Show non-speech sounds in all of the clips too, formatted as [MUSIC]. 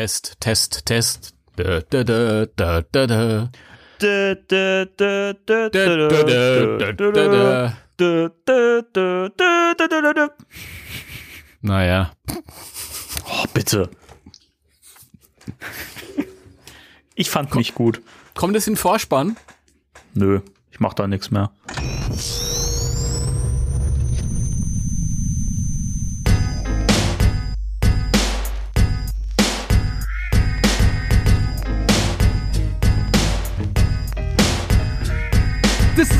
Test, Test, Test. Da, da, da, da, da, da. Naja. Oh, bitte. Ich fand mich gut. Kommt es in Vorspann? Nö, ich mach da nichts mehr.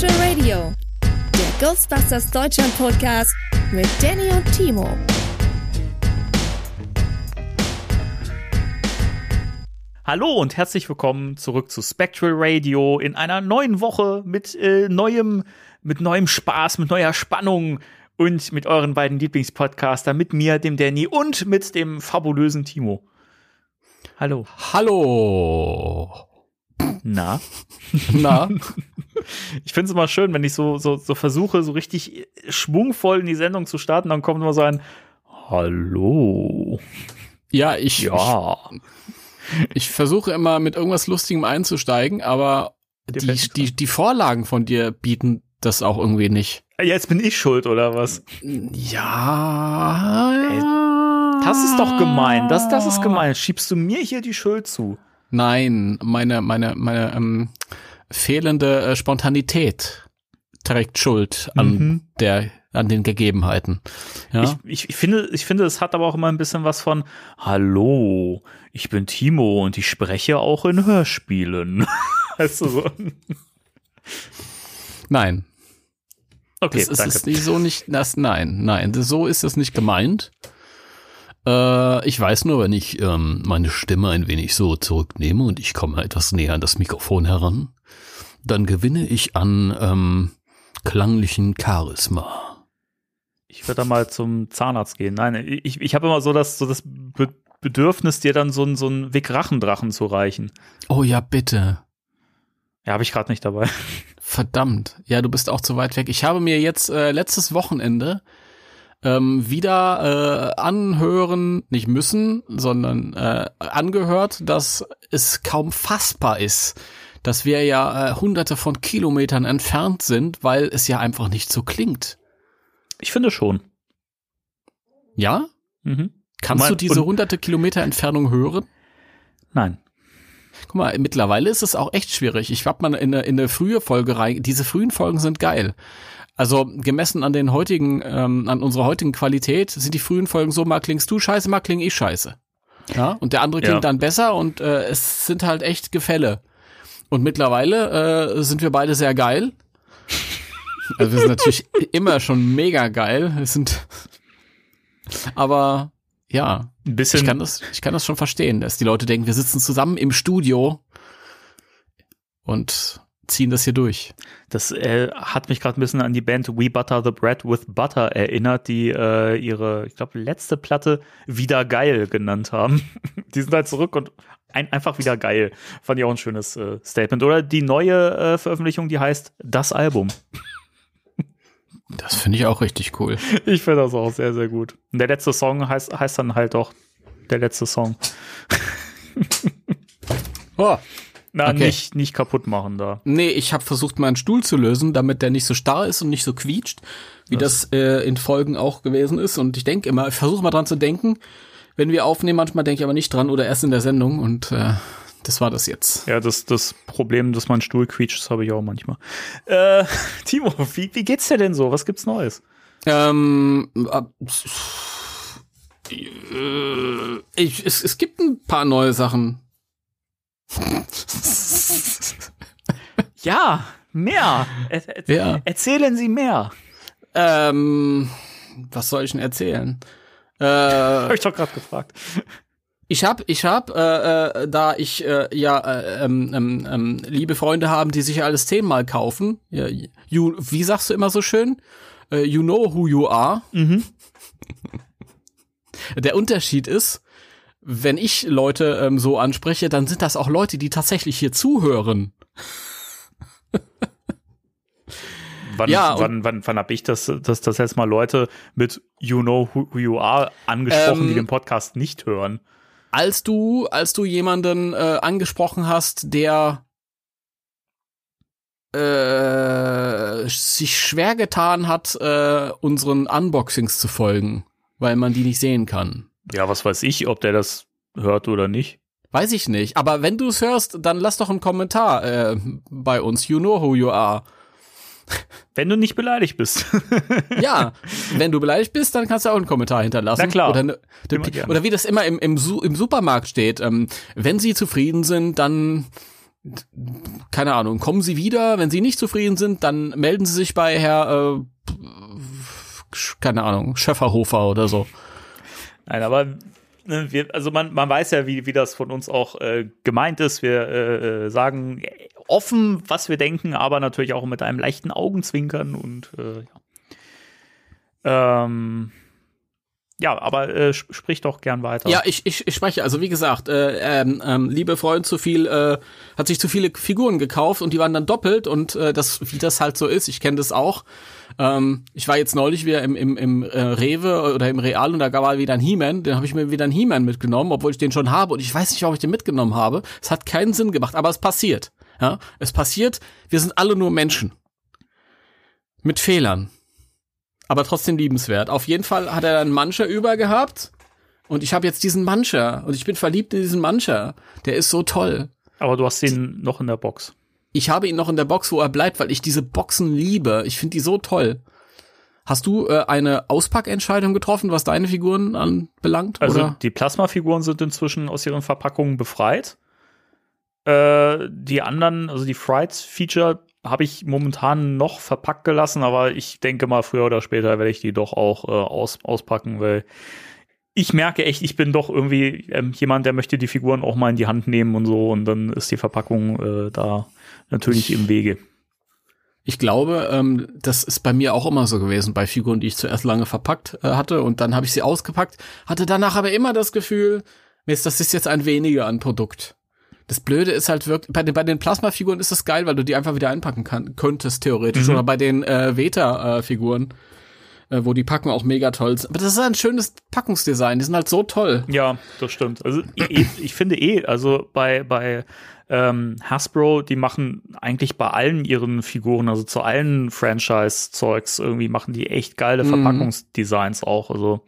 Spectral Radio, der Ghostbusters Deutschland Podcast mit Danny und Timo. Hallo und herzlich willkommen zurück zu Spectral Radio in einer neuen Woche mit äh, neuem, mit neuem Spaß, mit neuer Spannung und mit euren beiden Lieblingspodcaster, mit mir, dem Danny und mit dem fabulösen Timo. Hallo. Hallo. Na? [LAUGHS] Na, Ich finde es immer schön, wenn ich so, so, so versuche, so richtig schwungvoll in die Sendung zu starten, dann kommt immer so ein Hallo. ja, ich, Ja. ich, ich versuche immer mit irgendwas Lustigem einzusteigen, aber die, die, die Vorlagen von dir bieten das auch irgendwie nicht. Jetzt bin ich schuld, oder was? Ja. Das ist doch gemein. Das, das ist gemein. Schiebst du mir hier die Schuld zu? Nein, meine, meine, meine ähm, fehlende äh, Spontanität trägt Schuld an Mhm. der, an den Gegebenheiten. Ja. Ich, ich, finde, ich finde, es hat aber auch immer ein bisschen was von Hallo, ich bin Timo und ich spreche auch in Hörspielen. [LAUGHS] weißt du so? nein, Okay, das ist danke. nicht so nicht. Das, nein, nein, so ist es nicht gemeint. Äh, ich weiß nur, wenn ich ähm, meine Stimme ein wenig so zurücknehme und ich komme etwas näher an das Mikrofon heran, dann gewinne ich an ähm, klanglichen Charisma. Ich würde da mal zum Zahnarzt gehen. Nein, ich, ich habe immer so das, so das Be Bedürfnis, dir dann so ein, so ein Wick-Rachendrachen zu reichen. Oh ja, bitte. Ja, habe ich gerade nicht dabei. Verdammt. Ja, du bist auch zu weit weg. Ich habe mir jetzt äh, letztes Wochenende ähm, wieder äh, anhören, nicht müssen, sondern äh, angehört, dass es kaum fassbar ist, dass wir ja äh, hunderte von Kilometern entfernt sind, weil es ja einfach nicht so klingt. Ich finde schon. Ja? Mhm. Kannst Mein- du diese und- hunderte Kilometer Entfernung hören? Nein. Guck mal, mittlerweile ist es auch echt schwierig. Ich hab mal in eine, in eine frühe Folge rein. Diese frühen Folgen sind geil. Also gemessen an den heutigen, ähm, an unserer heutigen Qualität, sind die frühen Folgen so, mal klingst du scheiße, mal kling ich scheiße. Ja, und der andere klingt Ja. dann besser und äh, es sind halt echt Gefälle. Und mittlerweile äh, sind wir beide sehr geil. [LAUGHS] Also wir sind natürlich immer schon mega geil. Wir sind, aber ja, Ein bisschen. ich kann das, ich kann das schon verstehen, dass die Leute denken, wir sitzen zusammen im Studio und ziehen das hier durch. Das äh, hat mich gerade ein bisschen an die Band We Butter the Bread with Butter erinnert, die äh, ihre, ich glaube, letzte Platte wieder geil genannt haben. [LAUGHS] die sind halt zurück und ein, einfach wieder geil. Fand ich auch ein schönes äh, Statement. Oder die neue äh, Veröffentlichung, die heißt Das Album. Das finde ich auch richtig cool. [LAUGHS] Ich finde das auch sehr, sehr gut. Und der letzte Song heißt, heißt dann halt auch der letzte Song. [LAUGHS] Oh. Na, Okay. nicht, nicht kaputt machen da. Nee, ich habe versucht, meinen Stuhl zu lösen, damit der nicht so starr ist und nicht so quietscht, wie das, äh, in Folgen auch gewesen ist. Und ich denke immer, ich versuche mal dran zu denken. Wenn wir aufnehmen, manchmal denke ich aber nicht dran oder erst in der Sendung. Und äh, das war das jetzt. Ja, das, das Problem, dass mein Stuhl quietscht, das habe ich auch manchmal. Äh, [LAUGHS] Timo, wie, wie geht's dir denn so? Was gibt's Neues? Ähm, äh, ich, es, es gibt ein paar neue Sachen. [LAUGHS] Ja, mehr. Er, er, Ja. Erzählen Sie mehr. Ähm, was soll ich denn erzählen? Äh, [LAUGHS] Habe ich doch gerade gefragt. Ich hab, ich hab, äh, äh, da ich äh, ja äh, ähm, ähm, ähm, liebe Freunde haben, die sich alles zehnmal kaufen. Ja, you, wie sagst du immer so schön? Äh, you know who you are. Mhm. Der Unterschied ist, wenn ich Leute ähm, so anspreche, dann sind das auch Leute, die tatsächlich hier zuhören. Wann, Ja, wann, wann, wann habe ich das, dass das jetzt mal Leute mit You Know Who who You Are angesprochen, Ähm, die den Podcast nicht hören? Als du, als du jemanden äh, angesprochen hast, der äh, sich schwer getan hat, äh, unseren Unboxings zu folgen, weil man die nicht sehen kann. Ja, was weiß ich, ob der das hört oder nicht. Weiß ich nicht. Aber wenn du es hörst, dann lass doch einen Kommentar äh, bei uns. You know who you are. [LAUGHS] Wenn du nicht beleidigt bist. [LAUGHS] Ja, wenn du beleidigt bist, dann kannst du auch einen Kommentar hinterlassen. Na klar. Oder, ne, oder wie das immer im, im, Su im Supermarkt steht. Ähm, wenn sie zufrieden sind, dann keine Ahnung, kommen sie wieder. Wenn sie nicht zufrieden sind, dann melden sie sich bei Herr äh, keine Ahnung, Schäferhofer oder so. Nein, aber ne, wir, also man, man weiß ja, wie, wie das von uns auch äh, gemeint ist. Wir äh, äh, sagen offen, was wir denken, aber natürlich auch mit einem leichten Augenzwinkern und äh, ja. Ähm, ja, aber äh, sp- sprich doch gern weiter. Ja, ich, ich, ich spreche, also wie gesagt, äh, ähm, ähm, liebe Freund zu viel, äh, hat sich zu viele Figuren gekauft und die waren dann doppelt und äh, das, wie das halt so ist, ich kenne das auch. Ähm, ich war jetzt neulich wieder im, im, im äh, Rewe oder im Real und da war wieder ein He-Man, den habe ich mir wieder ein He-Man mitgenommen, obwohl ich den schon habe und ich weiß nicht, warum ich den mitgenommen habe. Es hat keinen Sinn gemacht, aber es passiert. Ja, es passiert. Wir sind alle nur Menschen mit Fehlern, aber trotzdem liebenswert. Auf jeden Fall hat er dann Mancher über gehabt. Und ich habe jetzt diesen Mancher und ich bin verliebt in diesen Mancher. Der ist so toll. Aber du hast ihn noch in der Box. Ich habe ihn noch in der Box, wo er bleibt, weil ich diese Boxen liebe. Ich finde die so toll. Hast du äh, eine Auspackentscheidung getroffen, was deine Figuren anbelangt? Also oder? die Plasmafiguren sind inzwischen aus ihren Verpackungen befreit. Äh, die anderen, also die Frights-Feature, habe ich momentan noch verpackt gelassen, aber ich denke mal, früher oder später werde ich die doch auch äh, aus, auspacken, weil ich merke echt, ich bin doch irgendwie ähm, jemand, der möchte die Figuren auch mal in die Hand nehmen und so und dann ist die Verpackung äh, da natürlich im Wege. Ich glaube, ähm, das ist bei mir auch immer so gewesen, bei Figuren, die ich zuerst lange verpackt äh, hatte und dann habe ich sie ausgepackt, hatte danach aber immer das Gefühl, Mist, das ist jetzt ein weniger an Produkt. Das Blöde ist halt wirklich, bei den, bei den Plasma-Figuren ist das geil, weil du die einfach wieder einpacken kann, könntest, theoretisch. Mhm. Oder bei den äh, Veta-Figuren, äh, wo die Packen auch mega toll sind. Aber das ist ein schönes Packungsdesign, die sind halt so toll. Ja, das stimmt. Also ich, ich finde eh, also bei, bei ähm, Hasbro, die machen eigentlich bei allen ihren Figuren, also zu allen Franchise-Zeugs irgendwie, machen die echt geile Mhm. Verpackungsdesigns auch. Also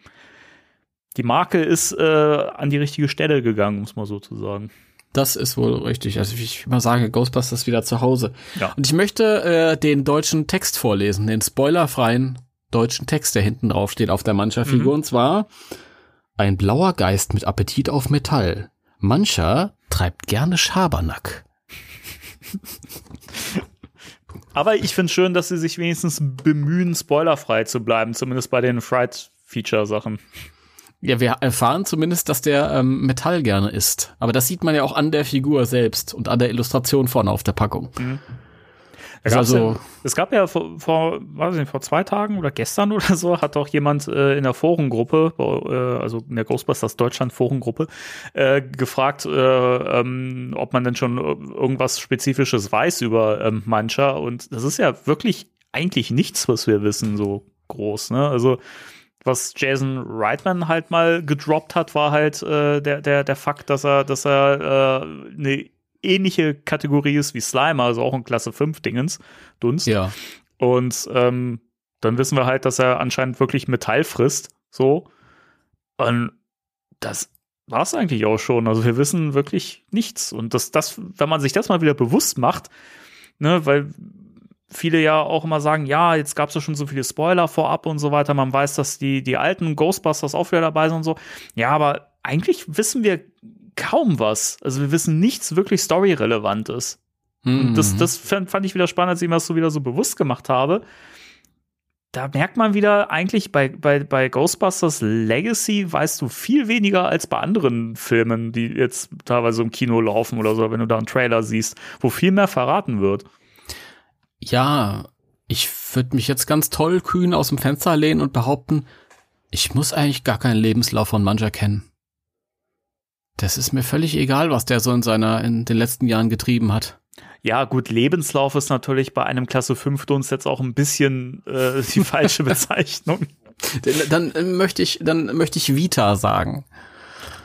die Marke ist äh, an die richtige Stelle gegangen, muss man so zu sagen. Das ist wohl richtig. Also wie ich immer sage, Ghostbusters wieder zu Hause. Ja. Und ich möchte äh, den deutschen Text vorlesen, den spoilerfreien deutschen Text, der hinten drauf steht auf der Mancha-Figur. Und zwar ein blauer Geist mit Appetit auf Metall. Mancher treibt gerne Schabernack. [LAUGHS] Aber ich finde schön, dass sie sich wenigstens bemühen, spoilerfrei zu bleiben, zumindest bei den Fright-Feature-Sachen. Ja, wir erfahren zumindest, dass der ähm, Metall gerne isst. Aber das sieht man ja auch an der Figur selbst und an der Illustration vorne auf der Packung. Da Gab's also- ja, es gab ja vor, vor, weiß ich nicht, vor zwei Tagen oder gestern oder so, hat doch jemand äh, in der Forengruppe, äh, also in der Ghostbusters Deutschland Forengruppe, äh, gefragt, äh, ähm, ob man denn schon irgendwas Spezifisches weiß über ähm, Mancher. Und das ist ja wirklich eigentlich nichts, was wir wissen, so groß. Ne? Also was Jason Reitman halt mal gedroppt hat, war halt äh, der, der, der Fakt, dass er, dass er äh, eine ähnliche Kategorie ist wie Slimer, also auch ein Klasse 5 Dingens, Dunst. Ja. Und ähm, dann wissen wir halt, dass er anscheinend wirklich Metall frisst. So. Und das war es eigentlich auch schon. Also wir wissen wirklich nichts. Und das, das, wenn man sich das mal wieder bewusst macht, ne, weil viele ja auch immer sagen, ja, jetzt gab es ja schon so viele Spoiler vorab und so weiter. Man weiß, dass die, die alten Ghostbusters auch wieder dabei sind und so. Ja, aber eigentlich wissen wir kaum was. Also wir wissen nichts wirklich storyrelevantes. Und das, Mhm. das fand, fand ich wieder spannend, als ich mir das so wieder so bewusst gemacht habe. da merkt man wieder eigentlich bei, bei, bei Ghostbusters Legacy weißt du viel weniger als bei anderen Filmen, die jetzt teilweise im Kino laufen oder so, wenn du da einen Trailer siehst, wo viel mehr verraten wird. Ja, ich würde mich jetzt ganz toll kühn aus dem Fenster lehnen und behaupten, ich muss eigentlich gar keinen Lebenslauf von Manja kennen. Das ist mir völlig egal, was der so in seiner, in den letzten Jahren getrieben hat. Ja, gut, Lebenslauf ist natürlich bei einem Klasse 5 Dunst jetzt auch ein bisschen äh, die [LAUGHS] falsche Bezeichnung. Dann, dann möchte ich, dann möchte ich Vita sagen.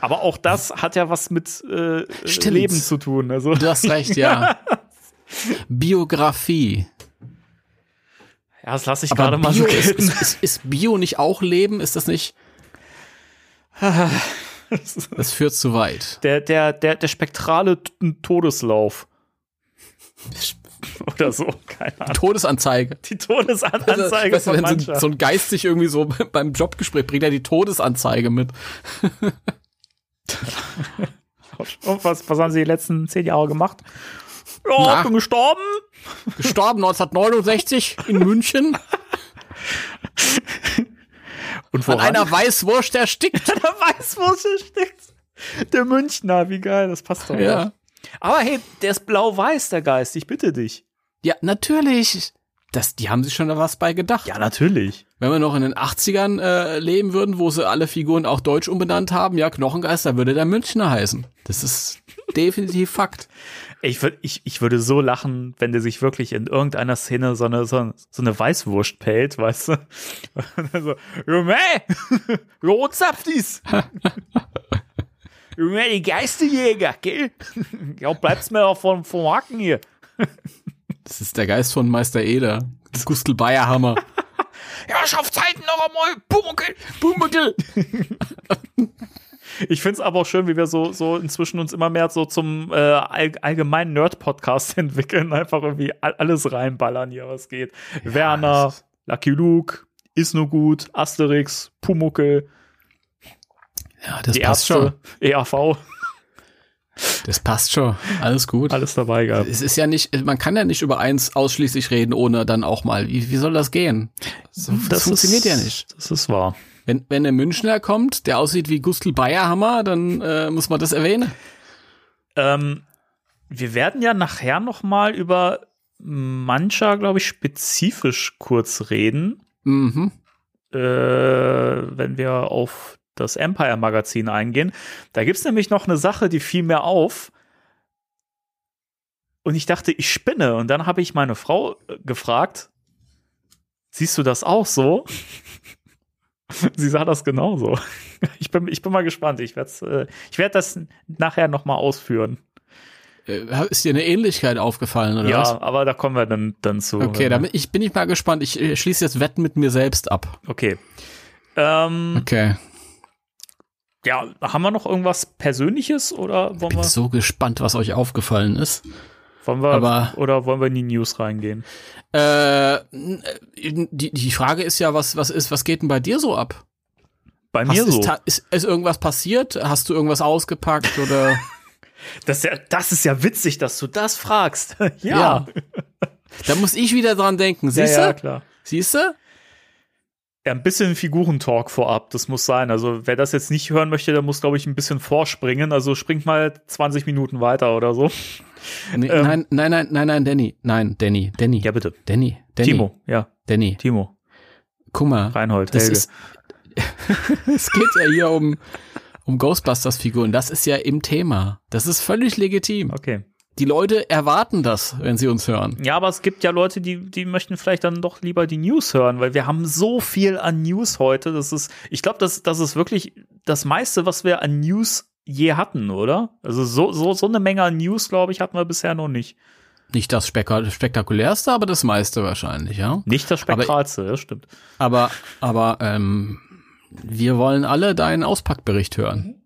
Aber auch das hat ja was mit äh, Stimmt. Leben zu tun. Also. Du hast recht, ja. [LAUGHS] Biografie. Ja, das lasse ich Aber gerade mal Bio so gelten. ist, ist, ist Bio nicht auch Leben? Ist das nicht? [LAUGHS] Das führt zu weit. Der, der, der, der spektrale Todeslauf. [LAUGHS] Oder so, keine Ahnung. Todesanzeige. Die Todesanzeige weißt du, von wenn so, so ein Geist sich irgendwie so [LAUGHS] beim Jobgespräch bringt er die Todesanzeige mit. Und was, was haben sie die letzten zehn Jahre gemacht? Ja, ich bin gestorben. Gestorben [LAUGHS] 1969 in München Und an voran? einer Weißwurst erstickt. der weiß, wo es steckt. [LAUGHS] Der Münchner, wie geil, das passt doch. Ja. Aber hey, der ist blau-weiß, der Geist, ich bitte dich. Ja, natürlich. Das, die haben sich schon da was bei gedacht. Ja, natürlich. Wenn wir noch in den 80ern äh, leben würden, wo sie alle Figuren auch deutsch umbenannt haben, ja, Knochengeist, da würde der Münchner heißen. Das ist [LAUGHS] definitiv Fakt. Ich, würd, ich, ich würde so lachen, wenn der sich wirklich in irgendeiner Szene so eine, so, so eine Weißwurst pellt, weißt du? [LAUGHS] So, Junge, [LAUGHS] wo zapftis? [LAUGHS] Junge, die Geisterjäger, gell? Ja, bleibt's mir auch vom, vom Haken hier. Das ist der Geist von Meister Eder. Gustl Bayerhammer. Herrschaftszeiten noch einmal, Pumuckel, Pumuckel. Ich find's aber auch schön, wie wir so, so inzwischen uns immer mehr so zum äh, all, allgemeinen Nerd-Podcast [LAUGHS] entwickeln. Einfach irgendwie all, alles reinballern hier, was geht. Werner, Lucky Luke, ist nur gut, Asterix, Pumuckel, Ja, das passt Ärzte, EAV, schon. Das passt schon. Alles gut. alles dabei gehabt. Es ist ja nicht, man kann ja nicht über eins ausschließlich reden, ohne dann auch mal. Wie, wie soll das gehen? So, das, funktioniert ist, ja nicht. Das ist wahr. Wenn, wenn der Münchner kommt, der aussieht wie Gustl Bayerhammer, dann äh, muss man das erwähnen. Ähm, wir werden ja nachher noch mal über mancher, glaube ich, spezifisch kurz reden. Mhm. äh, wenn wir auf das Empire-Magazin eingehen. Da gibt's nämlich noch eine Sache, die fiel mir auf. Und ich dachte, ich spinne. Und dann habe ich meine Frau äh, gefragt, siehst du das auch so? [LAUGHS] Sie sah das genauso. [LAUGHS] Ich bin, ich bin mal gespannt. Ich werde äh, ich werd das nachher noch mal ausführen. Äh, ist dir eine Ähnlichkeit aufgefallen, oder ja, was? aber da kommen wir dann, dann zu. Okay, damit ich bin ich mal gespannt. Ich schließe jetzt Wetten mit mir selbst ab. Okay. Ähm, Okay. ja, haben wir noch irgendwas Persönliches oder wollen Bin wir? so gespannt, was euch aufgefallen ist. Wollen wir Aber- oder wollen wir in die News reingehen? Äh, äh, die, die Frage ist ja, was, was ist, was geht denn bei dir so ab? Bei Hast, mir so. ist, ist, ist irgendwas passiert? Hast du irgendwas ausgepackt oder? [LAUGHS] Das ist, ja, das ist ja witzig, dass du das fragst. [LAUGHS] ja. Ja. da muss ich wieder dran denken. ja, Siehst du? ja, klar. Siehst du? Ja, ein bisschen Figurentalk vorab, das muss sein. Also, wer das jetzt nicht hören möchte, der muss, glaube ich, ein bisschen vorspringen. Also, springt mal 20 Minuten weiter oder so. Nee, Ähm. nein, nein, nein, nein, nein, Danny. Nein, Danny, Danny. Ja, bitte. Danny, Danny. Timo, ja, Danny. Timo, Guck mal. Reinhold, Das Helge. ist, [LAUGHS] es geht ja hier um, um Ghostbusters-Figuren. Das ist ja im Thema. Das ist völlig legitim. okay. Die Leute erwarten das, wenn sie uns hören. Ja, aber es gibt ja Leute, die, die möchten vielleicht dann doch lieber die News hören, weil wir haben so viel an News heute. Das ist, ich glaube, das, das ist wirklich das meiste, was wir an News je hatten, oder? Also so, so, so eine Menge an News, glaube ich, hatten wir bisher noch nicht. Nicht das Spek spektakulärste, aber das meiste wahrscheinlich, ja. Nicht das Spektralste, das stimmt. Aber, aber ähm, wir wollen alle deinen Auspackbericht hören.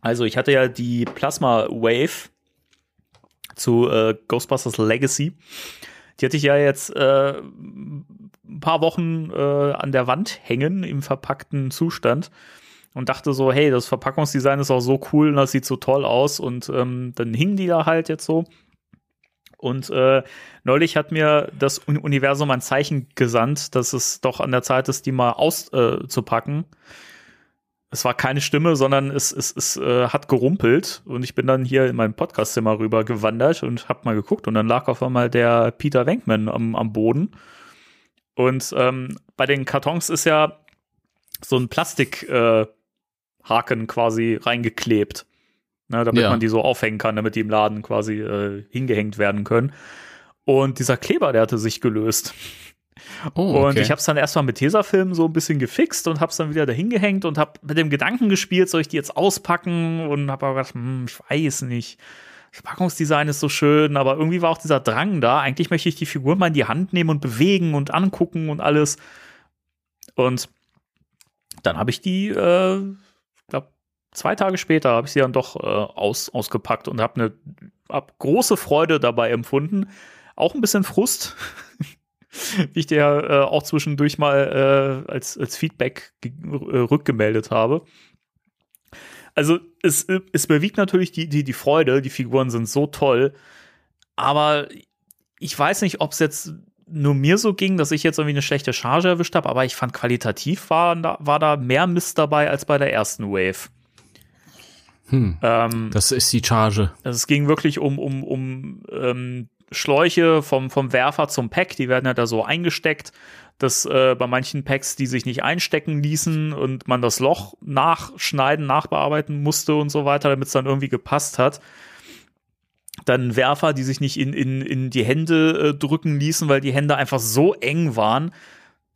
Also, ich hatte ja die Plasma Wave zu äh, Ghostbusters Legacy. Die hatte ich ja jetzt äh, ein paar Wochen äh, an der Wand hängen im verpackten Zustand und dachte so, hey, das Verpackungsdesign ist auch so cool und das sieht so toll aus und ähm, dann hingen die da halt jetzt so. Und äh, neulich hat mir das Un- Universum ein Zeichen gesandt, dass es doch an der Zeit ist, die mal auszupacken. Es war keine Stimme, sondern es, es, es äh, hat gerumpelt. Und ich bin dann hier in mein Podcastzimmer rüber gewandert und hab mal geguckt. Und dann lag auf einmal der Peter Wenkman am, am Boden. Und ähm, bei den Kartons ist ja so ein Plastikhaken äh, Haken quasi reingeklebt. Ne, damit Ja. man die so aufhängen kann, damit die im Laden quasi äh, hingehängt werden können. Und dieser Kleber, der hatte sich gelöst. Oh, Und ich habe es dann erstmal mit Tesafilm so ein bisschen gefixt und habe es dann wieder dahin gehängt und habe mit dem Gedanken gespielt, soll ich die jetzt auspacken? Und habe aber gedacht, hm, ich weiß nicht. Das Packungsdesign ist so schön, aber irgendwie war auch dieser Drang da. Eigentlich möchte ich die Figur mal in die Hand nehmen und bewegen und angucken und alles. Und dann habe ich die, äh, zwei Tage später habe ich sie dann doch äh, aus, ausgepackt und habe eine hab große Freude dabei empfunden. Auch ein bisschen Frust, [LAUGHS] wie ich dir äh, auch zwischendurch mal äh, als, als Feedback äh, rückgemeldet habe. Also es, es bewegt natürlich die, die, die Freude, die Figuren sind so toll, aber ich weiß nicht, ob es jetzt nur mir so ging, dass ich jetzt irgendwie eine schlechte Charge erwischt habe, aber ich fand qualitativ war, war da mehr Mist dabei als bei der ersten Wave. Hm, Ähm, das ist die Charge. also es ging wirklich um, um, um ähm, Schläuche vom, vom Werfer zum Pack, die werden ja da so eingesteckt, dass äh, bei manchen Packs, die sich nicht einstecken ließen und man das Loch nachschneiden, nachbearbeiten musste und so weiter, damit es dann irgendwie gepasst hat. Dann Werfer, die sich nicht in, in, in die Hände äh, drücken ließen, weil die Hände einfach so eng waren,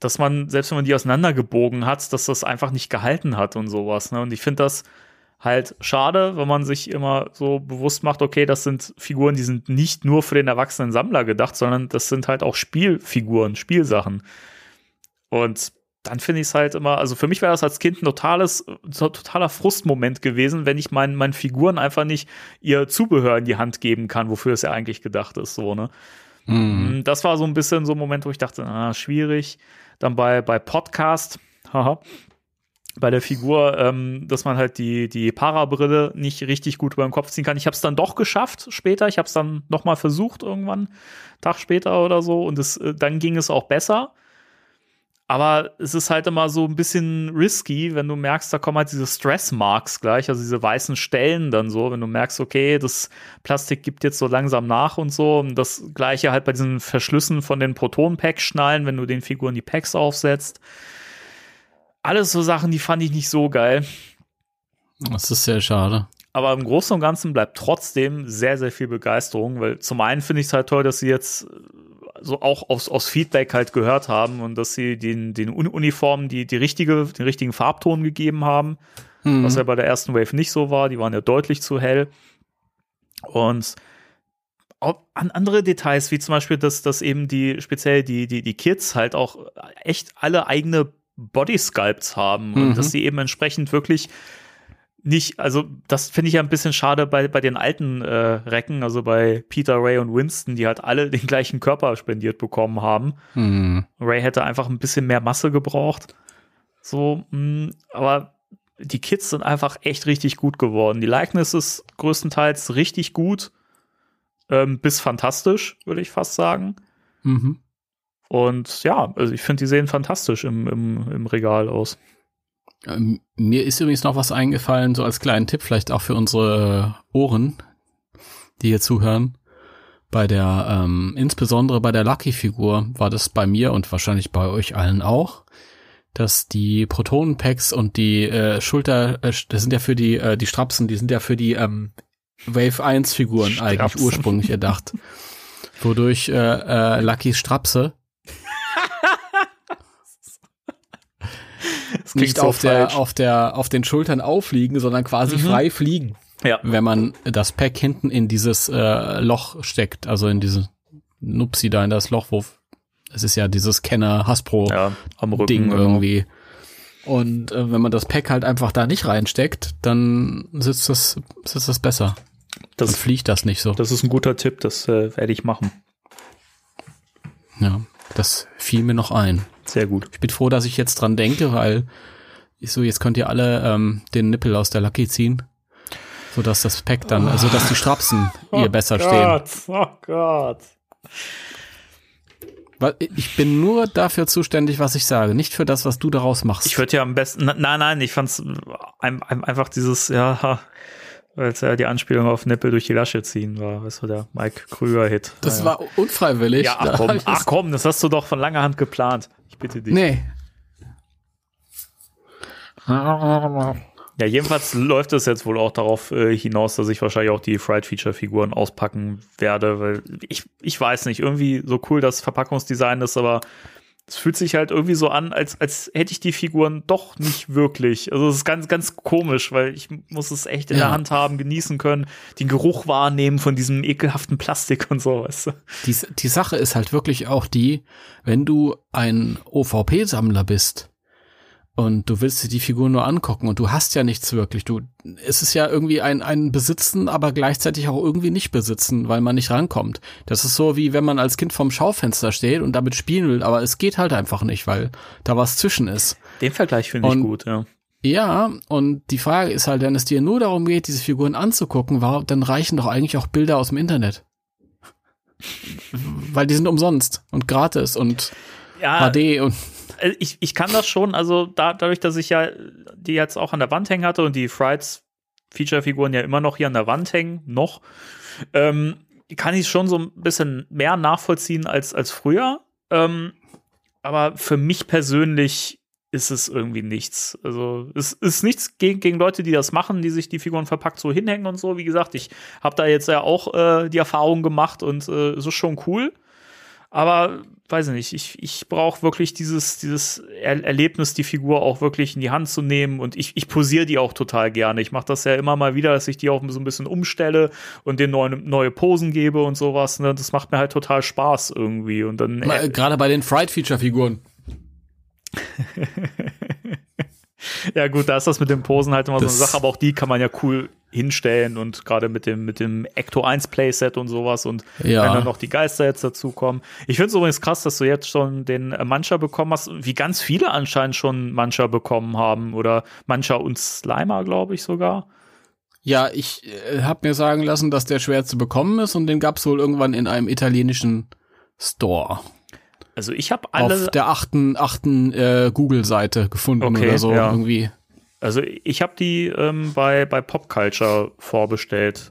dass man, selbst wenn man die auseinandergebogen hat, dass das einfach nicht gehalten hat und sowas. Ne? Und ich finde das halt schade, wenn man sich immer so bewusst macht, okay, das sind Figuren, die sind nicht nur für den erwachsenen Sammler gedacht, sondern das sind halt auch Spielfiguren, Spielsachen. Und dann finde ich es halt immer, also für mich wäre das als Kind ein totales, totaler Frustmoment gewesen, wenn ich meinen, meinen Figuren einfach nicht ihr Zubehör in die Hand geben kann, wofür es ja eigentlich gedacht ist, so, ne? Mhm. Mm, Das war so ein bisschen so ein Moment, wo ich dachte, ah, schwierig. Dann bei, bei Podcast, haha, bei der Figur, ähm, dass man halt die, die Parabrille nicht richtig gut über den Kopf ziehen kann. Ich habe es dann doch geschafft später. Ich habe es dann noch mal versucht irgendwann, Tag später oder so. Und es, äh, dann ging es auch besser. Aber es ist halt immer so ein bisschen risky, wenn du merkst, da kommen halt diese Stress-Marks gleich, also diese weißen Stellen dann so, wenn du merkst, okay, das Plastik gibt jetzt so langsam nach und so. Und das gleiche halt bei diesen Verschlüssen von den Proton-Packs-Schnallen, wenn du den Figuren die Packs aufsetzt. Alles so Sachen, die fand ich nicht so geil. Das ist sehr schade. Aber im Großen und Ganzen bleibt trotzdem sehr, sehr viel Begeisterung, weil zum einen finde ich es halt toll, dass sie jetzt äh, so auch aus, aus Feedback halt gehört haben und dass sie den, den Uni- Uniformen die, die richtige, den richtigen Farbton gegeben haben, Mhm. was ja bei der ersten Wave nicht so war. Die waren ja deutlich zu hell. Und auch an andere Details, wie zum Beispiel, dass, dass eben die, speziell die, die, die Kids halt auch echt alle eigene Body Sculpts haben und Mhm. dass sie eben entsprechend wirklich nicht, also das finde ich ja ein bisschen schade bei, bei den alten äh, Recken, also bei Peter, Ray und Winston, die halt alle [LAUGHS] den gleichen Körper spendiert bekommen haben. Mhm. Ray hätte einfach ein bisschen mehr Masse gebraucht. So, mh, aber die Kids sind einfach echt richtig gut geworden. Die Likeness ist größtenteils richtig gut, ähm, bis fantastisch, würde ich fast sagen. Mhm. Und ja, also ich finde, die sehen fantastisch im, im, im Regal aus. Ähm, mir ist übrigens noch was eingefallen, so als kleinen Tipp, vielleicht auch für unsere Ohren, die hier zuhören. Bei der, ähm, insbesondere bei der Lucky-Figur war das bei mir und wahrscheinlich bei euch allen auch, dass die Protonenpacks und die äh, Schulter, äh, das sind ja für die, äh, die Strapsen, die sind ja für die ähm, Wave 1 Figuren eigentlich ursprünglich erdacht. [LAUGHS] Wodurch äh, äh, Luckys Strapse Nicht so auf der, auf der, auf den Schultern aufliegen, sondern quasi Mhm. frei fliegen, Ja. wenn man das Pack hinten in dieses äh, Loch steckt, also in diese Nupsi da in das Loch, wo es ist ja dieses Kenner Hasbro ja, Rücken. Ding genau. irgendwie. Und äh, wenn man das Pack halt einfach da nicht reinsteckt, dann sitzt das, sitzt das besser. Dann Das, fliegt das nicht so. das ist ein guter Tipp, das äh, werde ich machen. Ja, das fiel mir noch ein. Sehr gut. Ich bin froh, dass ich jetzt dran denke, weil ich so, jetzt könnt ihr alle ähm, den Nippel aus der Lucky ziehen. So dass das Pack dann, also dass die Strapsen [LAUGHS] ihr besser stehen. Gott, oh Gott. Weil ich bin nur dafür zuständig, was ich sage, nicht für das, was du daraus machst. Ich würde ja am besten, nein, nein, ich fand's ein, ein, einfach dieses, ja, weil es ja die Anspielung auf Nippel durch die Lasche ziehen war, weißt du, der Mike Krüger-Hit. das ja. war unfreiwillig. Ja, ach komm, [LAUGHS] ach komm, das hast du doch von langer Hand geplant. Ich bitte dich. Nee. Ja, jedenfalls läuft es jetzt wohl auch darauf äh, hinaus, dass ich wahrscheinlich auch die Fried Feature Figuren auspacken werde, weil ich, ich weiß nicht, irgendwie so cool das Verpackungsdesign ist, aber es fühlt sich halt irgendwie so an, als, als hätte ich die Figuren doch nicht wirklich. Also es ist ganz, ganz komisch, weil ich muss es echt in Ja. der Hand haben, genießen können, den Geruch wahrnehmen von diesem ekelhaften Plastik und so, weißt du. Die, die Sache ist halt wirklich auch die, wenn du ein OVP-Sammler bist und du willst dir die Figur nur angucken und du hast ja nichts wirklich. Du, es ist ja irgendwie ein, ein Besitzen, aber gleichzeitig auch irgendwie nicht besitzen, weil man nicht rankommt. Das ist so wie wenn man als Kind vorm Schaufenster steht und damit spielen will, aber es geht halt einfach nicht, weil da was zwischen ist. Den Vergleich finde ich gut, ja. Ja, und die Frage ist halt, wenn es dir nur darum geht, diese Figuren anzugucken, war, dann reichen doch eigentlich auch Bilder aus dem Internet. [LAUGHS] Weil die sind umsonst und gratis und Ja, HD und ich, ich kann das schon, also da, dadurch, dass ich ja die jetzt auch an der Wand hängen hatte und die Frights Feature-Figuren ja immer noch hier an der Wand hängen, noch, ähm, kann ich schon so ein bisschen mehr nachvollziehen als, als früher. Ähm, aber für mich persönlich ist es irgendwie nichts. Also es ist nichts gegen, gegen Leute, die das machen, die sich die Figuren verpackt so hinhängen und so. Wie gesagt, ich habe da jetzt ja auch äh, die Erfahrung gemacht und äh, es ist schon cool. Aber weiß ich nicht, ich, ich brauche wirklich dieses, dieses er Erlebnis, die Figur auch wirklich in die Hand zu nehmen. Und ich, ich posiere die auch total gerne. Ich mache das ja immer mal wieder, dass ich die auch so ein bisschen umstelle und denen neue, neue Posen gebe und sowas. Ne? Das macht mir halt total Spaß irgendwie. Und dann Mal, gerade bei den Fright-Feature-Figuren. [LAUGHS] Ja, gut, da ist das mit den Posen halt immer so eine Das- Sache, aber auch die kann man ja cool hinstellen und gerade mit dem, mit dem Ecto 1 Playset und sowas und Ja. wenn dann noch die Geister jetzt dazukommen. Ich finde es übrigens krass, dass du jetzt schon den äh, Mancher bekommen hast, wie ganz viele anscheinend schon Mancher bekommen haben oder Mancher und Slimer, glaube ich sogar. Ja, ich äh, habe mir sagen lassen, dass der schwer zu bekommen ist und den gab's wohl irgendwann in einem italienischen Store. Also ich habe alle, Auf der achten, achten äh, Google-Seite gefunden Okay, oder so ja. irgendwie. also ich habe die ähm, bei, bei Pop Culture vorbestellt.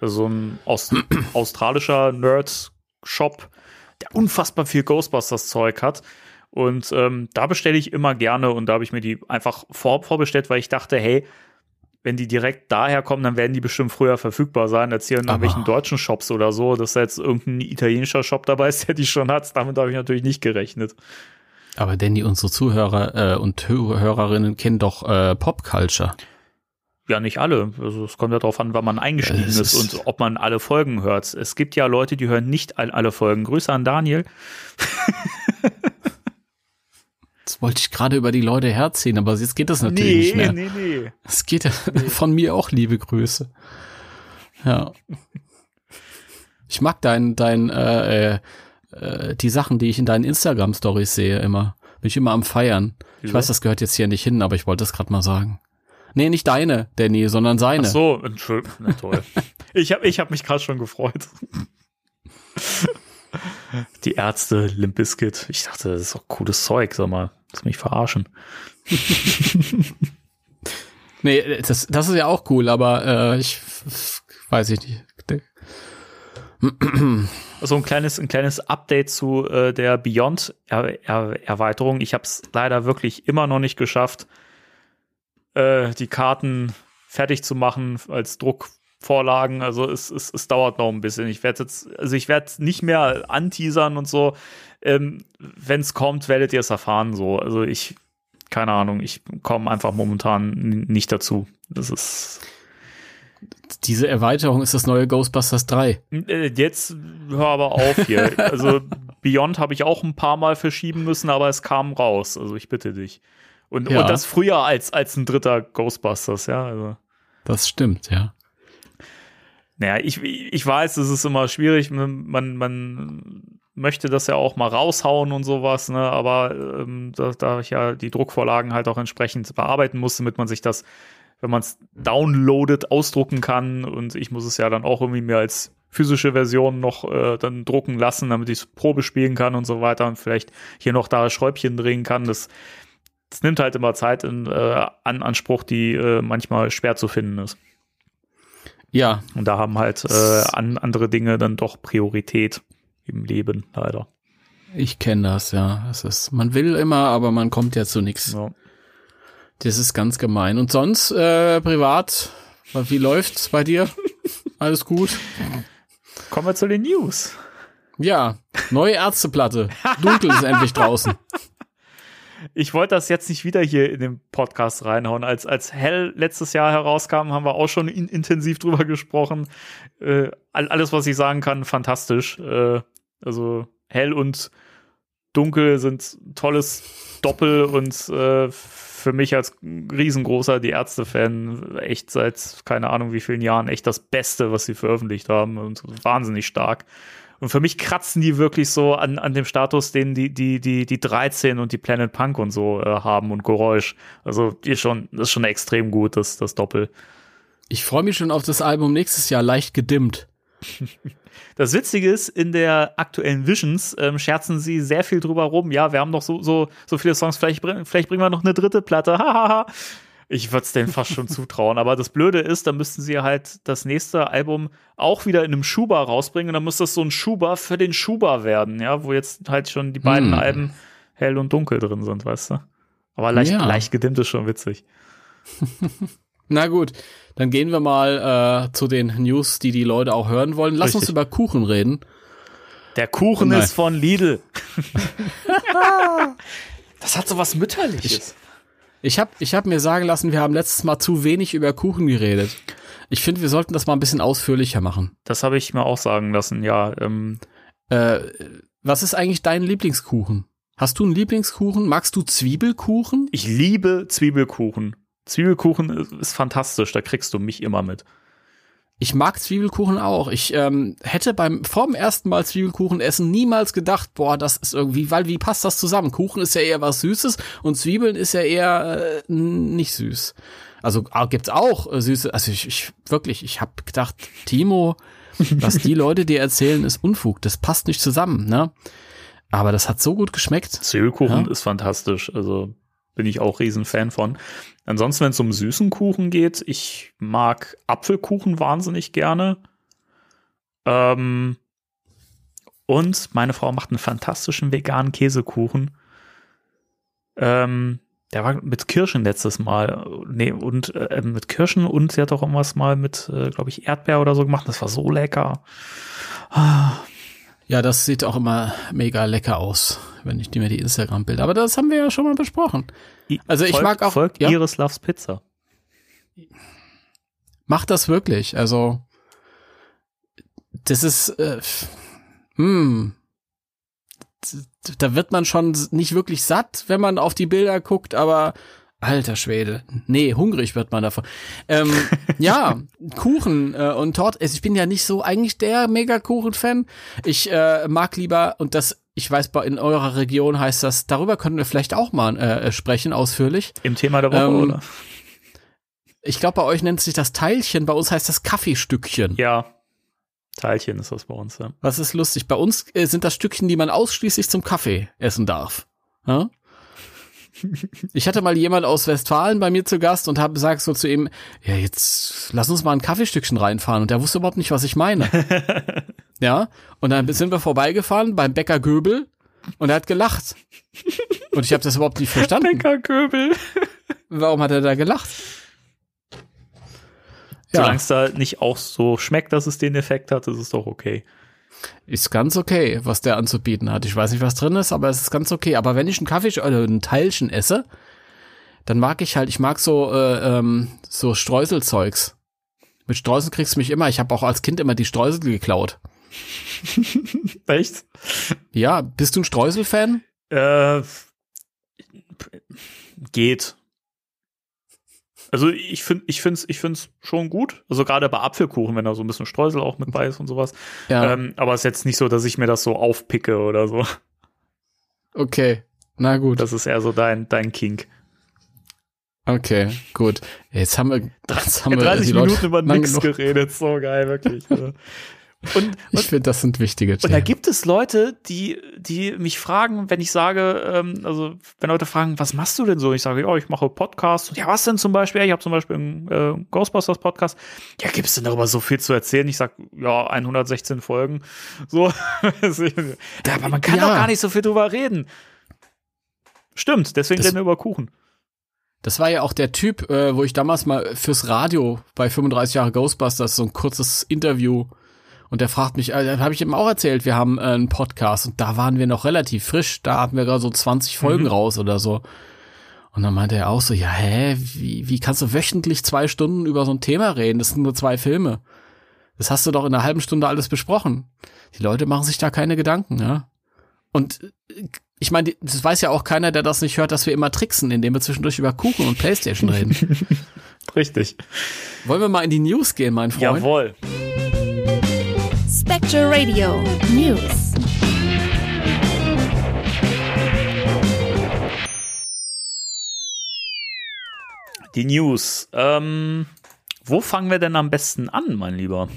Also so ein Aus [CLEARS THROAT] australischer Nerd-Shop, der unfassbar viel Ghostbusters-Zeug hat. Und ähm, da bestelle ich immer gerne und da habe ich mir die einfach vor, vorbestellt, weil ich dachte, hey, wenn die direkt daher kommen, dann werden die bestimmt früher verfügbar sein, als hier in Aber- irgendwelchen deutschen Shops oder so, dass da jetzt irgendein italienischer Shop dabei ist, [LAUGHS] der die schon hat. Damit habe ich natürlich nicht gerechnet. Aber Danny, unsere Zuhörer äh, und Hö- Hörerinnen kennen doch äh, Pop-Culture. Ja, nicht alle. Also es kommt ja darauf an, wann man eingestiegen Es ist, ist- und ob man alle Folgen hört. Es gibt ja Leute, die hören nicht all- alle Folgen. Grüße an Daniel. [LAUGHS] Das wollte ich gerade über die Leute herziehen, aber jetzt geht das natürlich nicht mehr. nee, nee. Es geht [LAUGHS] von mir auch liebe Grüße. Ja. Ich mag dein, dein, äh, äh, äh, die Sachen, die ich in deinen Instagram-Stories sehe, immer. Bin ich immer am Feiern. Ich weiß, das gehört jetzt hier nicht hin, aber ich wollte das gerade mal sagen. Nee, nicht deine, Danny, sondern seine. Ach so, Entschuldigung. Na toll. ich habe ich hab mich gerade schon gefreut. [LAUGHS] Die Ärzte, Limp Bizkit. Ich dachte, das ist doch cooles Zeug, sag mal. Lass mich verarschen. [LAUGHS] Nee, das, das ist ja auch cool, aber äh, ich weiß ich nicht. So ein kleines, ein kleines Update zu äh, der Beyond-Erweiterung. Ich habe es leider wirklich immer noch nicht geschafft, äh, die Karten fertig zu machen als Druckvorlagen. Also es, es, es dauert noch ein bisschen. Ich werde jetzt, also ich werde nicht mehr anteasern und so. Ähm, Wenn es kommt, werdet ihr es erfahren. So, also ich, keine Ahnung, ich komme einfach momentan nicht dazu. Das ist Diese Erweiterung ist das neue Ghostbusters 3. Äh, Jetzt hör aber auf hier. [LAUGHS] Also Beyond habe ich auch ein paar Mal verschieben müssen, aber es kam raus. Also ich bitte dich. Und, Ja. und das früher als, als ein dritter Ghostbusters, ja. Also, Das stimmt, ja. Naja, ich, ich weiß, es ist immer schwierig. Man, man möchte das ja auch mal raushauen und sowas, ne? Aber ähm, da, da ich ja die Druckvorlagen halt auch entsprechend bearbeiten musste, damit man sich das wenn man es downloadet, ausdrucken kann. Und ich muss es ja dann auch irgendwie mir als physische Version noch äh, dann drucken lassen, damit ich es Probe spielen kann und so weiter und vielleicht hier noch da Schräubchen drehen kann. Das, das nimmt halt immer Zeit in äh, an Anspruch, die äh, manchmal schwer zu finden ist. Ja. Und da haben halt äh, an, andere Dinge dann doch Priorität im Leben, leider. Ich kenne das, ja. Das ist, man will immer, aber man kommt ja zu nichts. Ja. Das ist ganz gemein. Und sonst, äh, privat, wie läuft's bei dir? [LAUGHS] Alles gut? Kommen wir zu den News. Ja, neue Ärzteplatte. Dunkel ist endlich draußen. Ich wollte das jetzt nicht wieder hier in den Podcast reinhauen. Als, als Hell letztes Jahr herauskam, haben wir auch schon in, intensiv drüber gesprochen. Äh, alles, was ich sagen kann, fantastisch. Äh, also Hell und Dunkel sind tolles Doppel und äh, für mich als riesengroßer Die Ärzte-Fan echt seit keine Ahnung wie vielen Jahren echt das Beste, was sie veröffentlicht haben und wahnsinnig stark. Und für mich kratzen die wirklich so an, an dem Status, den die, die, die, die 13 und die Planet Punk und so äh, haben und Geräusch. Also die ist schon, das ist schon extrem gut, das, das Doppel. Ich freue mich schon auf das Album nächstes Jahr, leicht gedimmt. [LAUGHS] Das Witzige ist, in der aktuellen Visions ähm, scherzen sie sehr viel drüber rum. Ja, wir haben noch so, so, so viele Songs, vielleicht, vielleicht bringen wir noch eine dritte Platte. Hahaha. Ich würde es denen fast schon zutrauen. Aber das Blöde ist, dann müssten sie halt das nächste Album auch wieder in einem Schuber rausbringen. Und dann muss das so ein Schuber für den Schuber werden, ja, wo jetzt halt schon die beiden Hm. Alben hell und dunkel drin sind, weißt du? Aber leicht, Ja. leicht gedimmt ist schon witzig. [LAUGHS] Na gut, dann gehen wir mal äh, zu den News, die die Leute auch hören wollen. Lass uns Richtig. über Kuchen reden. Der Kuchen Nein. ist von Lidl. [LAUGHS] das hat so was Mütterliches. Ich habe ich hab mir sagen lassen, wir haben letztes Mal zu wenig über Kuchen geredet. Ich finde, wir sollten das mal ein bisschen ausführlicher machen. Das habe ich mir auch sagen lassen, ja. Ähm, Äh, was ist eigentlich dein Lieblingskuchen? Hast du einen Lieblingskuchen? Magst du Zwiebelkuchen? ich liebe Zwiebelkuchen. Zwiebelkuchen ist, ist fantastisch, da kriegst du mich immer mit. Ich mag Zwiebelkuchen auch. Ich ähm, hätte beim vorm ersten Mal Zwiebelkuchen essen niemals gedacht, boah, das ist irgendwie, weil wie passt das zusammen? Kuchen ist ja eher was Süßes und Zwiebeln ist ja eher äh, nicht süß. Also ah, gibt's auch äh, süße. Also ich, ich wirklich, ich habe gedacht, Timo, was die Leute dir erzählen, ist Unfug. Das passt nicht zusammen, ne? Aber das hat so gut geschmeckt. Zwiebelkuchen Ja. ist fantastisch, also bin ich auch riesen Fan von. Ansonsten, wenn es um süßen Kuchen geht, ich mag Apfelkuchen wahnsinnig gerne. Ähm, und meine Frau macht einen fantastischen veganen Käsekuchen. Ähm, der war mit Kirschen letztes Mal. Nee, und äh, mit Kirschen und sie hat auch irgendwas mal mit, äh, glaube ich, Erdbeer oder so gemacht. Das war so lecker. Ja, das sieht auch immer mega lecker aus, wenn ich mir die Instagram-Bilder. Aber das haben wir ja schon mal besprochen. Also ich Folgt- mag auch- Folgt ja. Iris Loves Pizza. Macht das wirklich. Also, das ist, äh, hm, da wird man schon nicht wirklich satt, wenn man auf die Bilder guckt, aber alter Schwede, nee, hungrig wird man davon. Ähm, ja, [LAUGHS] Kuchen äh, und Torte. Ich bin ja nicht so eigentlich der Mega-Kuchen-Fan. Ich äh, mag lieber, und das, ich weiß, in eurer Region heißt das, darüber können wir vielleicht auch mal äh, sprechen, ausführlich. Im Thema der Woche, Ähm, oder? Ich glaube, bei euch nennt sich das Teilchen, bei uns heißt das Kaffeestückchen. Ja. Teilchen ist das bei uns, ja. Was ist lustig? Bei uns äh, sind das Stückchen, die man ausschließlich zum Kaffee essen darf. Ja? Ich hatte mal jemand aus Westfalen bei mir zu Gast und habe gesagt so zu ihm, ja, jetzt lass uns mal ein Kaffeestückchen reinfahren. Und der wusste überhaupt nicht, was ich meine. [LAUGHS] ja, und dann sind wir vorbeigefahren beim Bäcker Göbel und er hat gelacht. Und ich habe das überhaupt nicht verstanden. Köbel. Warum hat er da gelacht? Solange es da nicht auch so schmeckt, dass es den Effekt hat, ist es doch okay. Ist ganz okay, was der anzubieten hat. Ich weiß nicht, was drin ist, aber es ist ganz okay. Aber wenn ich einen Kaffee oder ein Teilchen esse, dann mag ich halt, ich mag so äh, ähm, so Streuselzeugs. Mit Streusel kriegst du mich immer. Ich habe auch als Kind immer die Streusel geklaut. [LAUGHS] Echt? Ja, bist du ein Streusel-Fan? Äh, geht. Also ich finde, ich finde es, ich finde es schon gut. Also gerade bei Apfelkuchen, wenn da so ein bisschen Streusel auch mit bei ist und sowas. Ja, Ähm, aber es ist jetzt nicht so, dass ich mir das so aufpicke oder so. okay. Na gut. Das ist eher so dein, dein Kink. Okay, gut. Jetzt haben wir, [LAUGHS] jetzt haben wir 30 die Leute Minuten über nichts geredet, so geil, wirklich. [LAUGHS] Und, Ich und, finde, das sind wichtige und da Themen. gibt es Leute, die, die mich fragen, wenn ich sage, ähm, also wenn Leute fragen, was machst du denn so? Ich sage, ja, ich mache Podcasts. Ja, was denn zum Beispiel? Ich habe zum Beispiel einen äh, Ghostbusters Podcast. Ja, gibt es denn darüber so viel zu erzählen? Ich sage, ja, 116 Folgen. So. [LAUGHS] ja, aber man kann Ja. doch gar nicht so viel drüber reden. Stimmt, deswegen Das- reden wir über Kuchen. Das war ja auch der Typ, äh, wo ich damals mal fürs Radio bei 35 Jahre Ghostbusters so ein kurzes Interview und der fragt mich, äh, habe ich ihm auch erzählt, wir haben äh, einen Podcast und da waren wir noch relativ frisch, da hatten wir gerade so 20 Folgen Mhm. raus oder so. Und dann meinte er auch so, ja, hä, wie, wie kannst du wöchentlich zwei Stunden über so ein Thema reden? Das sind nur zwei Filme. Das hast du doch in einer halben Stunde alles besprochen. Die Leute machen sich da keine Gedanken, ja. Und äh, ich meine, das weiß ja auch keiner, der das nicht hört, dass wir immer tricksen, indem wir zwischendurch über Kuchen und Playstation reden. [LAUGHS] Richtig. Wollen wir mal in die News gehen, mein Freund? Jawohl. Spectre Radio News. Die News. Ähm, wo fangen wir denn am besten an, mein Lieber?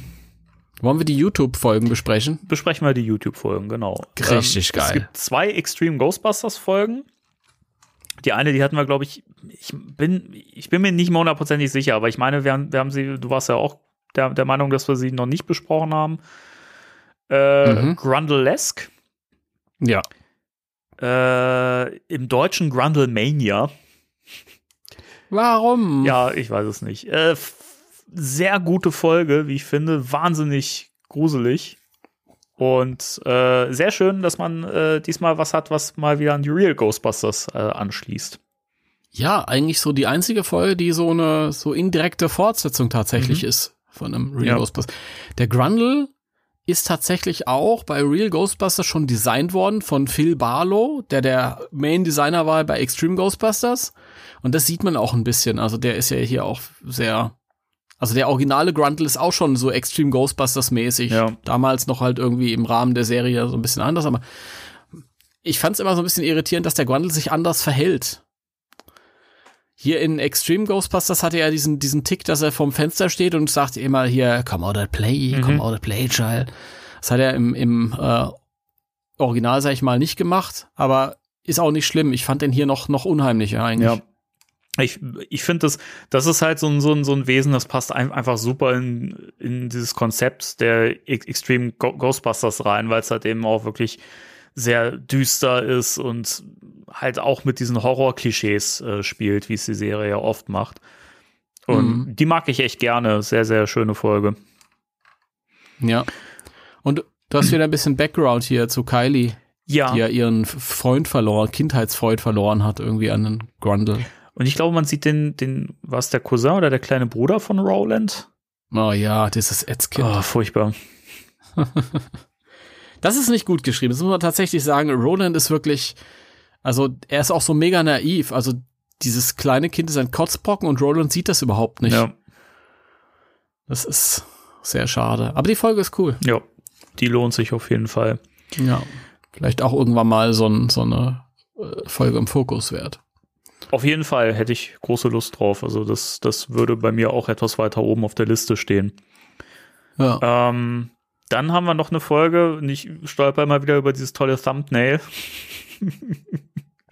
Wollen wir die YouTube-Folgen besprechen? Besprechen wir die YouTube-Folgen, genau. Richtig Es geil. gibt zwei Extreme Ghostbusters-Folgen. Die eine, die hatten wir, glaube ich, ich bin, ich bin mir nicht mehr hundertprozentig sicher, aber ich meine, wir haben, wir haben sie, du warst ja auch der, der Meinung, dass wir sie noch nicht besprochen haben. Äh, Mhm. Grundlesque. Ja. Äh, Im Deutschen Grundlemania. Warum? Ja, ich weiß es nicht. Äh, sehr gute Folge, wie ich finde. Wahnsinnig gruselig. Und äh, sehr schön, dass man äh, diesmal was hat, was mal wieder an die Real Ghostbusters äh, anschließt. Ja, eigentlich so die einzige Folge, die so eine so indirekte Fortsetzung tatsächlich ist von einem Real Ja. Ghostbusters. Der Grundle ist tatsächlich auch bei Real Ghostbusters schon designt worden von Phil Barlow, der der Main Designer war bei Extreme Ghostbusters. Und das sieht man auch ein bisschen. Also der ist ja hier auch sehr, also der originale Grundle ist auch schon so Extreme Ghostbusters mäßig. Ja. Damals noch halt irgendwie im Rahmen der Serie so ein bisschen anders, aber ich fand es immer so ein bisschen irritierend, dass der Grundle sich anders verhält. Hier in Extreme Ghostbusters hatte er diesen, diesen Tick, dass er vorm Fenster steht und sagt immer hier, come out and play, come out and play, child. Das hat er im, im äh, Original, sag ich mal, nicht gemacht, aber ist auch nicht schlimm. Ich fand den hier noch, noch unheimlicher eigentlich. Ja. Ich, ich finde, das, das ist halt so ein, so, ein, so ein Wesen, das passt ein, einfach super in, in dieses Konzept der Ex- Extreme Ghostbusters rein, weil es halt eben auch wirklich sehr düster ist und halt auch mit diesen Horror-Klischees äh, spielt, wie es die Serie ja oft macht. Und Mhm. die mag ich echt gerne. Sehr, sehr schöne Folge. Ja. Und du hast wieder ein bisschen Background hier zu Kylie, Ja. die ja ihren Freund verloren, Kindheitsfreund verloren hat, irgendwie an den Grundle. Und ich glaube, man sieht den, den, was der Cousin oder der kleine Bruder von Rowland? Oh ja, dieses Ätzkind. Oh, furchtbar. [LAUGHS] Das ist nicht gut geschrieben. Das muss man tatsächlich sagen. Roland ist wirklich, also er ist auch so mega naiv. Also dieses kleine Kind ist ein Kotzbrocken und Roland sieht das überhaupt nicht. Ja. Das ist sehr schade. Aber die Folge ist cool. Ja. Die lohnt sich auf jeden Fall. Ja. Vielleicht auch irgendwann mal so, ein, so eine äh, Folge im Fokus wert. Auf jeden Fall hätte ich große Lust drauf. Also das, das würde bei mir auch etwas weiter oben auf der Liste stehen. Ja. Ähm, dann haben wir noch eine Folge, und ich stolper immer wieder über dieses tolle Thumbnail [LAUGHS]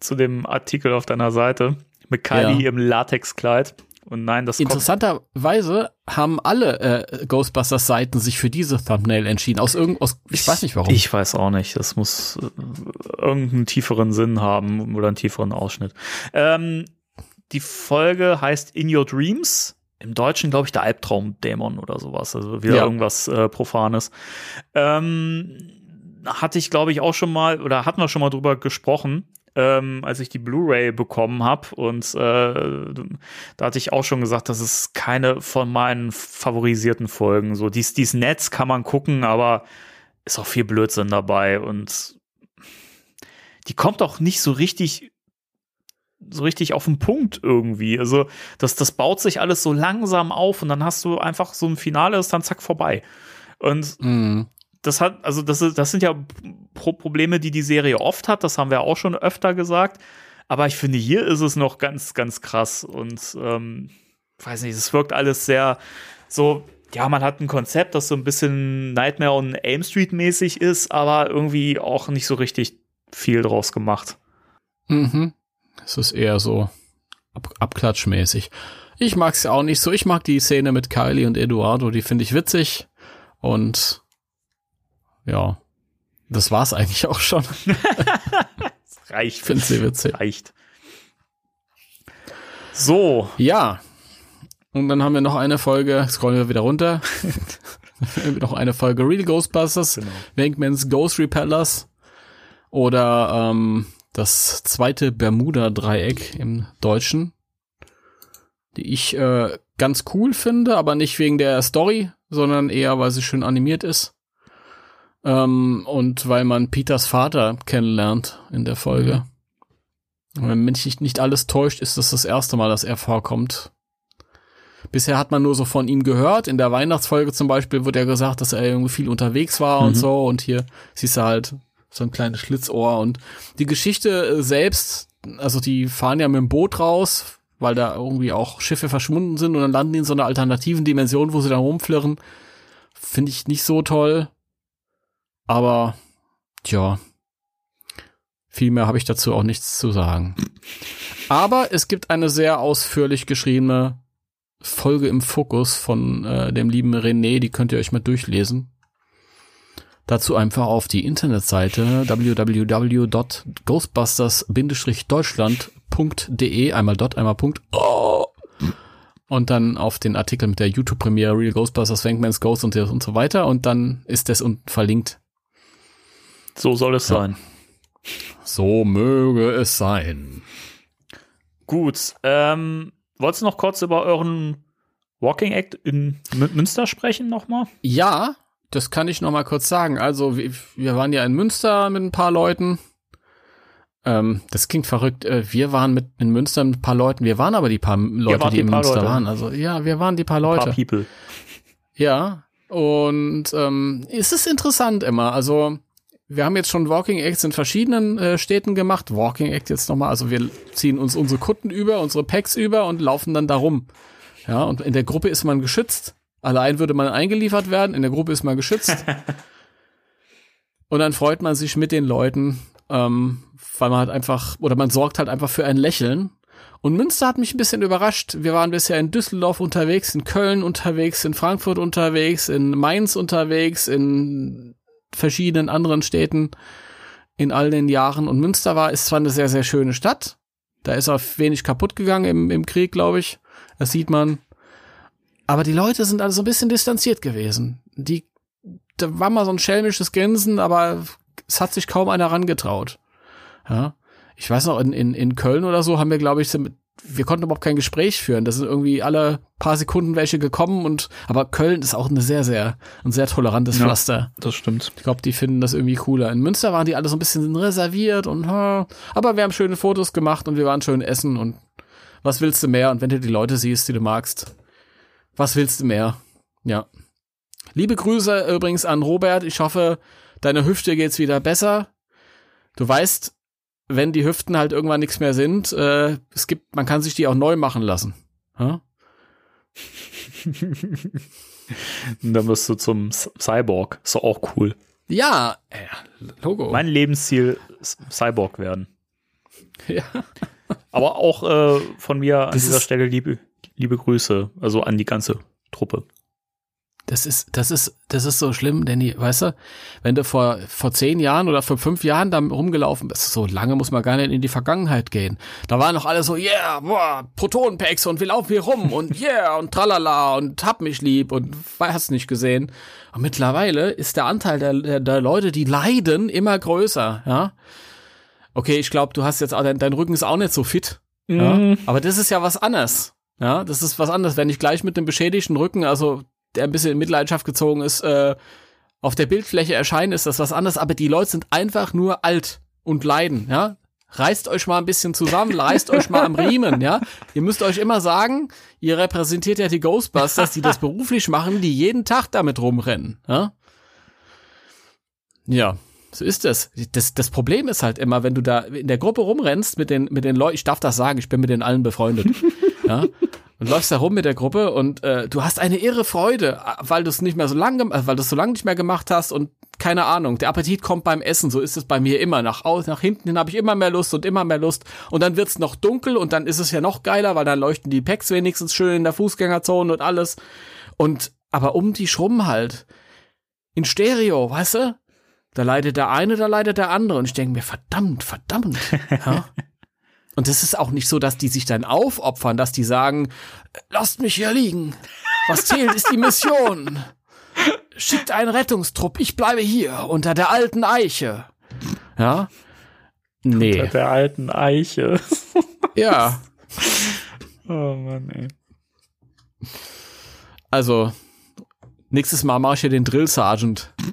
zu dem Artikel auf deiner Seite mit Kylie Ja. im Latexkleid. Und nein, das. Interessanterweise haben alle äh, Ghostbusters-Seiten sich für diese Thumbnail entschieden. Aus irgend, aus, ich weiß nicht warum. Ich weiß auch nicht. Das muss äh, irgendeinen tieferen Sinn haben oder einen tieferen Ausschnitt. Ähm, die Folge heißt In Your Dreams. Im Deutschen, glaube ich, der Albtraumdämon oder sowas. Also wieder Ja. irgendwas äh, Profanes. Ähm, hatte ich, glaube ich, auch schon mal, oder hatten wir schon mal drüber gesprochen, ähm, als ich die Blu-ray bekommen habe. Und äh, da hatte ich auch schon gesagt, das ist keine von meinen favorisierten Folgen. So, dies, dies Netz kann man gucken, aber ist auch viel Blödsinn dabei. Und die kommt auch nicht so richtig so richtig auf den Punkt irgendwie. Also das, das baut sich alles so langsam auf und dann hast du einfach so ein Finale, ist dann zack vorbei. Und Mhm. Das hat, also das, ist, das sind ja Pro Probleme, die die Serie oft hat. Das haben wir auch schon öfter gesagt. Aber ich finde, hier ist es noch ganz, ganz krass und ähm, weiß nicht, es wirkt alles sehr so, ja, man hat ein Konzept, das so ein bisschen Nightmare on Elm Street mäßig ist, aber irgendwie auch nicht so richtig viel draus gemacht. Mhm. Es ist eher so ab abklatschmäßig. Ich mag's ja auch nicht so. Ich mag die Szene mit Kylie und Eduardo, die finde ich witzig. Und ja, das war's eigentlich auch schon. [LAUGHS] Reicht. Ich finde sie witzig. Reicht. So, Ja. Und dann haben wir noch eine Folge, scrollen wir wieder runter. [LAUGHS] noch eine Folge Real Ghostbusters, Genau. Ghost Repellers oder ähm, das zweite Bermuda-Dreieck im Deutschen, die ich äh, ganz cool finde, aber nicht wegen der Story, sondern eher, weil sie schön animiert ist. Ähm, und weil man Peters Vater kennenlernt in der Folge. Und Wenn mich nicht, nicht alles täuscht, ist das das erste Mal, dass er vorkommt. Bisher hat man nur so von ihm gehört. In der Weihnachtsfolge zum Beispiel wurde ja gesagt, dass er irgendwie viel unterwegs war und so. Und hier siehst du halt so ein kleines Schlitzohr. Und die Geschichte selbst, also die fahren ja mit dem Boot raus, weil da irgendwie auch Schiffe verschwunden sind und dann landen die in so einer alternativen Dimension, wo sie dann rumflirren. Finde ich nicht so toll. Aber, tja, viel mehr habe ich dazu auch nichts zu sagen. Aber es gibt eine sehr ausführlich geschriebene Folge im Fokus von äh, dem lieben René, die könnt ihr euch mal durchlesen. Dazu einfach auf die Internetseite www.ghostbusters-deutschland.de, einmal dot, einmal Punkt. Oh. Und dann auf den Artikel mit der YouTube-Premiere Real Ghostbusters, Wankman's Ghost und so weiter. Und dann ist das unten verlinkt. So soll es sein. So möge es sein. Gut, ähm, wolltest du noch kurz über euren Walking Act in Mün- Münster sprechen nochmal? Ja, das kann ich noch mal kurz sagen. Also wir, waren ja in Münster mit ein paar Leuten. Ähm, das klingt verrückt. Äh, Wir waren mit in Münster mit ein paar Leuten. Wir waren aber die paar Leute, die die in paar Münster Leute. waren. Also ja, wir waren die paar Ein Leute. paar People. Ja. Und ähm, es ist interessant immer. Also wir haben jetzt schon Walking Acts in verschiedenen äh, Städten gemacht. Walking Act jetzt nochmal. Also wir ziehen uns unsere Kutten über, unsere Packs über und laufen dann da rum. Ja, und in der Gruppe ist man geschützt. Allein würde man eingeliefert werden, in der Gruppe ist man geschützt. [LAUGHS] und dann freut man sich mit den Leuten, ähm, weil man halt einfach, oder man sorgt halt einfach für ein Lächeln. Und Münster hat mich ein bisschen überrascht. Wir waren bisher in Düsseldorf unterwegs, in Köln unterwegs, in Frankfurt unterwegs, in Mainz unterwegs, in verschiedenen anderen Städten in all den Jahren. Und Münster war, ist zwar eine sehr, sehr schöne Stadt. Da ist auch wenig kaputt gegangen im, im Krieg, glaube ich. Das sieht man. Aber die Leute sind also so ein bisschen distanziert gewesen. Die, da war mal so ein schelmisches Grinsen, aber es hat sich kaum einer rangetraut. Ja. Ich weiß noch, in, in, in Köln oder so haben wir, glaube ich, wir konnten überhaupt kein Gespräch führen. Da sind irgendwie alle paar Sekunden welche gekommen und, aber Köln ist auch eine sehr, sehr, ein sehr tolerantes Ja. Pflaster. Das stimmt. Ich glaube, die finden das irgendwie cooler. In Münster waren die alle so ein bisschen reserviert und, aber wir haben schöne Fotos gemacht und wir waren schön essen und was willst du mehr? Und wenn du die Leute siehst, die du magst, was willst du mehr? Ja. Liebe Grüße übrigens an Robert. Ich hoffe, deiner Hüfte geht's wieder besser. Du weißt, wenn die Hüften halt irgendwann nichts mehr sind, äh, es gibt, man kann sich die auch neu machen lassen. [LAUGHS] Und dann wirst du zum Cyborg. Ist doch auch cool. Ja, äh, Logo. Mein Lebensziel ist Cyborg werden. [LAUGHS] ja. Aber auch äh, von mir an Das dieser Stelle liebe, liebe Grüße. Also an die ganze Truppe. Das ist, das ist, das ist so schlimm, Danny, weißt du, wenn du vor, vor zehn Jahren oder vor fünf Jahren da rumgelaufen bist, so lange muss man gar nicht in die Vergangenheit gehen. Da waren noch alle so, yeah, boah, Protonenpacks und wir laufen hier rum und [LAUGHS] yeah und tralala und hab mich lieb und hast nicht gesehen. Und mittlerweile ist der Anteil der, der, der Leute, die leiden, immer größer, ja. Okay, ich glaube, du hast jetzt, auch- dein, dein Rücken ist auch nicht so fit. Ja? Mhm. Aber das ist ja was anderes. Ja, das ist was anderes. Wenn ich gleich mit einem beschädigten Rücken, also der ein bisschen in Mitleidenschaft gezogen ist, äh, auf der Bildfläche erscheinen, ist das was anderes. Aber die Leute sind einfach nur alt und leiden. Ja, reißt euch mal ein bisschen zusammen, reißt euch mal am Riemen. Ja, ihr müsst euch immer sagen, ihr repräsentiert ja die Ghostbusters, die das [LAUGHS] beruflich machen, die jeden Tag damit rumrennen. Ja, ja. So ist es. Das, das Problem ist halt immer, wenn du da in der Gruppe rumrennst mit den, mit den Leuten, ich darf das sagen, ich bin mit den allen befreundet. [LAUGHS] ja. Und läufst da rum mit der Gruppe und äh, du hast eine irre Freude, weil du es nicht mehr so lange, äh, weil du es so lange nicht mehr gemacht hast und keine Ahnung, der Appetit kommt beim Essen, so ist es bei mir immer. Nach, aus, nach hinten hin habe ich immer mehr Lust und immer mehr Lust. Und dann wird's noch dunkel und dann ist es ja noch geiler, weil dann leuchten die Packs wenigstens schön in der Fußgängerzone und alles. Und aber um die Schrumm halt. In Stereo, weißt du? Da leidet der eine, da leidet der andere. Und ich denke mir, verdammt, verdammt. Ja? [LAUGHS] Und es ist auch nicht so, dass die sich dann aufopfern, dass die sagen, lasst mich hier liegen. Was zählt, ist die Mission. Schickt einen Rettungstrupp, ich bleibe hier unter der alten Eiche. Ja? Nee. Unter der alten Eiche. Ja. [LAUGHS] Oh Mann, ey. Also, nächstes Mal mache ich hier den Drill Sergeant. [LAUGHS]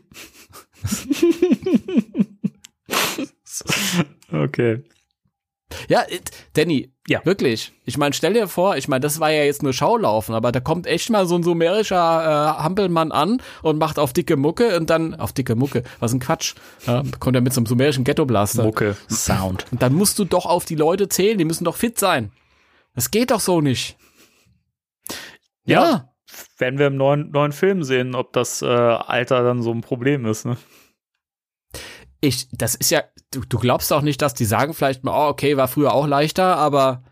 Okay. Ja, äh, Danny, Ja. wirklich. Ich meine, stell dir vor, ich meine, das war ja jetzt nur Schaulaufen, aber da kommt echt mal so ein sumerischer äh, Hampelmann an und macht auf dicke Mucke und dann auf dicke Mucke. Was ein Quatsch. Ja, kommt er mit so einem sumerischen Ghetto-Blaster. Mucke, Sound. Und dann musst du doch auf die Leute zählen, die müssen doch fit sein. Das geht doch so nicht. Ja. Werden wir im neuen, neuen Film sehen, ob das äh, Alter dann so ein Problem ist, ne? ich, das ist ja, du, du glaubst auch nicht, dass die sagen vielleicht mal, oh, okay, war früher auch leichter, aber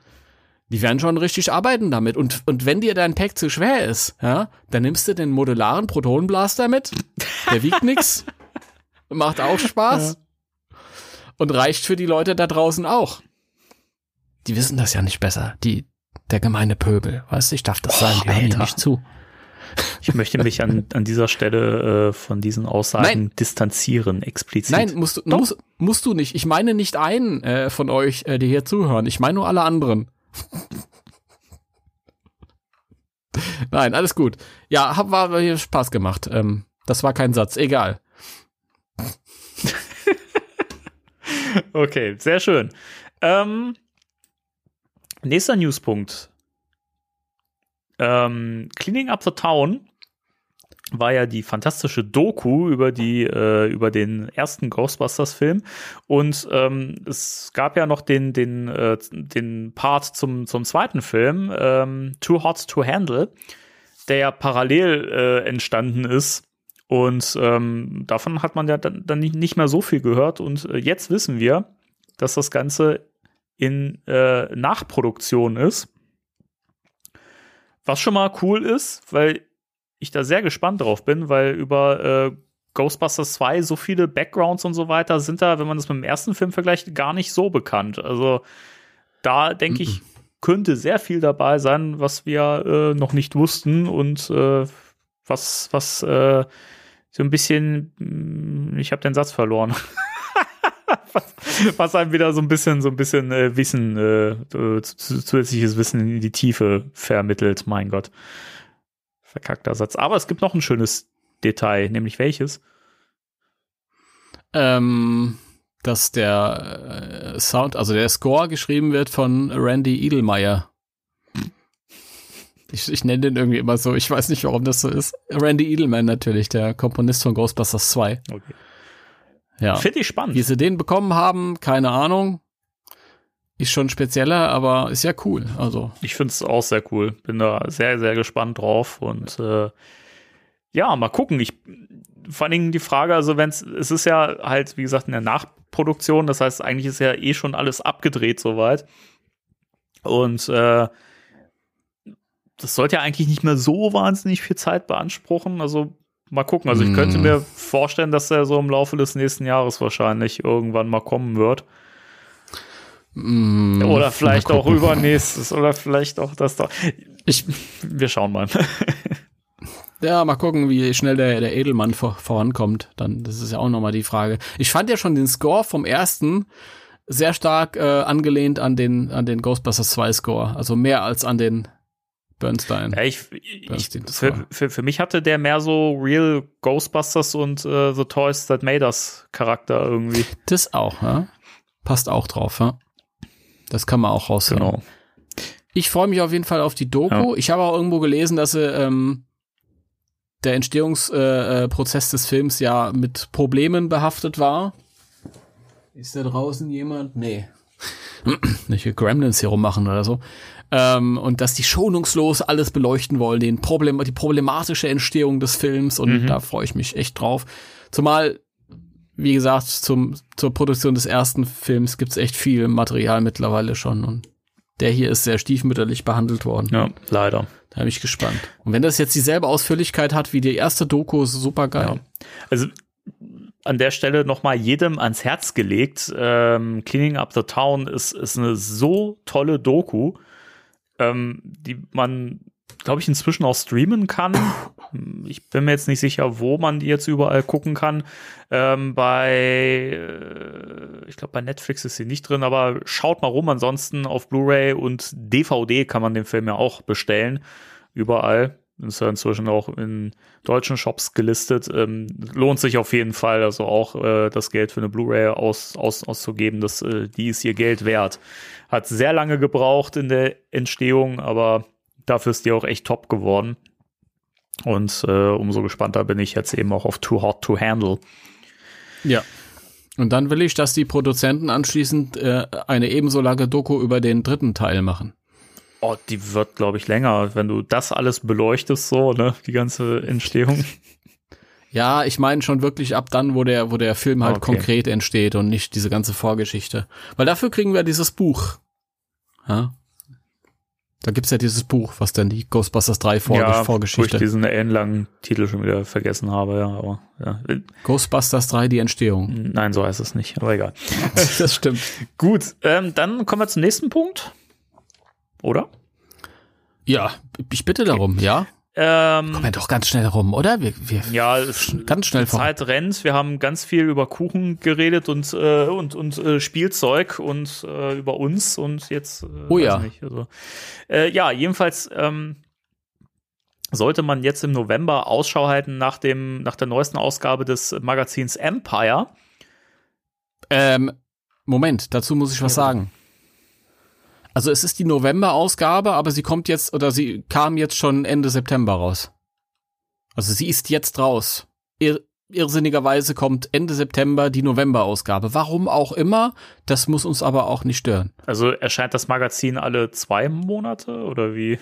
die werden schon richtig arbeiten damit. Und, und wenn dir dein Pack zu schwer ist, ja, dann nimmst du den modularen Protonenblaster mit. Der wiegt [LAUGHS] nix. Macht auch Spaß. Und reicht für die Leute da draußen auch. Die wissen das ja nicht besser. Die, der gemeine Pöbel. Weißt du, ich darf das Boah, sagen, die hören Alter. nicht zu. Ich möchte mich an, an dieser Stelle äh, von diesen Aussagen Nein. distanzieren, explizit. Nein, musst du, musst, musst du nicht. Ich meine nicht einen äh, von euch, äh, die hier zuhören. Ich meine nur alle anderen. [LAUGHS] Nein, alles gut. Ja, hab, war hier Spaß gemacht. Ähm, das war kein Satz. Egal. [LAUGHS] Okay, sehr schön. Ähm, nächster Newspunkt. Ähm, Cleaning Up the Town war ja die fantastische Doku über die äh, über den ersten Ghostbusters-Film und ähm, es gab ja noch den den äh, den Part zum zum zweiten Film ähm, Too Hot to Handle, der ja parallel äh, entstanden ist und ähm, davon hat man ja dann, dann nicht, nicht mehr so viel gehört. Und äh, jetzt wissen wir, dass das Ganze in äh, Nachproduktion ist. Was schon mal cool ist, weil ich da sehr gespannt drauf bin, weil über äh, Ghostbusters 2 so viele Backgrounds und so weiter sind da, wenn man das mit dem ersten Film vergleicht, gar nicht so bekannt. Also da denke ich, könnte sehr viel dabei sein, was wir äh, noch nicht wussten und äh, was, was äh, so ein bisschen, mh, ich habe den Satz verloren. [LAUGHS] was, was einem wieder so ein bisschen, so ein bisschen äh, Wissen, äh, zu- zusätzliches Wissen in die Tiefe vermittelt. Mein Gott. Verkackter Satz. Aber es gibt noch ein schönes Detail, nämlich welches? Ähm, dass der äh, Sound, also der Score geschrieben wird von Randy Edelmeier. Ich, ich nenne den irgendwie immer so, ich weiß nicht, warum das so ist. Randy Edelman natürlich, der Komponist von Ghostbusters 2. Okay. Ja. Finde ich spannend. Wie sie den bekommen haben, keine Ahnung. Ist schon spezieller, aber ist ja cool. Also, Ich finde es auch sehr cool. Bin da sehr, sehr gespannt drauf und äh, ja, mal gucken. Ich vor allen Dingen die Frage, also wenn es, es ist ja halt, wie gesagt, in der Nachproduktion, das heißt, eigentlich ist ja eh schon alles abgedreht soweit. Und äh, das sollte ja eigentlich nicht mehr so wahnsinnig viel Zeit beanspruchen. Also mal gucken. Also ich könnte Mm. mir vorstellen, dass er so im Laufe des nächsten Jahres wahrscheinlich irgendwann mal kommen wird. mm, Oder vielleicht auch übernächstes oder vielleicht auch das da. Ich, Wir schauen mal. [LAUGHS] ja, mal gucken, wie schnell der, der Edelmann vor, vorankommt. Dann, das ist ja auch nochmal die Frage. Ich fand ja schon den Score vom ersten sehr stark äh, angelehnt an den, an den Ghostbusters 2 Score. Also mehr als an den Bernstein. Ja, ich, ich, Bernstein, war- für, für, für mich hatte der mehr so Real Ghostbusters und äh, The Toys That Made Us Charakter irgendwie. Das auch, ja. Passt auch drauf, ja. Das kann man auch raushören. Genau. Ich freue mich auf jeden Fall auf die Doku. Ich habe auch irgendwo gelesen, dass sie ähm, der Entstehungsprozess äh, des Films ja mit Problemen behaftet war. Ist da draußen jemand? Nee. [CLEARS THROAT] Nicht Gremlins hier rummachen oder so. Ähm, und dass die schonungslos alles beleuchten wollen, den Problem, die problematische Entstehung des Films und mhm. da freue ich mich echt drauf. Zumal, wie gesagt, zum, zur Produktion des ersten Films gibt's echt viel Material mittlerweile schon und der hier ist sehr stiefmütterlich behandelt worden. Ja, leider. Da bin ich gespannt. Und wenn das jetzt dieselbe Ausführlichkeit hat wie die erste Doku, ist super geil. Ja. Also an der Stelle nochmal jedem ans Herz gelegt. Ähm, Cleaning Up the Town ist, ist eine so tolle Doku, ähm, die man, glaube ich, inzwischen auch streamen kann. [LAUGHS] Ich bin mir jetzt nicht sicher, wo man die jetzt überall gucken kann. Ähm, bei, äh, ich glaube, bei Netflix ist sie nicht drin, aber schaut mal rum. Ansonsten auf Blu-ray und DVD kann man den Film ja auch bestellen. Überall. Ist ja inzwischen auch in deutschen Shops gelistet. Ähm, lohnt sich auf jeden Fall, also auch äh, das Geld für eine Blu-ray aus, aus, auszugeben. Das, äh, die ist ihr Geld wert. Hat sehr lange gebraucht in der Entstehung, aber dafür ist die auch echt top geworden. Und äh, umso gespannter bin ich jetzt eben auch auf Too Hot to Handle. Ja. Und dann will ich, dass die Produzenten anschließend äh, eine ebenso lange Doku über den dritten Teil machen. Oh, die wird, glaube ich, länger, wenn du das alles beleuchtest, so, ne, die ganze Entstehung. [LAUGHS] Ja, ich meine schon wirklich ab dann, wo der, wo der Film halt okay. konkret entsteht und nicht diese ganze Vorgeschichte. Weil dafür kriegen wir dieses Buch. Ja? Da gibt's ja dieses Buch, was dann die Ghostbusters 3 Vor ja, Vorgeschichte. Wo ich diesen ellenlangen Titel schon wieder vergessen habe, ja, aber ja. Ghostbusters 3 die Entstehung. Nein, so heißt es nicht, aber egal. [LAUGHS] das stimmt. Gut, ähm, dann kommen wir zum nächsten Punkt. Oder? Ja, ich bitte darum, ja. Ähm, Kommen wir doch ganz schnell rum, oder? Wir, wir ja, ganz schnell die Zeit rennt. Wir haben ganz viel über Kuchen geredet und äh, und und äh, Spielzeug und äh, über uns und jetzt. Äh, oh ja. Nicht, also, äh, ja, jedenfalls ähm, sollte man jetzt im November Ausschau halten nach dem nach der neuesten Ausgabe des Magazins Empire. Ähm, Moment, dazu muss ich was sagen. Also es ist die November-Ausgabe, aber sie kommt jetzt oder sie kam jetzt schon Ende September raus. Also sie ist jetzt raus. Ir irrsinnigerweise kommt Ende September die November-Ausgabe. Warum auch immer, das muss uns aber auch nicht stören. Also erscheint das Magazin alle zwei Monate oder wie?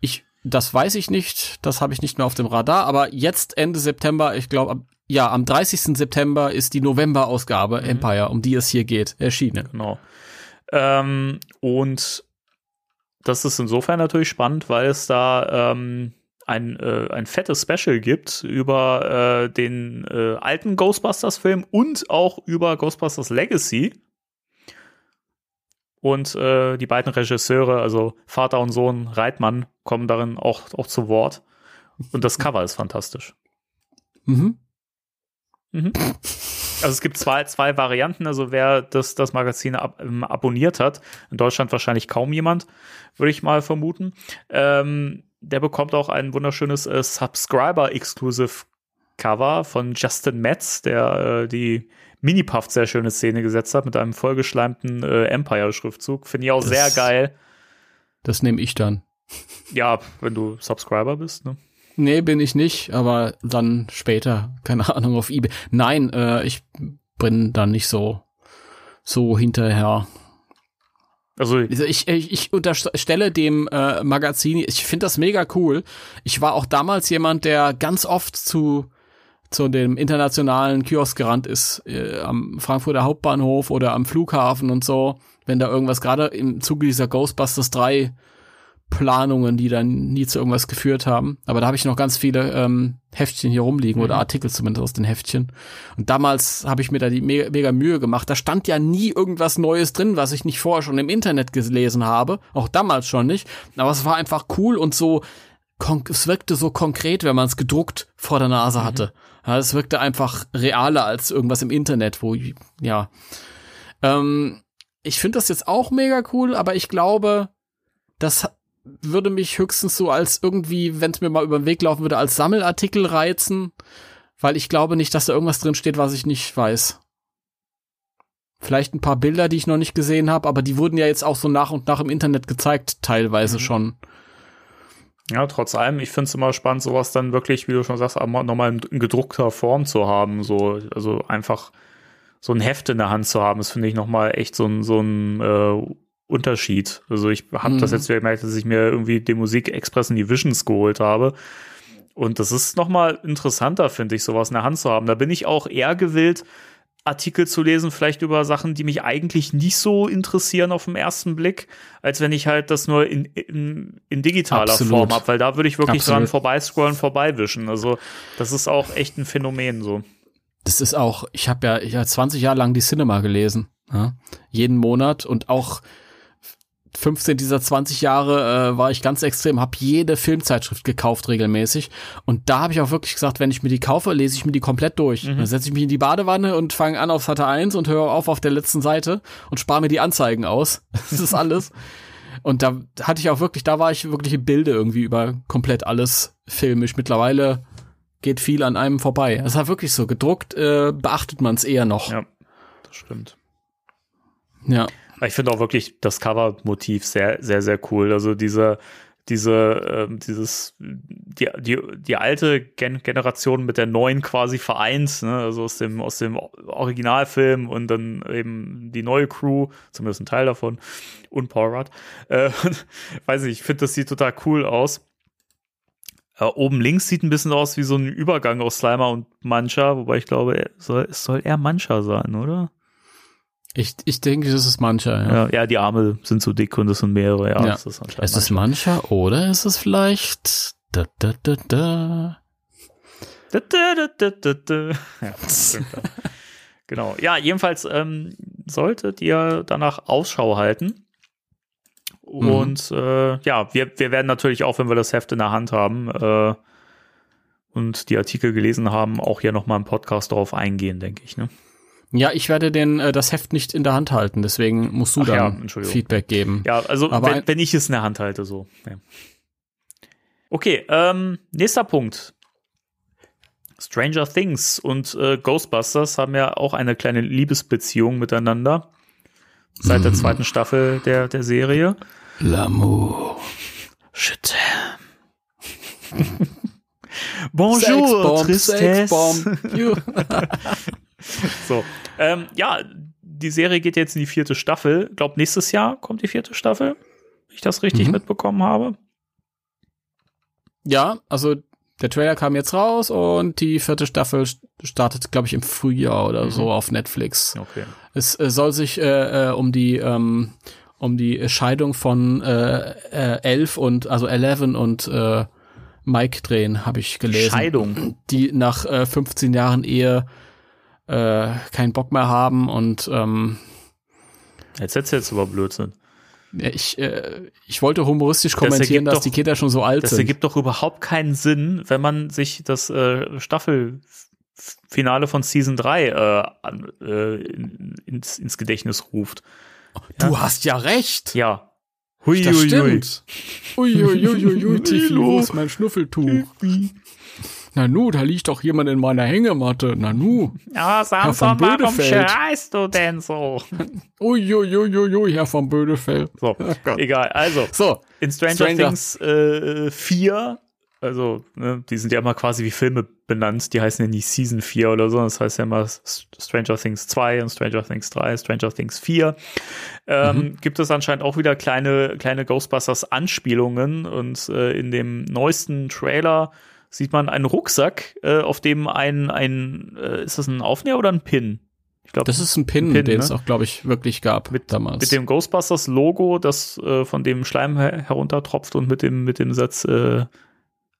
Ich, das weiß ich nicht, das habe ich nicht mehr auf dem Radar, aber jetzt Ende September, ich glaube, ja, am 30. September ist die November-Ausgabe mhm. Empire, um die es hier geht, erschienen. Genau. Ähm, und das ist insofern natürlich spannend, weil es da ähm, ein, äh, ein fettes Special gibt über äh, den äh, alten Ghostbusters-Film und auch über Ghostbusters Legacy. Und äh, die beiden Regisseure, also Vater und Sohn Reitmann, kommen darin auch, auch zu Wort. Und das Cover ist fantastisch. Mhm. Mhm. [LAUGHS] Also es gibt zwei, zwei Varianten. Also wer das, das Magazin ab, ähm, abonniert hat, in Deutschland wahrscheinlich kaum jemand, würde ich mal vermuten. Ähm, der bekommt auch ein wunderschönes äh, Subscriber-Exclusive Cover von Justin Metz, der äh, die Mini-Puff sehr schöne Szene gesetzt hat mit einem vollgeschleimten äh, Empire-Schriftzug. Finde ich auch das, sehr geil. Das nehme ich dann. Ja, wenn du Subscriber bist, ne? Nee, bin ich nicht, aber dann später, keine [LAUGHS] Ahnung, auf eBay. Nein, äh, ich bin da nicht so, so hinterher. Also, also ich, ich, ich unterstelle dem äh, Magazin, ich finde das mega cool. Ich war auch damals jemand, der ganz oft zu zu dem internationalen Kiosk gerannt ist, äh, am Frankfurter Hauptbahnhof oder am Flughafen und so, wenn da irgendwas gerade im Zuge dieser Ghostbusters 3 Planungen, die dann nie zu irgendwas geführt haben. Aber da habe ich noch ganz viele ähm, Heftchen hier rumliegen mhm. oder Artikel zumindest aus den Heftchen. Und damals habe ich mir da die mega, mega Mühe gemacht. Da stand ja nie irgendwas Neues drin, was ich nicht vorher schon im Internet gelesen habe. Auch damals schon nicht. Aber es war einfach cool und so, es wirkte so konkret, wenn man es gedruckt vor der Nase mhm. hatte. Ja, es wirkte einfach realer als irgendwas im Internet, wo, ja. Ähm, ich finde das jetzt auch mega cool, aber ich glaube, das würde mich höchstens so als irgendwie, wenn es mir mal über den Weg laufen würde, als Sammelartikel reizen, weil ich glaube nicht, dass da irgendwas drin steht, was ich nicht weiß. Vielleicht ein paar Bilder, die ich noch nicht gesehen habe, aber die wurden ja jetzt auch so nach und nach im Internet gezeigt, teilweise mhm. schon. Ja, trotz allem, ich finde es immer spannend, sowas dann wirklich, wie du schon sagst, nochmal in gedruckter Form zu haben. So, also einfach so ein Heft in der Hand zu haben, das finde ich nochmal echt so ein, so ein äh, Unterschied. Also ich habe mhm. das jetzt gemerkt, dass ich mir irgendwie den Musik Express in die Visions geholt habe. Und das ist nochmal interessanter, finde ich, sowas in der Hand zu haben. Da bin ich auch eher gewillt, Artikel zu lesen, vielleicht über Sachen, die mich eigentlich nicht so interessieren auf den ersten Blick, als wenn ich halt das nur in, in, in digitaler Absolut. Form habe, weil da würde ich wirklich Absolut. dran vorbeiscrollen, vorbeiwischen. Also das ist auch echt ein Phänomen so. Das ist auch, ich habe ja, ich hab 20 Jahre lang die Cinema gelesen, ja? jeden Monat und auch 15 dieser 20 Jahre äh, war ich ganz extrem, habe jede Filmzeitschrift gekauft regelmäßig. Und da habe ich auch wirklich gesagt, wenn ich mir die kaufe, lese ich mir die komplett durch. Mhm. Dann setze ich mich in die Badewanne und fange an auf Seite 1 und höre auf auf der letzten Seite und spare mir die Anzeigen aus. [LAUGHS] das ist alles. Und da hatte ich auch wirklich, da war ich wirklich im Bilde irgendwie über komplett alles filmisch. Mittlerweile geht viel an einem vorbei. Es war wirklich so. Gedruckt äh, beachtet man es eher noch. Ja, das stimmt. Ja. Ich finde auch wirklich das Cover-Motiv sehr, sehr, sehr cool. Also diese, diese, ähm, dieses, die, die, die alte Gen Generation mit der neuen quasi vereint, ne? also aus dem, aus dem Originalfilm und dann eben die neue Crew, zumindest ein Teil davon, und Paul Rudd. Äh, [LAUGHS] weiß nicht, ich finde, das sieht total cool aus. Äh, oben links sieht ein bisschen aus wie so ein Übergang aus Slimer und Mancha, wobei ich glaube, soll, es soll eher Mancha sein, oder? Ich, ich denke, das ist mancher, ja. ja. ja. die Arme sind so dick und es sind mehrere, ja. ja. Ist es ist es mancher oder ist es vielleicht da, da, da, da. Da, da, da, da, da. Ja, [LAUGHS] genau. Ja, jedenfalls ähm, solltet ihr danach Ausschau halten. Mhm. Und mhm. äh, ja, wir, wir werden natürlich auch, wenn wir das Heft in der Hand haben äh, und die Artikel gelesen haben, auch hier nochmal im Podcast darauf eingehen, denke ich. Ne? Ja, ich werde den äh, das Heft nicht in der Hand halten, deswegen musst du Ach dann ja, Feedback geben. Ja, also Aber wenn, wenn ich es in der Hand halte, so. Ja. Okay, ähm, nächster Punkt. Stranger Things und äh, Ghostbusters haben ja auch eine kleine Liebesbeziehung miteinander. Seit der mhm. zweiten Staffel der, der Serie. L'amour. Je t'aime. Bonjour, Sexbomb, Tristesse. [LAUGHS] [LAUGHS] so. Ähm, ja, die Serie geht jetzt in die vierte Staffel. Ich glaube, nächstes Jahr kommt die vierte Staffel, wenn ich das richtig mhm. mitbekommen habe. Ja, also der Trailer kam jetzt raus und die vierte Staffel startet, glaube ich, im Frühjahr oder mhm. so auf Netflix. Okay. Es äh, soll sich äh, äh, um die ähm, um die Scheidung von äh, äh, Elf und also Eleven und äh, Mike drehen, habe ich gelesen. Scheidung. Die nach äh, 15 Jahren Ehe äh, keinen Bock mehr haben und ähm, Jetzt setzt jetzt aber Blödsinn. Ich, äh, ich wollte humoristisch kommentieren, das dass doch, die Kinder schon so alt das sind. Das ergibt doch überhaupt keinen Sinn, wenn man sich das äh, Staffelfinale von Season 3 äh, äh, ins, ins Gedächtnis ruft. Du ja? hast ja recht. Ja. Hui, das hui, stimmt. Hui, hui, hui, hui, hui, [LAUGHS] Tifi, wo ist mein Schnuffeltuch? Nanu, da liegt doch jemand in meiner Hängematte. Nanu. Ja, Samson, warum schreist du denn so? [LAUGHS] Uiuiuiui, Herr von Bödefeld. So, oh egal. Also, so, in Stranger, Stranger. Things äh, 4, also, ne, die sind ja immer quasi wie Filme benannt. Die heißen ja nicht Season 4 oder so. Das heißt ja immer Stranger Things 2 und Stranger Things 3, Stranger Things 4. Ähm, mhm. Gibt es anscheinend auch wieder kleine, kleine Ghostbusters-Anspielungen und äh, in dem neuesten Trailer sieht man einen Rucksack, äh, auf dem ein, ein äh, ist das ein Aufnäher oder ein Pin? Ich glaube, das ist ein Pin, Pin den ne? es auch, glaube ich, wirklich gab mit, damals. Mit dem Ghostbusters-Logo, das äh, von dem Schleim her heruntertropft und mit dem, mit dem Satz äh,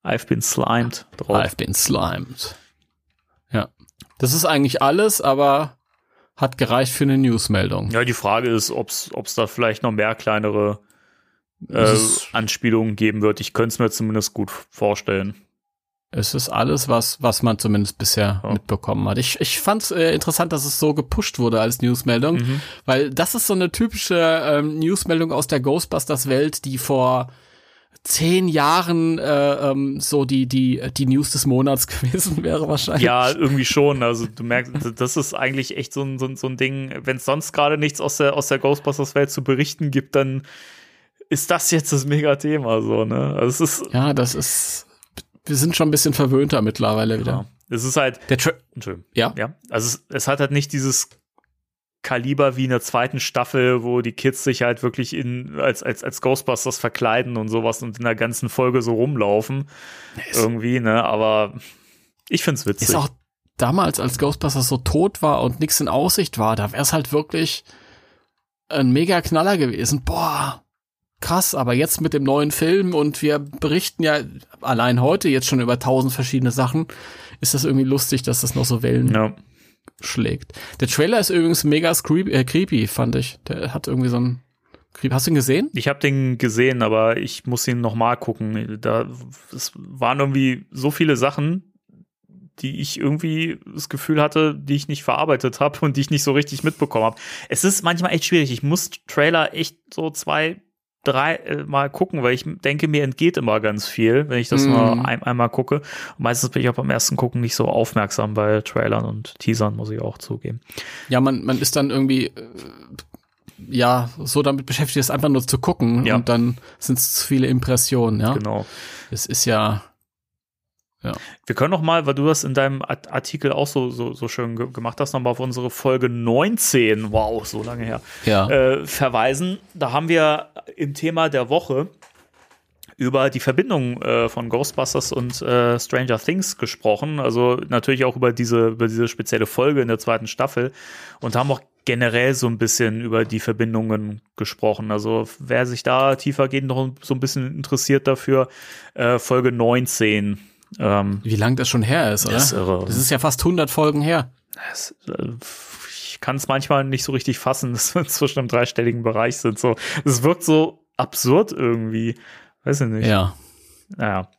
I've been slimed drauf. I've been slimed. Ja. Das ist eigentlich alles, aber hat gereicht für eine Newsmeldung. Ja, die Frage ist, ob es da vielleicht noch mehr kleinere äh, Anspielungen geben wird. Ich könnte es mir zumindest gut vorstellen. Es ist alles, was, was man zumindest bisher ja. mitbekommen hat. Ich, ich fand es äh, interessant, dass es so gepusht wurde als Newsmeldung, mhm. weil das ist so eine typische ähm, Newsmeldung aus der Ghostbusters-Welt, die vor zehn Jahren äh, ähm, so die die die News des Monats [LAUGHS] gewesen wäre wahrscheinlich. Ja, irgendwie schon. Also du merkst, das ist eigentlich echt so ein so ein, so ein Ding. Wenn es sonst gerade nichts aus der aus der Ghostbusters Welt zu berichten gibt, dann ist das jetzt das Mega-Thema so, ne? Also es ist. Ja, das ist. Wir sind schon ein bisschen verwöhnter mittlerweile wieder. Ja. Es ist halt. Der Tra ja? Ja. Also es, es hat halt nicht dieses Kaliber wie in der zweiten Staffel, wo die Kids sich halt wirklich in, als, als, als Ghostbusters verkleiden und sowas und in der ganzen Folge so rumlaufen. Ist, Irgendwie, ne? Aber ich find's witzig. ist auch damals, als Ghostbusters so tot war und nichts in Aussicht war, da wäre es halt wirklich ein mega Knaller gewesen. Boah, krass, aber jetzt mit dem neuen Film und wir berichten ja allein heute jetzt schon über tausend verschiedene Sachen, ist das irgendwie lustig, dass das noch so Wellen ja. schlägt. Der Trailer ist übrigens mega creepy, äh, creepy, fand ich. Der hat irgendwie so ein Creep. Hast du ihn gesehen? Ich habe den gesehen, aber ich muss ihn noch mal gucken. Da es waren irgendwie so viele Sachen, die ich irgendwie das Gefühl hatte, die ich nicht verarbeitet habe und die ich nicht so richtig mitbekommen habe. Es ist manchmal echt schwierig. Ich muss Trailer echt so zwei, drei äh, Mal gucken, weil ich denke, mir entgeht immer ganz viel, wenn ich das Mm. nur ein, einmal gucke. Und meistens bin ich auch beim ersten Gucken nicht so aufmerksam bei Trailern und Teasern, muss ich auch zugeben. Ja, man, man ist dann irgendwie, äh, ja, so damit beschäftigt, es einfach nur zu gucken Ja. und dann sind es zu viele Impressionen, ja. Genau. Es ist ja, Wir können noch mal, weil du das in deinem Art- Artikel auch so, so, so schön ge gemacht hast, noch mal auf unsere Folge 19, wow, so lange her, ja. äh, verweisen. Da haben wir im Thema der Woche über die Verbindung äh, von Ghostbusters und äh, Stranger Things gesprochen. Also natürlich auch über diese, über diese spezielle Folge in der zweiten Staffel und haben auch generell so ein bisschen über die Verbindungen gesprochen. Also wer sich da tiefergehend noch so ein bisschen interessiert dafür, äh, Folge 19. Ähm, Wie lang das schon her ist, oder? Das ist irre. Das ist ja fast 100 Folgen her. es, äh, ich kann es manchmal nicht so richtig fassen, [LAUGHS] dass wir zwischen einem dreistelligen Bereich sind. So, es wirkt so absurd irgendwie. Weiß ich nicht. Ja. Naja.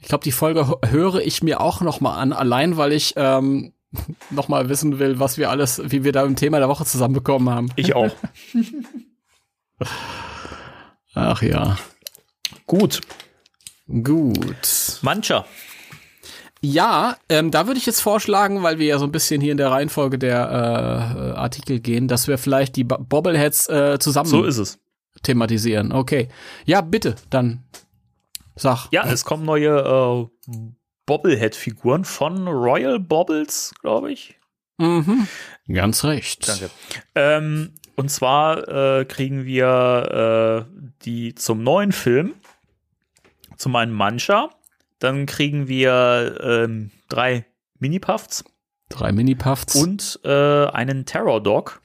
Ich glaube, die Folge höre ich mir auch noch mal an, allein weil ich ähm, [LAUGHS] noch mal wissen will, was wir alles, wie wir da im Thema der Woche zusammenbekommen haben. Ich auch. Ach ja. Gut. Gut. Mancher. Ja, ähm, da würde ich jetzt vorschlagen, weil wir ja so ein bisschen hier in der Reihenfolge der äh, Artikel gehen, dass wir vielleicht die Bo- Bobbleheads äh, zusammen So ist es. thematisieren. Okay. Ja, bitte, dann sag. Ja, es kommen neue äh, Bobblehead-Figuren von Royal Bobbles, glaube ich. Mhm. Ganz recht. Danke. Ähm, und zwar äh, kriegen wir äh, die zum neuen Film. Zum einen Mancha. Dann kriegen wir ähm, drei Mini-Puffs Drei Mini-Puffs. und äh, einen Terror Dog.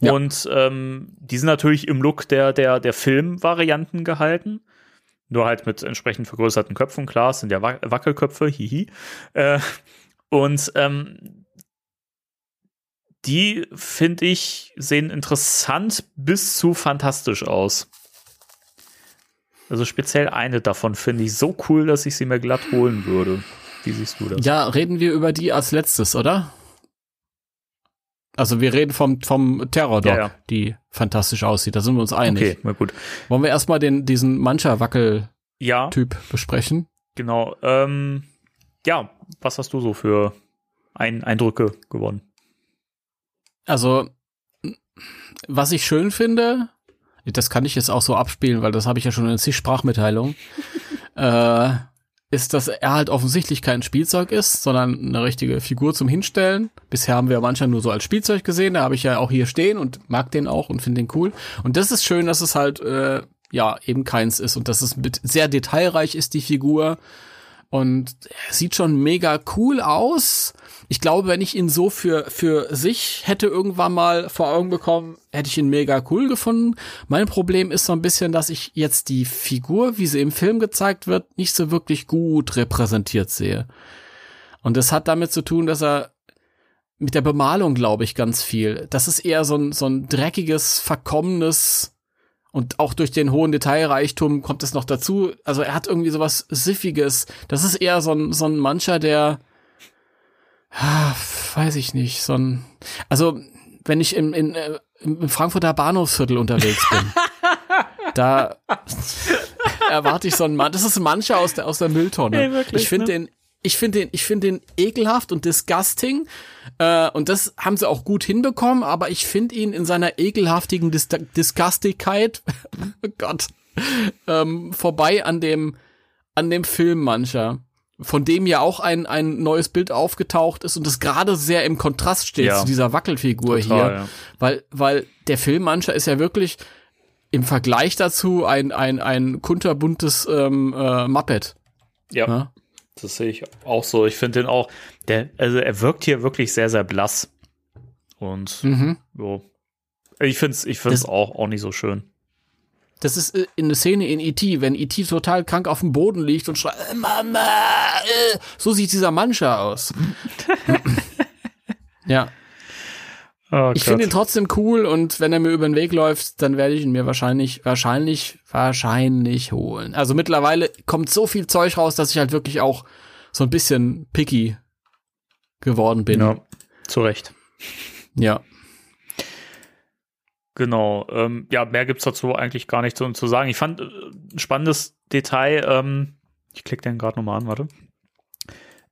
Ja. Und ähm, die sind natürlich im Look der, der, der Film-Varianten gehalten. Nur halt mit entsprechend vergrößerten Köpfen, klar, es sind ja Wac- Wackelköpfe, hihi. Äh, und ähm, die, finde ich, sehen interessant bis zu fantastisch aus. Also speziell eine davon finde ich so cool, dass ich sie mir glatt holen würde. Wie siehst du das? Ja, reden wir über die als letztes, oder? Also wir reden vom, vom Terror-Dog, Ja, ja. die fantastisch aussieht. Da sind wir uns einig. Okay, na gut. Wollen wir erstmal den, diesen Mancha-Wackel-Typ Ja, besprechen? genau. Ähm, ja, was hast du so für ein Eindrücke gewonnen? Also, was ich schön finde, das kann ich jetzt auch so abspielen, weil das habe ich ja schon in zig Sprachmitteilungen, [LAUGHS] äh, ist, dass er halt offensichtlich kein Spielzeug ist, sondern eine richtige Figur zum Hinstellen. Bisher haben wir manchmal nur so als Spielzeug gesehen, da habe ich ja auch hier stehen und mag den auch und finde den cool. Und das ist schön, dass es halt, äh, ja, eben keins ist und dass es mit sehr detailreich ist, die Figur. Und er sieht schon mega cool aus. Ich glaube, wenn ich ihn so für, für sich hätte irgendwann mal vor Augen bekommen, hätte ich ihn mega cool gefunden. Mein Problem ist so ein bisschen, dass ich jetzt die Figur, wie sie im Film gezeigt wird, nicht so wirklich gut repräsentiert sehe. Und das hat damit zu tun, dass er mit der Bemalung, glaube ich, ganz viel. Das ist eher so ein, so ein dreckiges, verkommenes, und auch durch den hohen Detailreichtum kommt es noch dazu. Also er hat irgendwie sowas Siffiges. Das ist eher so ein, so ein Mancher, der, ah, weiß ich nicht, so ein, also wenn ich im, in, äh, im Frankfurter Bahnhofsviertel unterwegs bin, [LAUGHS] da erwarte ich so einen Mann. Das ist ein Mancher aus der, aus der Mülltonne. Ey, wirklich, ich finde ne? den ich finde den, ich finde den ekelhaft und disgusting. Äh, und das haben sie auch gut hinbekommen, aber ich finde ihn in seiner ekelhaftigen Dis Disgustigkeit, [LAUGHS] oh Gott, ähm, vorbei an dem, an dem Film mancher. Von dem ja auch ein, ein neues Bild aufgetaucht ist und das gerade sehr im Kontrast steht Ja. zu dieser Wackelfigur Total, hier. ja. Weil, weil der Film mancher ist ja wirklich im Vergleich dazu ein, ein, ein kunterbuntes ähm, äh, Muppet. Ja, Ne? Das sehe ich auch so. Ich finde den auch, der, also er wirkt hier wirklich sehr, sehr blass. Und Mhm. jo. Ich finde es ich find's Das- auch, auch nicht so schön. Das ist äh, in der Szene in E.T., wenn E.T. total krank auf dem Boden liegt und schreit, "Äh, Mama, äh, so sieht dieser Mancher aus. [LAUGHS] ja, Oh, ich finde ihn trotzdem cool und wenn er mir über den Weg läuft, dann werde ich ihn mir wahrscheinlich, wahrscheinlich, wahrscheinlich holen. Also mittlerweile kommt so viel Zeug raus, dass ich halt wirklich auch so ein bisschen picky geworden bin. Ja, zu Recht. ja. Genau. Ähm, ja, mehr gibt's dazu eigentlich gar nicht zu, zu sagen. Ich fand äh, ein spannendes Detail, ähm, ich klicke den gerade nochmal an, warte.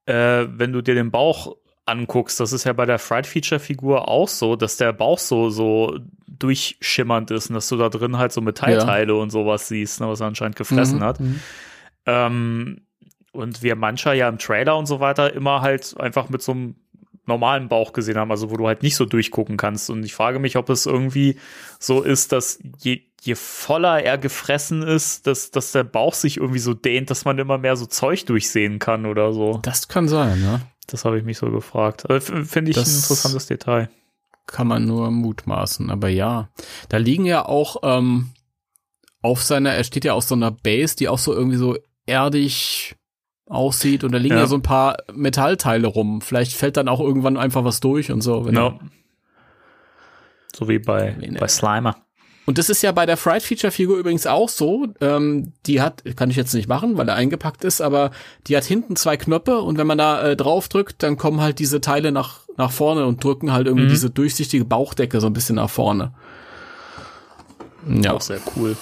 Äh, wenn du dir den Bauch anguckst, das ist ja bei der Fright Feature Figur auch so, dass der Bauch so, so durchschimmernd ist und dass du da drin halt so Metallteile und sowas siehst, ne, was er anscheinend gefressen Mhm. hat. Mhm. Ähm, und wir mancher ja im Trailer und so weiter immer halt einfach mit so einem normalen Bauch gesehen haben, also wo du halt nicht so durchgucken kannst. Und ich frage mich, ob es irgendwie so ist, dass je, je voller er gefressen ist, dass, dass der Bauch sich irgendwie so dehnt, dass man immer mehr so Zeug durchsehen kann oder so. Das kann sein, ne? Das habe ich mich so gefragt. Äh, Finde ich Das- ein interessantes Detail. kann man nur mutmaßen, aber ja. Da liegen ja auch ähm, auf seiner, er steht ja auf so einer Base, die auch so irgendwie so erdig aussieht und da liegen ja, Ja. so ein paar Metallteile rum. Vielleicht fällt dann auch irgendwann einfach was durch und so. Wenn er, So wie bei, Nee, nee. bei Slimer. Und das ist ja bei der Fright Feature Figur übrigens auch so. Ähm, die hat, kann ich jetzt nicht machen, weil er eingepackt ist, aber die hat hinten zwei Knöpfe und wenn man da äh, drauf drückt, dann kommen halt diese Teile nach, nach vorne und drücken halt irgendwie Mhm. diese durchsichtige Bauchdecke so ein bisschen nach vorne. Ja. Auch sehr cool.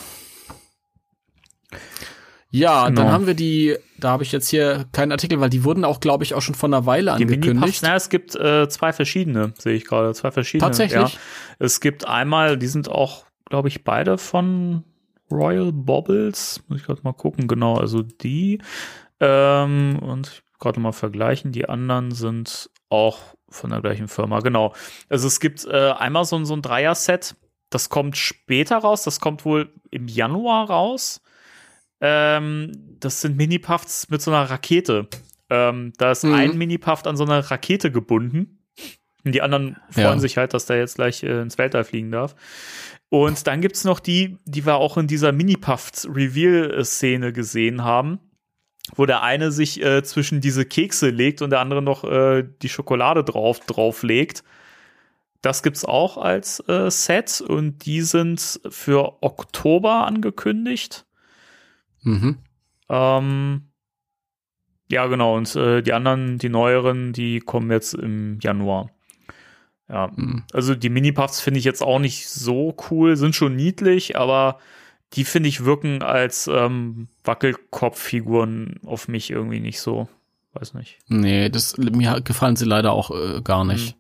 Ja, Genau. dann haben wir die, da habe ich jetzt hier keinen Artikel, weil die wurden auch, glaube ich, auch schon vor einer Weile Die angekündigt. na, es gibt äh, zwei verschiedene, sehe ich gerade. Zwei verschiedene. Tatsächlich? Ja. Es gibt einmal, die sind auch, glaube ich, beide von Royal Bobbles. Muss ich gerade mal gucken, genau. Also die. Ähm, und gerade mal vergleichen. Die anderen sind auch von der gleichen Firma, genau. Also es gibt äh, einmal so, ein- so ein Dreier-Set. Das kommt später raus. Das kommt wohl im Januar raus. Ähm, das sind Mini-Puffs mit so einer Rakete. Ähm, da ist Mhm. ein Mini-Puff an so einer Rakete gebunden. Und die anderen freuen Ja. sich halt, dass der jetzt gleich äh, ins Weltall fliegen darf. Und dann gibt's noch die, die wir auch in dieser Mini-Puffs-Reveal-Szene gesehen haben, wo der eine sich äh, zwischen diese Kekse legt und der andere noch äh, die Schokolade drauf, drauf legt. Das gibt's auch als äh, Set und die sind für Oktober angekündigt. Mhm. Ähm, ja, genau. Und äh, die anderen, die neueren, die kommen jetzt im Januar. Ja, Mhm. also die Mini-Puffs finde ich jetzt auch nicht so cool, sind schon niedlich, aber die finde ich wirken als ähm, Wackelkopffiguren auf mich irgendwie nicht so. Weiß nicht. Nee, das, mir gefallen sie leider auch äh, gar nicht.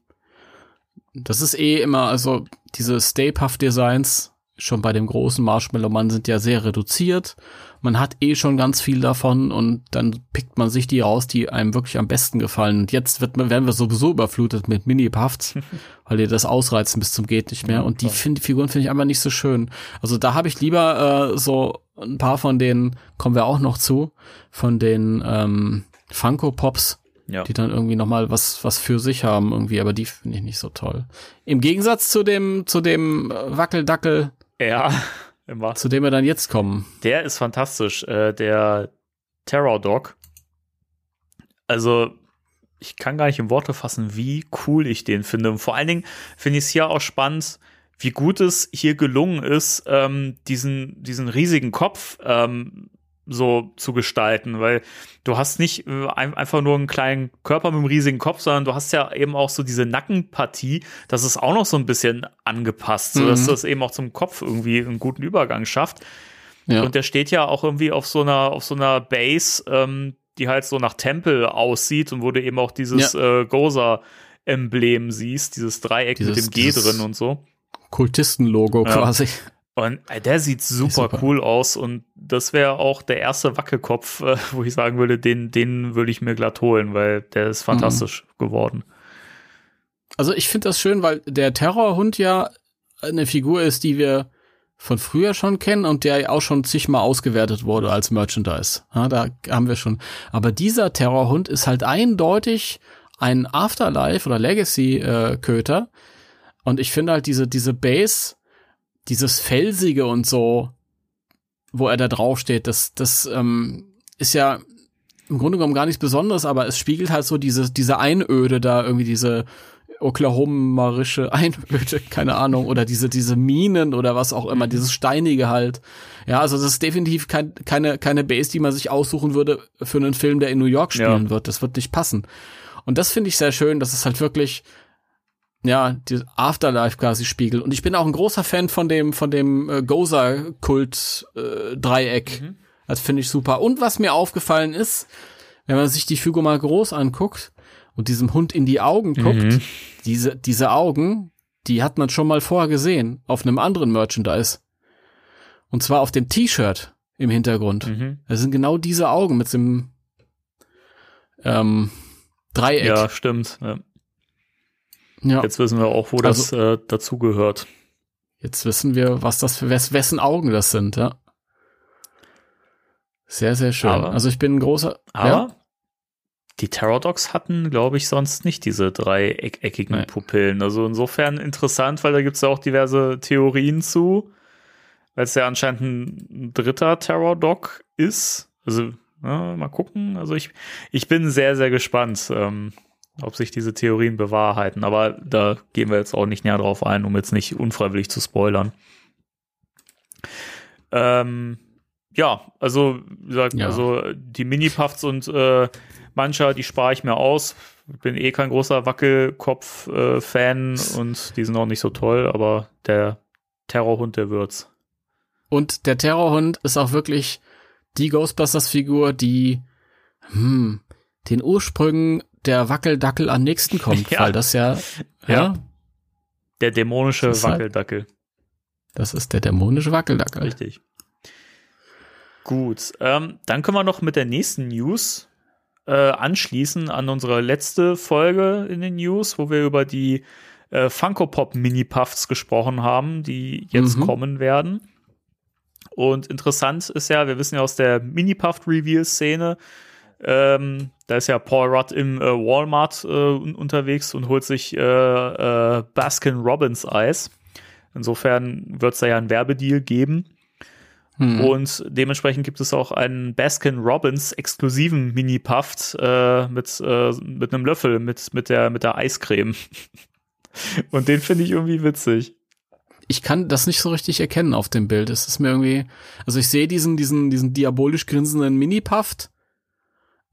Das ist eh immer, also diese Stay Puff Designs schon bei dem großen Marshmallow Mann sind ja sehr reduziert. Man hat eh schon ganz viel davon und dann pickt man sich die raus, die einem wirklich am besten gefallen. Und jetzt wird man, werden wir sowieso überflutet mit Mini-Puffs, [LAUGHS] weil die das ausreizen bis zum geht nicht mehr. Und die, find, die Figuren finde ich einfach nicht so schön. Also da habe ich lieber äh, so ein paar von denen, kommen wir auch noch zu, von den ähm, Funko Pops, Ja. die dann irgendwie noch mal was was für sich haben irgendwie, aber die finde ich nicht so toll. Im Gegensatz zu dem zu dem äh, Wackeldackel, Ja, immer. zu dem wir dann jetzt kommen. Der ist fantastisch, äh, der Terror Dog. Also, ich kann gar nicht in Worte fassen, wie cool ich den finde. Und vor allen Dingen finde ich es hier auch spannend, wie gut es hier gelungen ist, ähm, diesen, diesen riesigen Kopf ähm, so zu gestalten, weil du hast nicht äh, ein, einfach nur einen kleinen Körper mit einem riesigen Kopf, sondern du hast ja eben auch so diese Nackenpartie, das ist auch noch so ein bisschen angepasst, sodass Mhm. das eben auch zum Kopf irgendwie einen guten Übergang schafft. Ja. Und der steht ja auch irgendwie auf so einer, auf so einer Base, ähm, die halt so nach Tempel aussieht und wo du eben auch dieses äh, Goza-Emblem siehst, dieses Dreieck Dieses- mit dem G drin und so. Kultisten-Logo Ja. quasi. Und äh, der sieht super, super. cool aus und das wäre auch der erste Wackelkopf, äh, [LAUGHS] wo ich sagen würde, den, den würde ich mir glatt holen, weil der ist fantastisch geworden. Also ich finde das schön, weil der Terrorhund ja eine Figur ist, die wir von früher schon kennen und der ja auch schon zigmal ausgewertet wurde als Merchandise. Ja, da haben wir schon. Aber dieser Terrorhund ist halt eindeutig ein Afterlife oder Legacy-Köter. und ich finde halt diese, diese Base, dieses Felsige und so, wo er da draufsteht, das, das ähm, ist ja im Grunde genommen gar nichts Besonderes, aber es spiegelt halt so diese, diese Einöde da, irgendwie diese oklahomarische [LAUGHS] Einöde, keine Ahnung, oder diese, diese Minen oder was auch immer, dieses Steinige halt. Ja, also das ist definitiv kein, keine, keine Base, die man sich aussuchen würde für einen Film, der in New York spielen Ja. wird. Das wird nicht passen. Und das finde ich sehr schön, dass es halt wirklich, ja, die Afterlife quasi spiegelt. Und ich bin auch ein großer Fan von dem, von dem äh, Goza-Kult-Dreieck. Mhm. Das finde ich super. Und was mir aufgefallen ist, wenn man sich die Figur mal groß anguckt und diesem Hund in die Augen guckt, Mhm. diese, diese Augen, die hat man schon mal vorher gesehen auf einem anderen Merchandise. Und zwar auf dem T-Shirt im Hintergrund. Mhm. Das sind genau diese Augen mit dem ähm, Dreieck. Ja, stimmt. Ja. Ja. Jetzt wissen wir auch, wo das äh, dazugehört. Jetzt wissen wir, was das für wes wessen Augen das sind, ja. Sehr, sehr schön. Aber- also ich bin ein großer. Aber ja? die Terror Dogs hatten, glaube ich, sonst nicht diese drei eck eckigen Nee. Pupillen. Also insofern interessant, weil da gibt es ja auch diverse Theorien zu, weil es ja anscheinend ein dritter Terror Dog ist. Also ja, mal gucken. Also ich, ich bin sehr, sehr gespannt, ähm, ob sich diese Theorien bewahrheiten. Aber da gehen wir jetzt auch nicht näher drauf ein, um jetzt nicht unfreiwillig zu spoilern. Ähm, ja, also wie gesagt, Ja. also die Mini-Puffs und äh, mancher, die spare ich mir aus. Bin eh kein großer Wackelkopf-Fan und die sind auch nicht so toll, aber der Terrorhund, der wird's. Und der Terrorhund ist auch wirklich die Ghostbusters-Figur, die hm, den Ursprüngen der Wackeldackel am nächsten kommt, [LAUGHS] Ja. weil das ja, ja, Ja. Der dämonische Das halt- Wackeldackel. das ist der dämonische Wackeldackel. Richtig. Gut, ähm, dann können wir noch mit der nächsten News äh, anschließen an unsere letzte Folge in den News, wo wir über die äh, Funko Pop Mini Puffs gesprochen haben, die jetzt Mhm. kommen werden. Und interessant ist ja, wir wissen ja aus der Mini Puff Reveal Szene, ähm, da ist ja Paul Rudd im äh, Walmart äh, un- unterwegs und holt sich äh, äh, Baskin Robbins Eis. Insofern wird es da ja einen Werbedeal geben. Hm. Und dementsprechend gibt es auch einen Baskin Robbins exklusiven Mini-Puff äh, mit, mit einem Löffel, mit, mit, der, mit der Eiscreme. [LAUGHS] Und den finde ich irgendwie witzig. ich kann das nicht so richtig erkennen auf dem Bild. Es ist mir irgendwie, also ich sehe diesen, diesen, diesen diabolisch grinsenden Mini-Puft.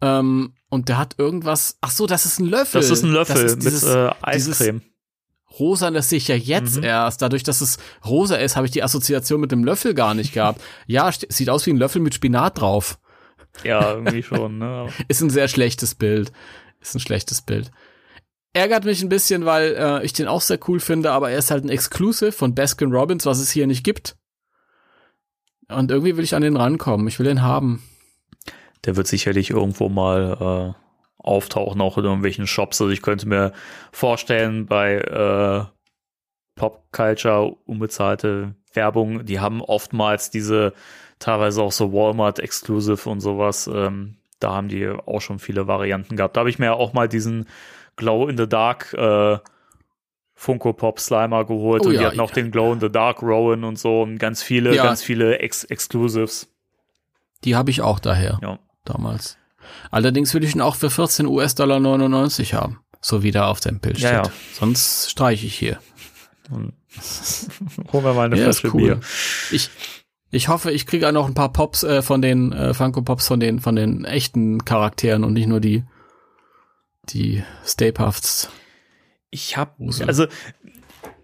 Ähm, und der hat irgendwas. Ach so, das ist ein Löffel. Das ist ein Löffel Das ist mit dieses äh, Eiscreme. Rosa, das sehe ich ja jetzt Mhm. erst. Dadurch, dass es rosa ist, habe ich die Assoziation mit dem Löffel gar nicht gehabt. [LAUGHS] Ja, sieht aus wie ein Löffel mit Spinat drauf. Ja, irgendwie schon. Ne? [LAUGHS] Ist ein sehr schlechtes Bild. Ist ein schlechtes Bild. Ärgert mich ein bisschen, weil äh, ich den auch sehr cool finde, aber er ist halt ein Exclusive von Baskin Robbins, was es hier nicht gibt. Und irgendwie will ich an den rankommen. Ich will den haben. Der wird sicherlich irgendwo mal äh, auftauchen, auch in irgendwelchen Shops. Also ich könnte mir vorstellen, bei äh, Pop Culture unbezahlte Werbung, die haben oftmals diese teilweise auch so Walmart Exclusive und sowas. Ähm, da haben die auch schon viele Varianten gehabt. Da habe ich mir auch mal diesen Glow in the Dark äh, Funko Pop Slimer geholt Oh und ja, die hatten auch ja. den Glow in the Dark Rowan und so und ganz viele, Ja. ganz viele Ex Exclusives. Die habe ich auch daher. Ja. Damals. Allerdings will ich ihn auch für 14 US-Dollar 99 haben. So wie da auf dem Bild steht. Ja, ja. Sonst streiche ich hier. [LAUGHS] Holen wir mal eine Ja, Flasche cool. Bier. Ich, ich hoffe, ich kriege auch noch ein paar Pops äh, von den äh, Funko Pops von den von den echten Charakteren und nicht nur die die Stay Puffs. Ich habe, also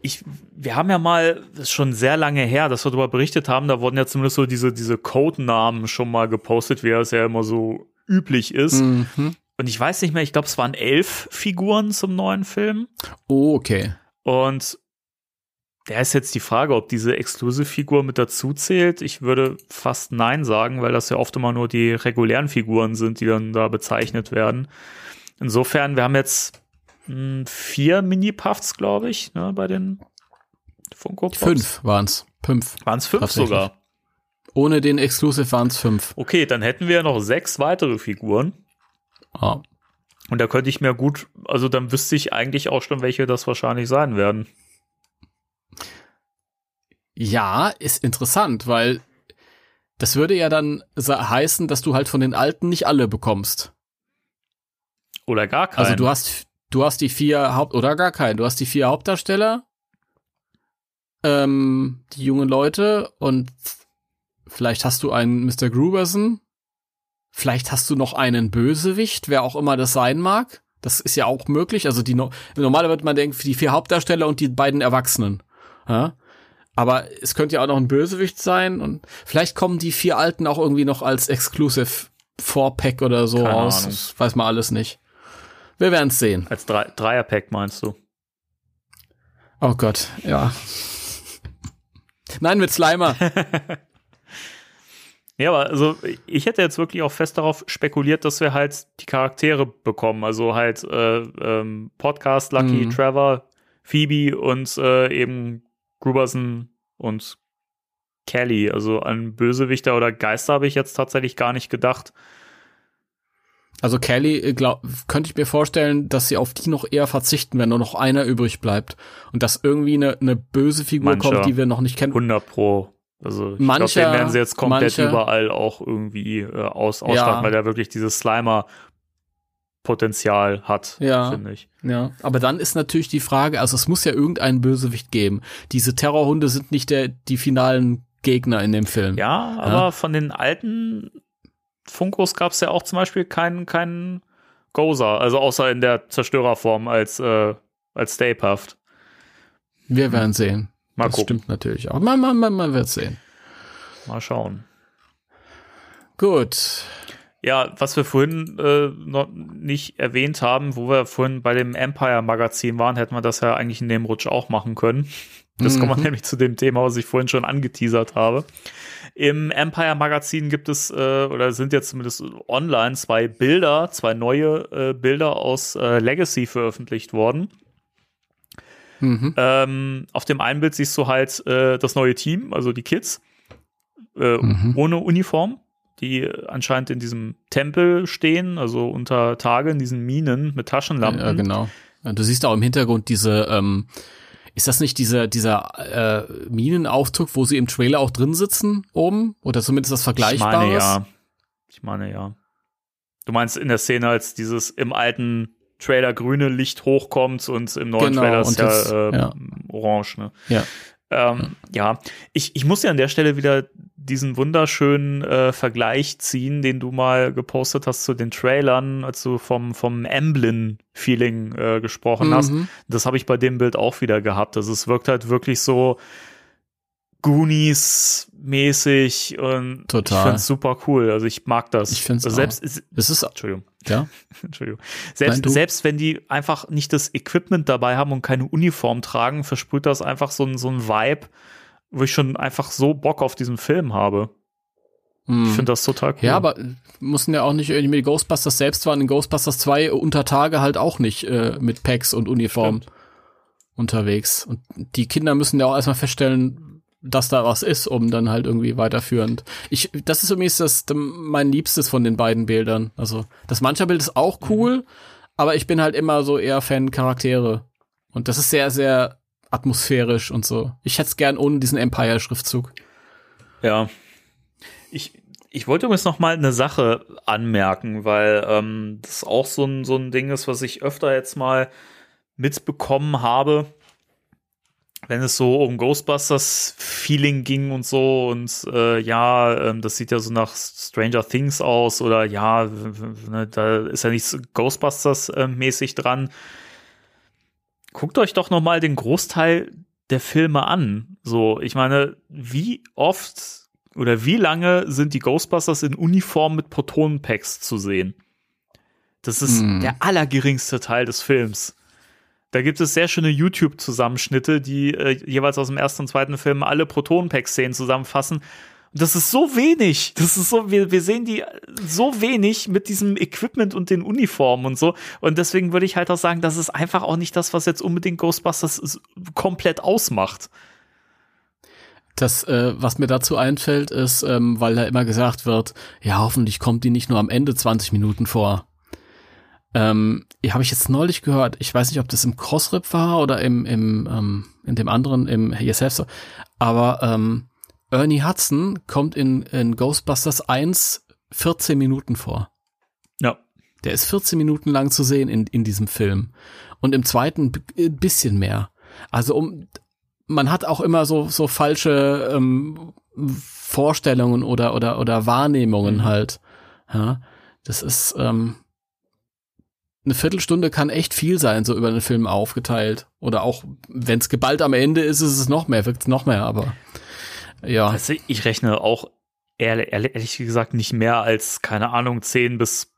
ich, wir haben ja mal, das ist schon sehr lange her, dass wir darüber berichtet haben, da wurden ja zumindest so diese, diese Codenamen schon mal gepostet, wie es ja immer so üblich ist. Mhm. Und ich weiß nicht mehr, ich glaube, es waren elf Figuren zum neuen Film. Oh, okay. Und da ist jetzt die Frage, ob diese Exclusive-Figur mit dazu zählt. Ich würde fast Nein sagen, weil das ja oft immer nur die regulären Figuren sind, die dann da bezeichnet werden. Insofern, wir haben jetzt mh, vier Mini-Puffs, glaube ich, ne, bei den Funko Pops. Fünf waren's. Fünf. Waren es fünf sogar? Ohne den Exclusive waren's fünf. Okay, dann hätten wir noch sechs weitere Figuren. Ah. Und da könnte ich mir gut, also dann wüsste ich eigentlich auch schon, welche das wahrscheinlich sein werden. Ja, ist interessant, weil das würde ja dann heißen, dass du halt von den alten nicht alle bekommst. Oder gar keinen. Also du hast du hast die vier Haupt oder gar keinen. Du hast die vier Hauptdarsteller, ähm, die jungen Leute und vielleicht hast du einen Mr. Gruberson. Vielleicht hast du noch einen Bösewicht, wer auch immer das sein mag. Das ist ja auch möglich. Also die no normalerweise wird man denken, die vier Hauptdarsteller und die beiden Erwachsenen. Ja? Aber es könnte ja auch noch ein Bösewicht sein und vielleicht kommen die vier Alten auch irgendwie noch als Exclusive Four-Pack oder so Keine raus. Ahnung. Das weiß man alles nicht. Wir werden es sehen. Als Drei Dreierpack meinst du? Oh Gott, ja. Nein, mit Slimer. [LAUGHS] Ja, aber also ich hätte jetzt wirklich auch fest darauf spekuliert, dass wir halt die Charaktere bekommen. Also halt äh, ähm, Podcast, Lucky, Mhm. Trevor, Phoebe und äh, eben Gruberson und Kelly. Also an Bösewichter oder Geister habe ich jetzt tatsächlich gar nicht gedacht. Also Kelly, äh, glaub, könnte ich mir vorstellen, dass sie auf die noch eher verzichten, wenn nur noch einer übrig bleibt. Und dass irgendwie eine, eine böse Figur Mancher. kommt, die wir noch nicht kennen. 100 pro. Also ich glaube, den werden sie jetzt komplett mancher- überall auch irgendwie äh, aus, ausstatten, Ja. weil der wirklich dieses Slimer-Potenzial hat, Ja. finde ich. Ja, aber dann ist natürlich die Frage, also es muss ja irgendeinen Bösewicht geben. Diese Terrorhunde sind nicht der, die finalen Gegner in dem Film. Ja, aber von den alten Funkos gab es ja auch zum Beispiel keinen keinen Gozer, also außer in der Zerstörerform als, äh, als Stay Puft. Wir werden sehen. Mal das gucken. stimmt natürlich auch. Man, man, man, man wird sehen. Mal schauen. Gut. Ja, was wir vorhin äh, noch nicht erwähnt haben, wo wir vorhin bei dem Empire-Magazin waren, hätten wir das ja eigentlich in dem Rutsch auch machen können. Das kommt Mhm. nämlich zu dem Thema, was ich vorhin schon angeteasert habe. Im Empire-Magazin gibt es, äh, oder sind jetzt zumindest online zwei Bilder, zwei neue äh, Bilder aus äh, Legacy veröffentlicht worden. Mhm. Ähm, auf dem einen Bild siehst du halt äh, das neue Team, also die Kids, äh, Mhm. ohne Uniform, die anscheinend in diesem Tempel stehen, also unter Tage in diesen Minen mit Taschenlampen. Ja, genau. Du siehst auch im Hintergrund diese, ähm, ist das nicht dieser, dieser äh, Minenaufzug, wo sie im Trailer auch drin sitzen oben? Oder zumindest das Ich Vergleichbares? meine ja. Ich meine ja. Du meinst in der Szene, als dieses im alten Trailer grüne Licht hochkommt und im neuen Genau, Trailer ist ja, das- äh, ja. orange, ne? Ja. Ähm, ja, ich, ich muss ja an der Stelle wieder diesen wunderschönen äh, Vergleich ziehen, den du mal gepostet hast zu den Trailern, als du vom, vom Emblem-Feeling äh, gesprochen hast. Mhm. Das habe ich bei dem Bild auch wieder gehabt. Also es wirkt halt wirklich so Goonies-mäßig und Total. ich finde es super cool. Also ich mag das. Ich find's also selbst, ist- Das ist, Entschuldigung. ja. [LAUGHS] Entschuldigung. Nein, Selbst, du. selbst wenn die einfach nicht das Equipment dabei haben und keine Uniform tragen, versprüht das einfach so ein, so ein Vibe, wo ich schon einfach so Bock auf diesen Film habe. Mhm. Ich finde das total cool. Ja, aber äh, mussten ja auch nicht irgendwie die Ghostbusters selbst waren in Ghostbusters 2 unter Tage halt auch nicht äh, mit Packs und Uniform Stimmt. unterwegs. Und die Kinder müssen ja auch erstmal feststellen, dass da was ist, um dann halt irgendwie weiterführend. Ich, das ist übrigens das, mein Liebstes von den beiden Bildern. Also, das mancher Bild ist auch cool, aber ich bin halt immer so eher Fan Charaktere. Und das ist sehr, sehr atmosphärisch und so. Ich hätte es gern ohne diesen Empire-Schriftzug. Ja. Ich, ich wollte übrigens noch mal eine Sache anmerken, weil ähm, das auch so ein, so ein Ding ist, was ich öfter jetzt mal mitbekommen habe, wenn es so um Ghostbusters-Feeling ging und so und äh, ja, ähm, das sieht ja so nach Stranger Things aus oder ja, ne, da ist ja nichts Ghostbusters-mäßig dran. Guckt euch doch noch mal den Großteil der Filme an. So, ich meine, wie oft oder wie lange sind die Ghostbusters in Uniform mit Protonenpacks zu sehen? Das ist Hm. der allergeringste Teil des Films. Da gibt es sehr schöne YouTube-Zusammenschnitte, die äh, jeweils aus dem ersten und zweiten Film alle Protonenpack-Szenen zusammenfassen. Das ist so wenig. Das ist so, wir, wir sehen die so wenig mit diesem Equipment und den Uniformen und so. Und deswegen würde ich halt auch sagen, das ist einfach auch nicht das, was jetzt unbedingt Ghostbusters komplett ausmacht. Das, äh, was mir dazu einfällt, ist, ähm, weil da immer gesagt wird, ja, hoffentlich kommt die nicht nur am Ende 20 Minuten vor. Ähm, habe ich jetzt neulich gehört. Ich weiß nicht, ob das im Crossrip war oder im, im ähm, in dem anderen, im Yes. Aber ähm, Ernie Hudson kommt in, in Ghostbusters 1 14 Minuten vor. Ja. Der ist 14 Minuten lang zu sehen in, in diesem Film. Und im zweiten ein bisschen mehr. Also um, man hat auch immer so, so falsche ähm, Vorstellungen oder, oder, oder Wahrnehmungen Mhm. halt. Ja, das ist, ähm, eine Viertelstunde kann echt viel sein, so über einen Film aufgeteilt. Oder auch, wenn es geballt am Ende ist, ist es noch mehr, wirkt es noch mehr, aber ja. Also ich rechne auch ehrlich, ehrlich gesagt nicht mehr als, keine Ahnung, 10 bis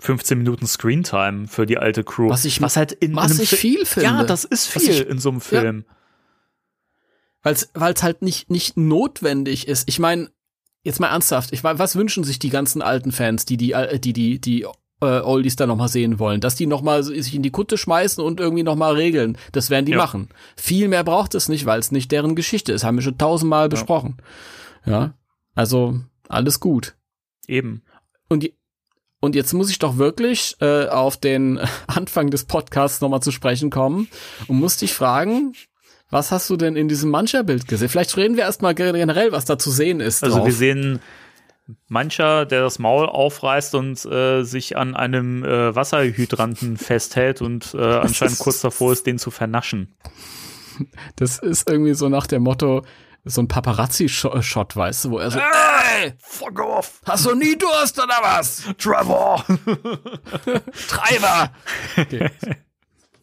15 Minuten Screentime für die alte Crew. Was ich- was halt in, was in einem ich Fi- viel finde. Ja, das ist viel ich- in so einem Film. weil es halt nicht nicht notwendig ist. Ich meine, jetzt mal ernsthaft, ich meine, was wünschen sich die ganzen alten Fans, die die äh, die die die äh, Oldies da noch mal sehen wollen, dass die noch mal sich in die Kutte schmeißen und irgendwie noch mal regeln. Das werden die Ja. machen. Viel mehr braucht es nicht, weil es nicht deren Geschichte ist. Haben wir schon tausendmal besprochen. Ja, also alles gut. Eben. Und, je- und jetzt muss ich doch wirklich äh, auf den [LAUGHS] Anfang des Podcasts nochmal zu sprechen kommen und muss dich fragen, was hast du denn in diesem Mancher-Bild gesehen? Vielleicht reden wir erstmal generell, was da zu sehen ist. Also drauf. wir sehen mancher, der das Maul aufreißt und äh, sich an einem äh, Wasserhydranten festhält und äh, [LAUGHS] anscheinend kurz davor ist, den zu vernaschen. das ist irgendwie so nach dem Motto, so ein Paparazzi-Shot, weißt du, wo er so, ey, Fuck off! hast du nie Durst oder was? Trevor! [LAUGHS] Treiber! [LAUGHS]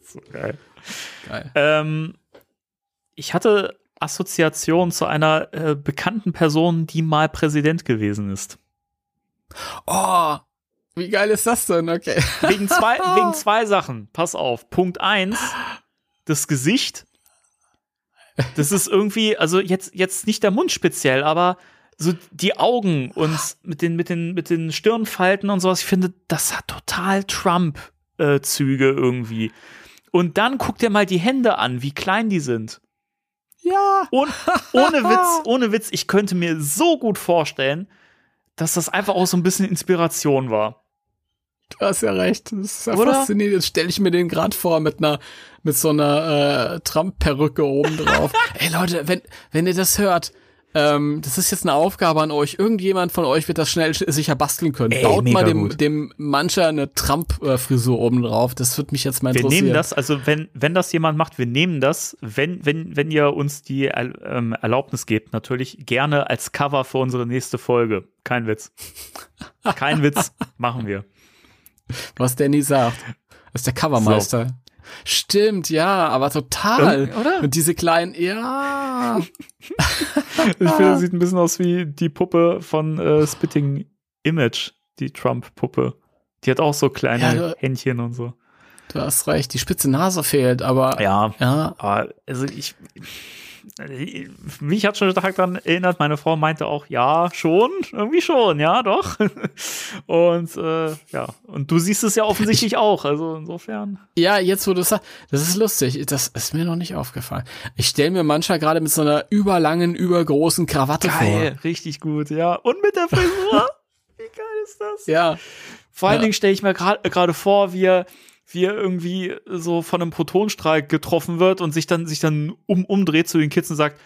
so geil. Geil. Ähm, ich hatte Assoziation zu einer äh, bekannten Person, die mal Präsident gewesen ist. Oh, wie geil ist das denn? Okay. Wegen zwei, [LAUGHS] wegen zwei Sachen. Pass auf. Punkt eins, das Gesicht. Das ist irgendwie, also jetzt, jetzt nicht der Mund speziell, aber so die Augen und mit den, mit den, mit den Stirnfalten und sowas. Ich finde, das hat total Trump-Züge irgendwie. Und dann guck dir mal die Hände an, wie klein die sind. Ja. Und ohne [LAUGHS] Witz, ohne Witz, ich könnte mir so gut vorstellen, dass das einfach auch so ein bisschen Inspiration war. Du hast ja recht. Das ist ja Oder? faszinierend. Jetzt stelle ich mir den gerade vor mit einer mit so einer äh, Trump-Perücke oben drauf. [LAUGHS] Ey Leute, wenn wenn ihr das hört, ähm, das ist jetzt eine Aufgabe an euch. Irgendjemand von euch wird das schnell sch- sicher basteln können. Ey, Baut mal dem gut. dem mancher eine Trump-Frisur oben drauf. Das wird mich jetzt mal Wir interessieren. nehmen das, also wenn, wenn das jemand macht, wir nehmen das, wenn, wenn, wenn ihr uns die ähm, Erlaubnis gebt, natürlich gerne als Cover für unsere nächste Folge. Kein Witz. Kein Witz, [LAUGHS] machen wir. was Danny sagt. Das ist der Covermeister. Stimmt, ja, aber total. Irgend- oder? Und diese kleinen, ja. [LAUGHS] Ich finde, das sieht ein bisschen aus wie die Puppe von äh, Spitting Image, die Trump-Puppe. Die hat auch so kleine Ja, du- Händchen und so. Du hast recht, die spitze Nase fehlt, aber Ja, ja, Aber also ich, mich hat schon stark daran erinnert, meine Frau meinte auch, ja, schon, irgendwie schon, ja, doch. [LAUGHS] Und äh, ja, und du siehst es ja offensichtlich auch, also insofern. Ja, jetzt wo du sagst, das ist lustig. Das ist mir noch nicht aufgefallen. Ich stelle mir mancher gerade mit so einer überlangen, übergroßen Krawatte Geil, richtig gut, ja. Und mit der Frisur. [LAUGHS] Wie geil ist das? vor. Ja. Vor allen Ja. Dingen stelle ich mir gerade gerade vor, wie er, wie er irgendwie so von einem Protonstrahl getroffen wird und sich dann, sich dann um, umdreht zu den Kids und sagt,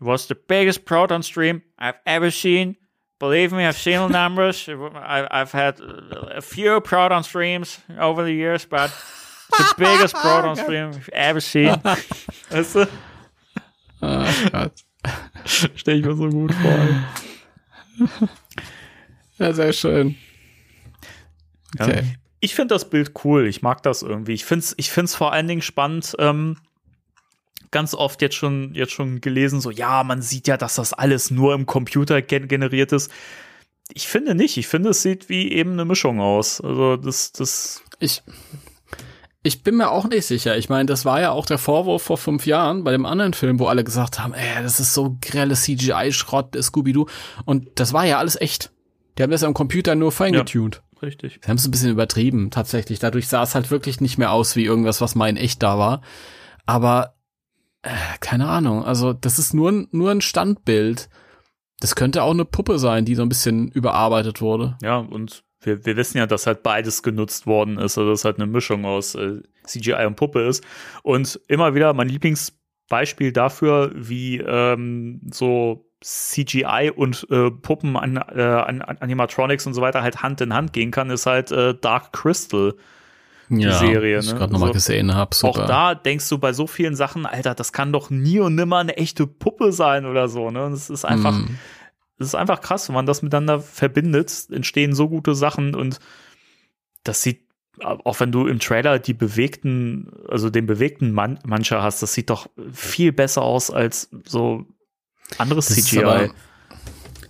It was the biggest proton stream I've ever seen. Believe me, I've seen the numbers. I've had a few proton streams over the years, but it's the biggest proton [LAUGHS] stream I've ever seen. [LAUGHS] weißt du? Ah, Gott. Stelle ich mir so gut vor. Ja, sehr schön. Okay. Ich finde das Bild cool. Ich mag das irgendwie. Ich finde es ich find's vor allen Dingen spannend, ähm, ganz oft jetzt schon, jetzt schon gelesen, so, ja, man sieht ja, dass das alles nur im Computer gen generiert ist. Ich finde nicht. Ich finde, es sieht wie eben eine Mischung aus. Also, das, das. Ich, ich bin mir auch nicht sicher. Ich meine, das war ja auch der Vorwurf vor fünf Jahren bei dem anderen Film, wo alle gesagt haben, ey, das ist so grelle CGI-Schrott, Scooby-Doo. Und das war ja alles echt. Die haben das am Computer nur feingetuned. Ja, richtig. Sie haben es ein bisschen übertrieben, tatsächlich. Dadurch sah es halt wirklich nicht mehr aus wie irgendwas, was mal in echt da war. Aber, äh, keine Ahnung. Also, das ist nur, nur ein Standbild. Das könnte auch eine Puppe sein, die so ein bisschen überarbeitet wurde. Ja, und wir, wir wissen ja, dass halt beides genutzt worden ist, also dass halt eine Mischung aus äh, CGI und Puppe ist. Und immer wieder mein Lieblingsbeispiel dafür, wie ähm, so CGI und äh, Puppen an, äh, an, an Animatronics und so weiter halt Hand in Hand gehen kann, ist halt äh, Dark Crystal. Die ja, Serie, ich ne? gerade nochmal Also, gesehen habe. Auch da denkst du bei so vielen Sachen, Alter, das kann doch nie und nimmer eine echte Puppe sein oder so. Ne? Und es ist einfach, Mm. es ist einfach krass, wenn man das miteinander verbindet, entstehen so gute Sachen und das sieht, auch wenn du im Trailer die bewegten, also den bewegten Man Mancher hast, das sieht doch viel besser aus als so anderes Das ist CGI. aber-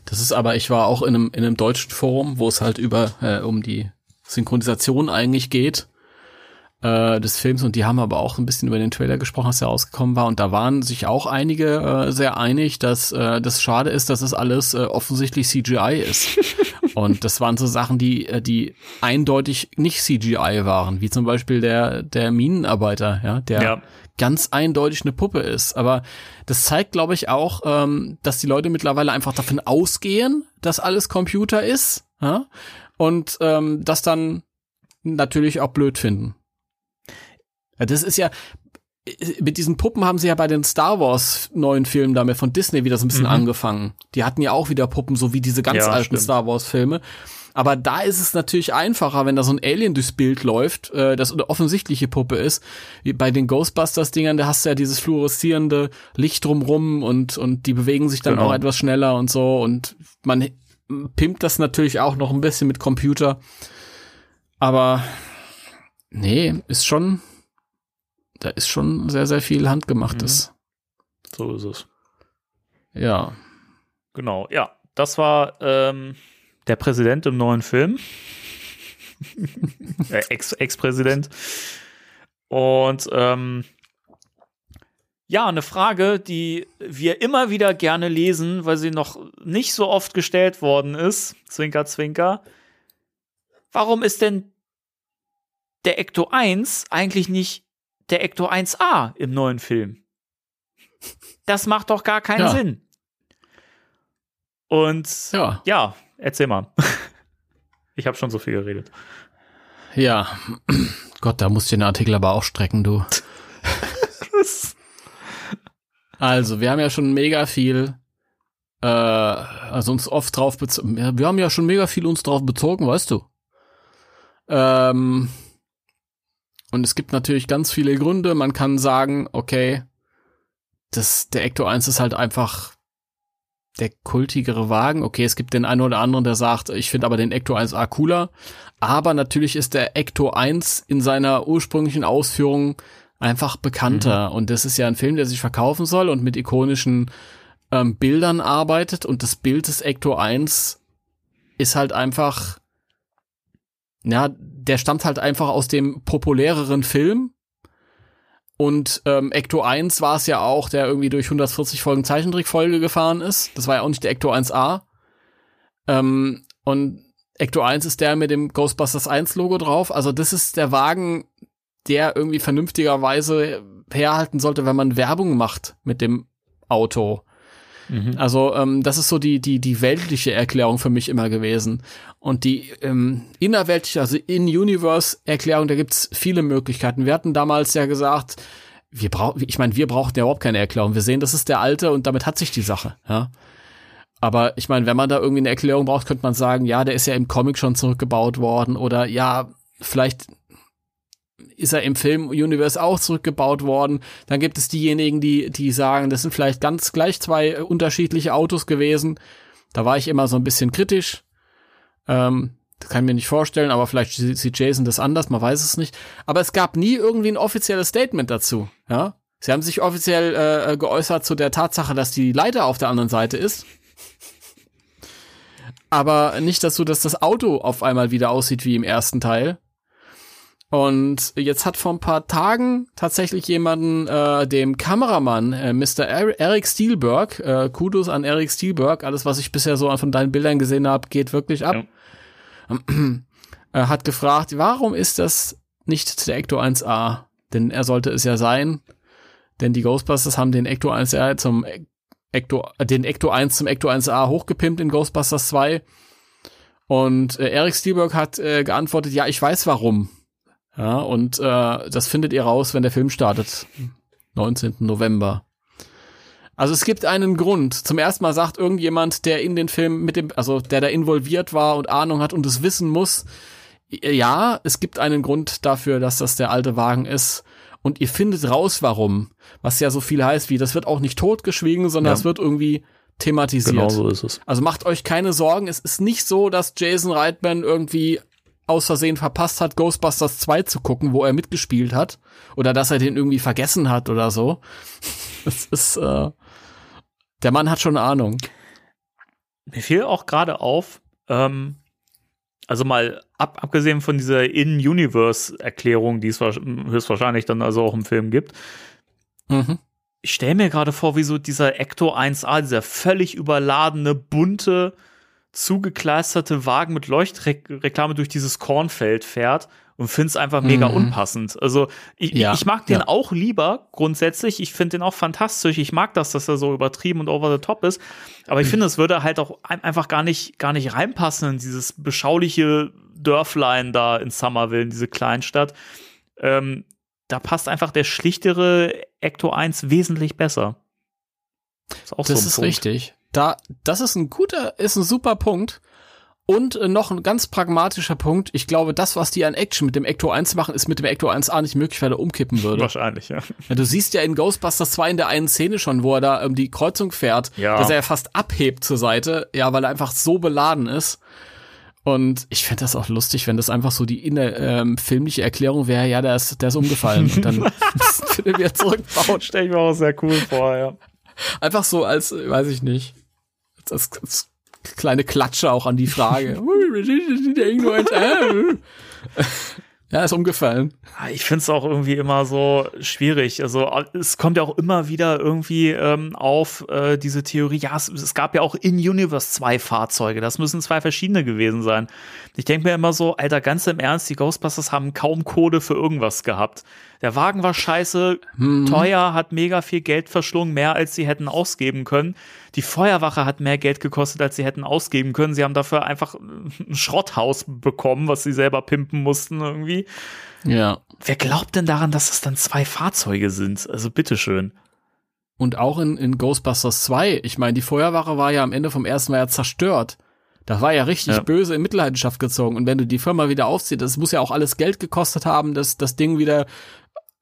Das ist aber, ich war auch in einem, in einem deutschen Forum, wo es halt über äh, um die Synchronisation eigentlich geht äh, des Films und die haben aber auch ein bisschen über den Trailer gesprochen, als er rausgekommen war und da waren sich auch einige äh, sehr einig, dass äh, das schade ist, dass es alles äh, offensichtlich CGI ist. [LAUGHS] und das waren so Sachen, die äh, die eindeutig nicht CGI waren, wie zum Beispiel der der Minenarbeiter, ja, der Ja. Ganz eindeutig eine Puppe ist. Aber das zeigt, glaube ich, auch, ähm, dass die Leute mittlerweile einfach davon ausgehen, dass alles Computer ist ja? und ähm, das dann natürlich auch blöd finden. Das ist ja, mit diesen Puppen haben sie ja bei den Star Wars neuen Filmen damit von Disney wieder so ein bisschen Mhm. angefangen. Die hatten ja auch wieder Puppen, so wie diese ganz Ja, alten stimmt. Star Wars Filme. Aber da ist es natürlich einfacher, wenn da so ein Alien durchs Bild läuft, äh, das eine offensichtliche Puppe ist. Wie bei den Ghostbusters-Dingern, da hast du ja dieses fluoreszierende Licht drumrum und, und die bewegen sich dann Genau. auch etwas schneller und so. Und man pimpt das natürlich auch noch ein bisschen mit Computer. Aber nee, ist schon, da ist schon sehr, sehr viel Handgemachtes. So ist es. Ja. Genau, ja. Das war ähm, der Präsident im neuen Film. [LAUGHS] äh, Ex- Ex-Präsident. Und ähm, ja, eine Frage, die wir immer wieder gerne lesen, weil sie noch nicht so oft gestellt worden ist. Zwinker, zwinker. Warum ist denn der Ecto 1 eigentlich nicht der Ecto 1a im neuen Film? Das macht doch gar keinen Ja. Sinn. Und Ja. ja, erzähl mal. [LAUGHS] Ich habe schon so viel geredet. Ja. [CLEARS THROAT] Gott, da musst du den Artikel aber auch strecken, du. [LAUGHS] Also, wir haben ja schon mega viel, äh, also uns oft drauf bezogen. Wir haben ja schon mega viel uns drauf bezogen, weißt du. Ähm, und es gibt natürlich ganz viele Gründe. Man kann sagen, okay, das, der Ecto 1 ist halt einfach der kultigere Wagen. Okay, es gibt den einen oder anderen, der sagt, ich finde aber den Ecto 1A cooler. Aber natürlich ist der Ecto 1 in seiner ursprünglichen Ausführung einfach bekannter. Und das ist ja ein Film, der sich verkaufen soll und mit ikonischen ähm, Bildern arbeitet. Und das Bild des Ecto 1 ist halt einfach, ja, der stammt halt einfach aus dem populäreren Film. Und ähm, Ecto 1 war es ja auch, der irgendwie durch 140 Folgen Zeichentrickfolge gefahren ist. Das war ja auch nicht der Ecto 1A. Ähm, und Ecto 1 ist der mit dem Ghostbusters 1 Logo drauf. Also das ist der Wagen, der irgendwie vernünftigerweise herhalten sollte, wenn man Werbung macht mit dem Auto. Also ähm, das ist so die die die weltliche Erklärung für mich immer gewesen und die ähm, innerweltliche, also in-Universe-Erklärung, da gibt's viele Möglichkeiten. Wir hatten damals ja gesagt, wir brauchen, ich meine, wir brauchen ja überhaupt keine Erklärung. Wir sehen, das ist der alte und damit hat sich die Sache. Ja. Aber ich meine, wenn man da irgendwie eine Erklärung braucht, könnte man sagen, ja, der ist ja im Comic schon zurückgebaut worden oder ja, vielleicht ist er im Film-Universe auch zurückgebaut worden. Dann gibt es diejenigen, die, die sagen, das sind vielleicht ganz gleich zwei äh, unterschiedliche Autos gewesen. Da war ich immer so ein bisschen kritisch. Ähm, das kann ich mir nicht vorstellen, aber vielleicht sieht Jason das anders, man weiß es nicht. Aber es gab nie irgendwie ein offizielles Statement dazu. Ja, Sie haben sich offiziell äh, geäußert zu der Tatsache, dass die Leiter auf der anderen Seite ist. Aber nicht dazu, dass das Auto auf einmal wieder aussieht wie im ersten Teil. Und jetzt hat vor ein paar Tagen tatsächlich jemanden, äh, dem Kameramann, äh, Mr. Er Eric Steelberg, äh, Kudos an Eric Steelberg, alles, was ich bisher so von deinen Bildern gesehen habe, geht wirklich ab, ja. äh, hat gefragt, warum ist das nicht der Ecto 1A? Denn er sollte es ja sein, denn die Ghostbusters haben den Ecto 1A zum Ecto, äh, den Ecto 1 zum Ecto 1A hochgepimpt in Ghostbusters 2. Und äh, Eric Steelberg hat äh, geantwortet, ja, ich weiß warum. Ja, und äh, das findet ihr raus, wenn der Film startet. 19. November. Also es gibt einen Grund. Zum ersten Mal sagt irgendjemand, der in den Film mit dem, also der da involviert war und Ahnung hat und es wissen muss, ja, es gibt einen Grund dafür, dass das der alte Wagen ist. Und ihr findet raus, warum. Was ja so viel heißt wie, das wird auch nicht totgeschwiegen, sondern es ja. wird irgendwie thematisiert. Genau so ist es. Also macht euch keine Sorgen. Es ist nicht so, dass Jason Reitman irgendwie aus Versehen verpasst hat, Ghostbusters 2 zu gucken, wo er mitgespielt hat. Oder dass er den irgendwie vergessen hat oder so. [LAUGHS] Das ist, äh, der Mann hat schon Ahnung. Mir fiel auch gerade auf, ähm, also mal ab, abgesehen von dieser In-Universe-Erklärung, die es höchstwahrscheinlich dann also auch im Film gibt. Mhm. Ich stelle mir gerade vor, wie so dieser Ecto 1A, dieser völlig überladene, bunte, zugekleisterte Wagen mit Leuchtreklame durch dieses Kornfeld fährt und finde es einfach mega mhm. unpassend. Also ich, ja, ich mag den ja. auch lieber grundsätzlich. Ich finde den auch fantastisch. Ich mag das, dass er so übertrieben und over the top ist. Aber ich finde, es würde halt auch einfach gar nicht, gar nicht reinpassen in dieses beschauliche Dörflein da in Somerville, in diese Kleinstadt. Ähm, da passt einfach der schlichtere Ecto 1 wesentlich besser. Ist auch das so ist Punkt. richtig. Da, das ist ein guter, ist ein super Punkt. Und äh, noch ein ganz pragmatischer Punkt. Ich glaube, das, was die an Action mit dem Ecto 1 machen, ist mit dem Ecto 1A nicht möglich, weil er umkippen würde. Wahrscheinlich, ja. ja. Du siehst ja in Ghostbusters 2 in der einen Szene schon, wo er da ähm, die Kreuzung fährt, ja. dass er ja fast abhebt zur Seite, ja, weil er einfach so beladen ist. Und ich fände das auch lustig, wenn das einfach so die inner, ähm, filmliche Erklärung wäre, ja, der ist, der ist umgefallen und dann [LAUGHS] [LAUGHS] müssen wir wieder zurückbauen. Stell ich mir auch sehr cool vor, ja. Einfach so als, weiß ich nicht, als, als kleine Klatsche auch an die Frage. [LAUGHS] [LAUGHS] Ja, ist umgefallen. Ah, ich finde es auch irgendwie immer so schwierig. Also es kommt ja auch immer wieder irgendwie ähm, auf äh, diese Theorie, ja, es, es, gab ja auch in Universe zwei Fahrzeuge. Das müssen zwei verschiedene gewesen sein. Ich denke mir immer so, Alter, ganz im Ernst, die Ghostbusters haben kaum Code für irgendwas gehabt. Der Wagen war scheiße, mhm. teuer, hat mega viel Geld verschlungen, mehr als sie hätten ausgeben können. Die Feuerwache hat mehr Geld gekostet, als sie hätten ausgeben können. Sie haben dafür einfach ein Schrotthaus bekommen, was sie selber pimpen mussten irgendwie. Ja. Wer glaubt denn daran, dass es dann zwei Fahrzeuge sind? Also bitteschön. Und auch in, in Ghostbusters 2, ich meine, die Feuerwache war ja am Ende vom ersten Mal ja zerstört. Da war ja richtig ja. böse in Mitleidenschaft gezogen. Und wenn du die Firma wieder aufziehst, das muss ja auch alles Geld gekostet haben, das, das Ding wieder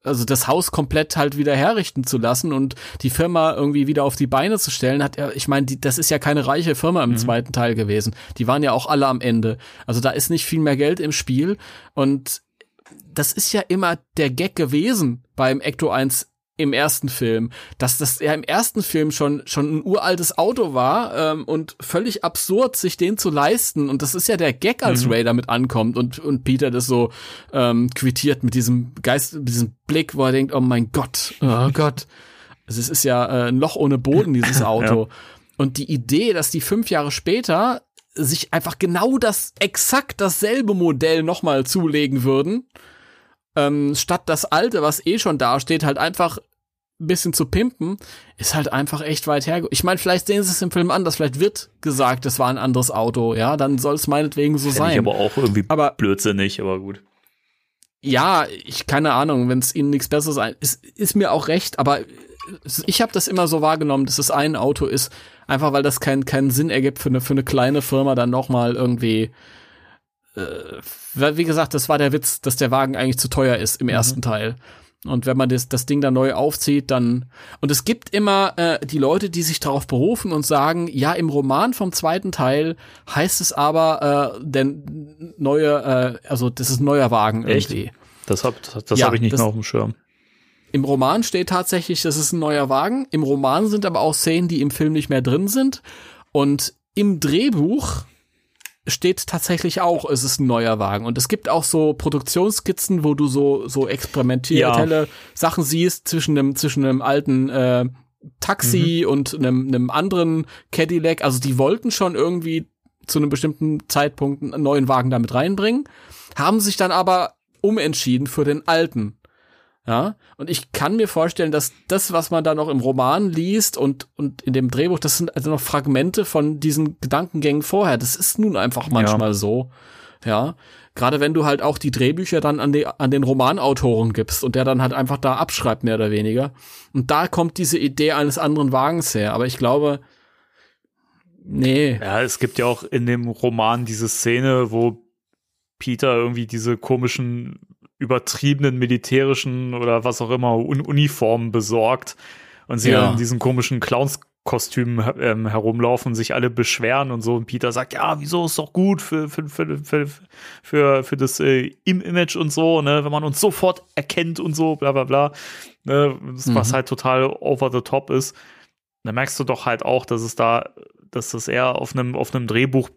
also das Haus komplett halt wieder herrichten zu lassen und die Firma irgendwie wieder auf die Beine zu stellen, hat ja, ich meine, das ist ja keine reiche Firma im mhm. zweiten Teil gewesen. Die waren ja auch alle am Ende. Also da ist nicht viel mehr Geld im Spiel und das ist ja immer der Gag gewesen beim Ecto 1 im ersten Film, dass das ja im ersten Film schon schon ein uraltes Auto war ähm, und völlig absurd, sich den zu leisten. Und das ist ja der Gag, als mhm. Ray damit ankommt und und Peter das so ähm, quittiert mit diesem Geist, mit diesem Blick, wo er denkt, oh mein Gott, oh [LAUGHS] Gott. Also es ist ja äh, ein Loch ohne Boden [LAUGHS] dieses Auto. ja. Und die Idee, dass die fünf Jahre später sich einfach genau das exakt dasselbe Modell nochmal zulegen würden ähm, statt das alte, was eh schon da steht, halt einfach ein bisschen zu pimpen, ist halt einfach echt weit her. Ich meine, vielleicht sehen sie es im Film anders, vielleicht wird gesagt, es war ein anderes Auto, ja, dann soll es meinetwegen so Fänd sein. Ich aber auch irgendwie aber, blödsinnig, aber gut. Ja, ich keine Ahnung, wenn es ihnen nichts Besseres ein, ist, ist mir auch recht, aber ich habe das immer so wahrgenommen, dass es ein Auto ist, einfach weil das keinen keinen Sinn ergibt für eine für eine kleine Firma dann noch mal irgendwie äh, wie gesagt, das war der Witz, dass der Wagen eigentlich zu teuer ist im mhm. ersten Teil. Und wenn man das, das Ding dann neu aufzieht, dann. Und es gibt immer äh, die Leute, die sich darauf berufen und sagen, ja, im Roman vom zweiten Teil heißt es aber, äh, denn neue, äh, also das ist ein neuer Wagen Echt? irgendwie. Das hab, das, das ja, habe ich nicht das, mehr auf dem Schirm. im Roman steht tatsächlich, das ist ein neuer Wagen. Im Roman sind aber auch Szenen, die im Film nicht mehr drin sind. Und im Drehbuch steht tatsächlich auch, es ist ein neuer Wagen. Und es gibt auch so Produktionsskizzen, wo du so, so experimentelle Ja. Sachen siehst zwischen einem, zwischen einem alten äh, Taxi und einem, einem anderen Cadillac. Also die wollten schon irgendwie zu einem bestimmten Zeitpunkt einen neuen Wagen damit reinbringen, haben sich dann aber umentschieden für den alten. Ja, und ich kann mir vorstellen, dass das, was man da noch im Roman liest und, und in dem Drehbuch, das sind also noch Fragmente von diesen Gedankengängen vorher. Das ist nun einfach manchmal so. Ja, gerade wenn du halt auch die Drehbücher dann an, die, an den Romanautoren gibst und der dann halt einfach da abschreibt, mehr oder weniger. Und da kommt diese Idee eines anderen Wagens her. Aber ich glaube, nee. Ja, es gibt ja auch in dem Roman diese Szene, wo Peter irgendwie diese komischen, übertriebenen militärischen oder was auch immer Un Uniformen besorgt und sie Ja. in diesen komischen Clownskostümen ähm, herumlaufen und sich alle beschweren und so. Und Peter sagt, ja, wieso ist doch gut für, für, für, für, für, für das äh, Im-Image und so, ne, wenn man uns sofort erkennt und so, bla bla bla. Ne, das, was Mhm. halt total over the top ist. Da merkst du doch halt auch, dass es da, dass das eher auf einem, auf einem Drehbuch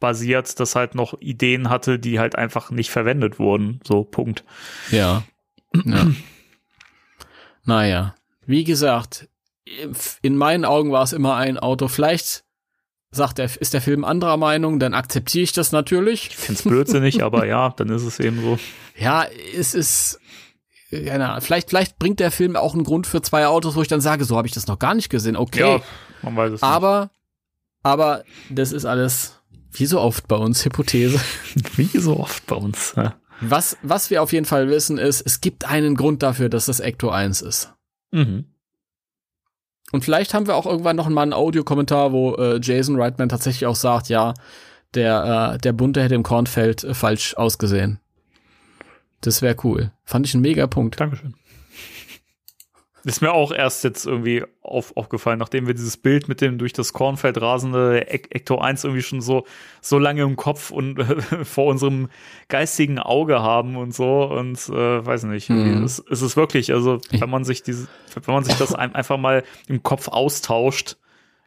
basiert, das halt noch Ideen hatte, die halt einfach nicht verwendet wurden. So, Punkt. Ja. ja. naja, wie gesagt, in meinen Augen war es immer ein Auto. Vielleicht sagt er, ist der Film anderer Meinung, dann akzeptiere ich das natürlich. Ich find's blödsinnig, [LAUGHS] aber ja, dann ist es eben so. Ja, es ist, Ahnung, vielleicht, vielleicht bringt der Film auch einen Grund für zwei Autos, wo ich dann sage, so habe ich das noch gar nicht gesehen. Okay, Ja, man weiß es aber, aber das ist alles, wie so oft bei uns, Hypothese. [LAUGHS] Wie so oft bei uns. Ja. Was, was wir auf jeden Fall wissen ist, es gibt einen Grund dafür, dass das Ecto 1 ist. Mhm. Und vielleicht haben wir auch irgendwann noch mal einen Audiokommentar, wo äh, Jason Reitman tatsächlich auch sagt, ja, der, äh, der Bunte hätte im Kornfeld äh, falsch ausgesehen. Das wäre cool. Fand ich ein mega Punkt. Dankeschön. Ist mir auch erst jetzt irgendwie auf, aufgefallen, nachdem wir dieses Bild mit dem durch das Kornfeld rasende Ecto 1 irgendwie schon so, so lange im Kopf und äh, [LAUGHS] vor unserem geistigen Auge haben und so und äh, weiß nicht, Mhm. es, es ist wirklich, also wenn man sich diese, wenn man sich das ein, einfach mal im Kopf austauscht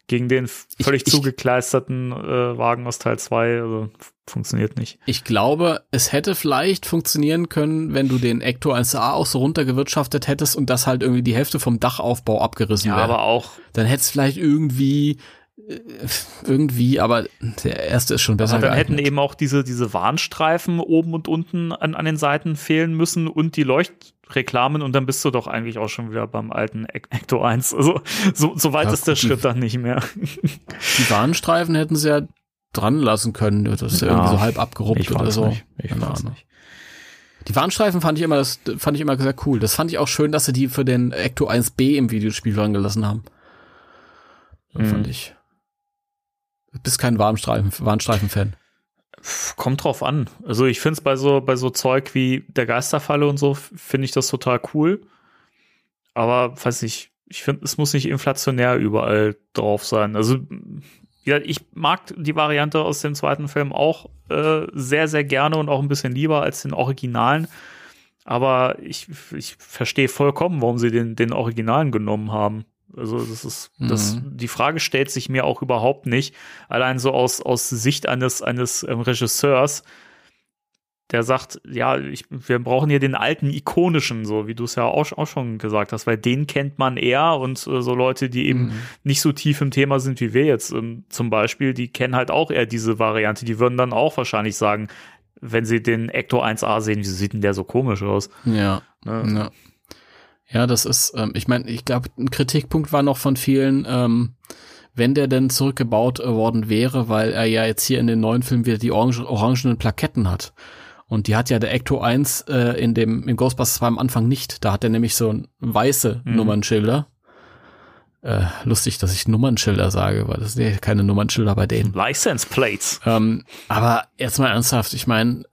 gegen den völlig Ich- ich- zugekleisterten äh, Wagen aus Teil 2, also funktioniert nicht. Ich glaube, es hätte vielleicht funktionieren können, wenn du den Ecto 1A auch so runtergewirtschaftet hättest und das halt irgendwie die Hälfte vom Dachaufbau abgerissen Ja, wäre. aber auch Dann hätte es vielleicht irgendwie, äh, irgendwie, aber der erste ist schon besser Aber dann hätten geeignet. eben auch diese, diese Warnstreifen oben und unten an, an den Seiten fehlen müssen und die Leuchtreklamen und dann bist du doch eigentlich auch schon wieder beim alten Ec- Ecto 1. Also so, so weit Ja, ist der gut, die- Schritt dann nicht mehr. Die Warnstreifen hätten sie ja dran lassen können. Das ist ja irgendwie so halb abgeruppt Ich oder so. nicht. Ich Keine weiß Ahnung. nicht. Die Warnstreifen fand ich immer, das fand ich immer sehr cool. Das fand ich auch schön, dass sie die für den Ecto 1B im Videospiel dran gelassen haben. Das Mhm. fand ich. Du bist kein Warnstreifen, Warnstreifen-Fan. Kommt drauf an. Also ich finde es bei so, bei so Zeug wie der Geisterfalle und so, finde ich das total cool. Aber weiß nicht, ich finde, es muss nicht inflationär überall drauf sein. Also ich mag die Variante aus dem zweiten Film auch äh, sehr, sehr gerne und auch ein bisschen lieber als den Originalen. Aber ich, ich verstehe vollkommen, warum sie den, den Originalen genommen haben. Also das ist, das, Mhm. die Frage stellt sich mir auch überhaupt nicht. Allein so aus, aus Sicht eines, eines ähm, Regisseurs, der sagt, ja, ich, wir brauchen hier den alten ikonischen, so wie du es ja auch, auch schon gesagt hast, weil den kennt man eher und äh, so Leute, die eben Mhm. nicht so tief im Thema sind wie wir jetzt ähm, zum Beispiel, die kennen halt auch eher diese Variante. Die würden dann auch wahrscheinlich sagen, wenn sie den Ecto 1A sehen, wieso sieht denn der so komisch aus? Ja. Ne? Ja. Ja, das ist, ähm, ich meine, ich glaube, ein Kritikpunkt war noch von vielen, ähm, wenn der denn zurückgebaut äh, worden wäre, weil er ja jetzt hier in den neuen Filmen wieder die orange, orangenen Plaketten hat. Und die hat ja der Ecto 1 äh, in dem in Ghostbusters 2 am Anfang nicht. Da hat er nämlich so ein weiße Mhm. Nummernschilder. Äh, lustig, dass ich Nummernschilder sage, weil das sind ja keine Nummernschilder bei denen. License Plates. Ähm, aber jetzt mal ernsthaft, ich meine,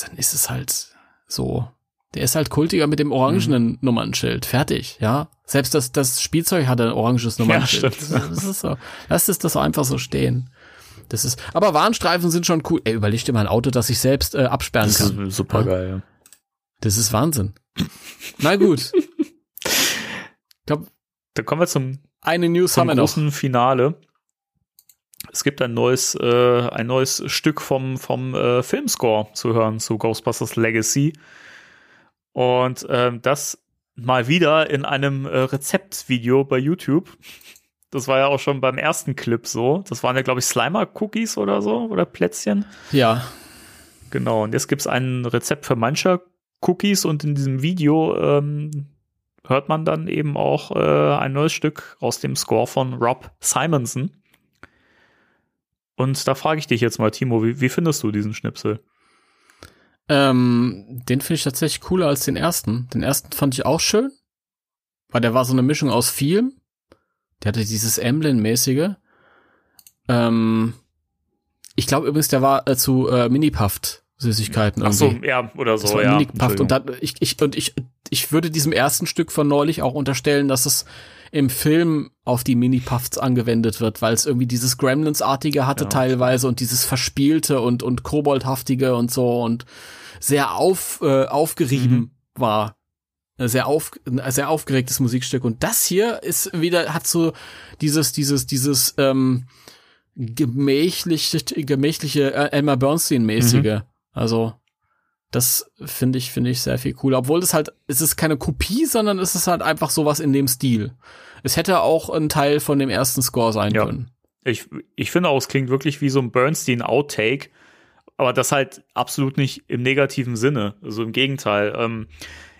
dann ist es halt so. Der ist halt kultiger mit dem orangenen Mhm. Nummernschild. Fertig, ja. Selbst das, das Spielzeug hat ein oranges Nummernschild. das, das ist so. Lass es das einfach so stehen. Das ist, aber Warnstreifen sind schon cool. Ey, überleg dir mal ein Auto, das sich selbst äh, absperren Das kann. ist super geil. Das ist Wahnsinn. Na gut. [LAUGHS] glaube, Dann kommen wir zum, eine News zum haben wir noch. großen Finale. Es gibt ein neues, äh, ein neues Stück vom, vom äh, Filmscore zu hören zu Ghostbusters Legacy. Und ähm, das mal wieder in einem äh, Rezeptvideo bei YouTube. Das war ja auch schon beim ersten Clip so. Das waren ja, glaube ich, Slimer-Cookies oder so oder Plätzchen. Ja, Genau, und jetzt gibt es ein Rezept für mancher Cookies und in diesem Video ähm, hört man dann eben auch äh, ein neues Stück aus dem Score von Rob Simonson. Und da frage ich dich jetzt mal, Timo, wie, wie findest du diesen Schnipsel? ähm, den finde ich tatsächlich cooler als den ersten. Den ersten fand ich auch schön, weil der war so eine Mischung aus vielem. Der hatte dieses Emblem-mäßige. Ähm, ich glaube übrigens, der war äh, zu äh, Mini-Puffed Süßigkeiten Ach so, irgendwie. ja, oder so, ja. Und, Entschuldigung. da, ich, ich, und ich, ich würde diesem ersten Stück von neulich auch unterstellen, dass es im Film auf die Mini-Puffs angewendet wird, weil es irgendwie dieses Gremlins-artige hatte Ja. teilweise und dieses verspielte und, und koboldhaftige und so und sehr auf, äh, aufgerieben Mhm. war. Sehr, auf, sehr aufgeregtes Musikstück. Und das hier ist wieder, hat so dieses, dieses, dieses, ähm, gemächliche, gemächliche äh, Elmer Bernstein-mäßige. Also, das finde ich, finde ich sehr viel cooler. Obwohl es halt, es ist keine Kopie, sondern es ist halt einfach sowas in dem Stil. Es hätte auch ein Teil von dem ersten Score sein Ja. können. Ich, ich finde auch, es klingt wirklich wie so ein Bernstein-Outtake, aber das halt absolut nicht im negativen Sinne. Also im Gegenteil. Ähm,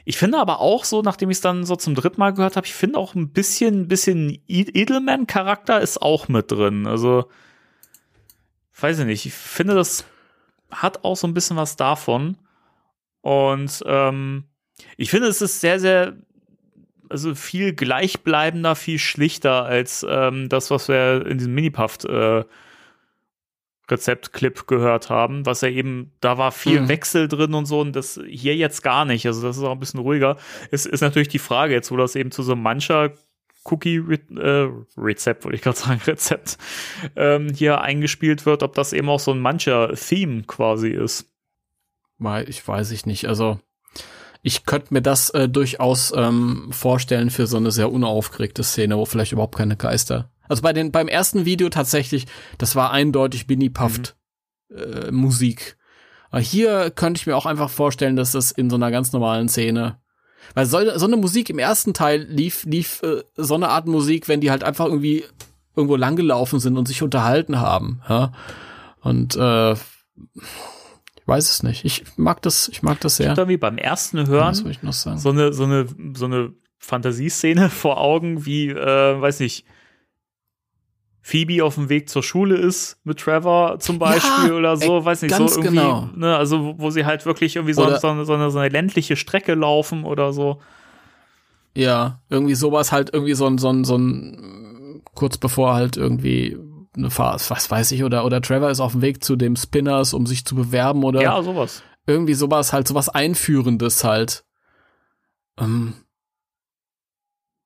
ich finde aber auch so, nachdem ich es dann so zum dritten Mal gehört habe, ich finde auch ein bisschen, ein bisschen Edelman-Charakter ist auch mit drin. Also, weiß ich nicht. Ich finde, das hat auch so ein bisschen was davon. Und ähm, ich finde, es ist sehr, sehr, also viel gleichbleibender, viel schlichter als ähm, das, was wir in diesem Minipuff äh, Rezeptclip gehört haben, was ja eben, da war viel Mhm. Wechsel drin und so und das hier jetzt gar nicht. Also das ist auch ein bisschen ruhiger. Es ist natürlich die Frage jetzt, wo das eben zu so einem mancher Cookie äh, Rezept, wollte ich gerade sagen, [LAUGHS] Rezept ähm, hier eingespielt wird, ob das eben auch so ein mancher Theme quasi ist. Weil ich weiß ich nicht. Also ich könnte mir das äh, durchaus ähm, vorstellen für so eine sehr unaufgeregte Szene, wo vielleicht überhaupt keine Geister. Also bei den beim ersten Video tatsächlich, das war eindeutig Binny Puffed äh, Musik. Aber hier könnte ich mir auch einfach vorstellen, dass das in so einer ganz normalen Szene weil so, so eine Musik im ersten Teil lief, lief äh, so eine Art Musik, wenn die halt einfach irgendwie irgendwo langgelaufen sind und sich unterhalten haben. Ja? Und äh, ich weiß es nicht. Ich mag das, ich mag das sehr. Da wie beim ersten Hören ich sagen? so eine, so eine, so eine Fantasieszene [LAUGHS] vor Augen, wie, äh, weiß nicht, Phoebe auf dem Weg zur Schule ist mit Trevor zum Beispiel oder so, ey, weiß nicht, so irgendwie, genau. ne, also wo- wo sie halt wirklich irgendwie so, Oder- so, eine, so, eine, so eine ländliche Strecke laufen oder so. Ja, irgendwie sowas halt irgendwie so ein, so ein, so ein, kurz bevor halt irgendwie eine Fahrt, was weiß ich, oder, oder Trevor ist auf dem Weg zu dem Spinners, um sich zu bewerben oder Ja, sowas. irgendwie sowas halt, sowas Einführendes halt. Ähm,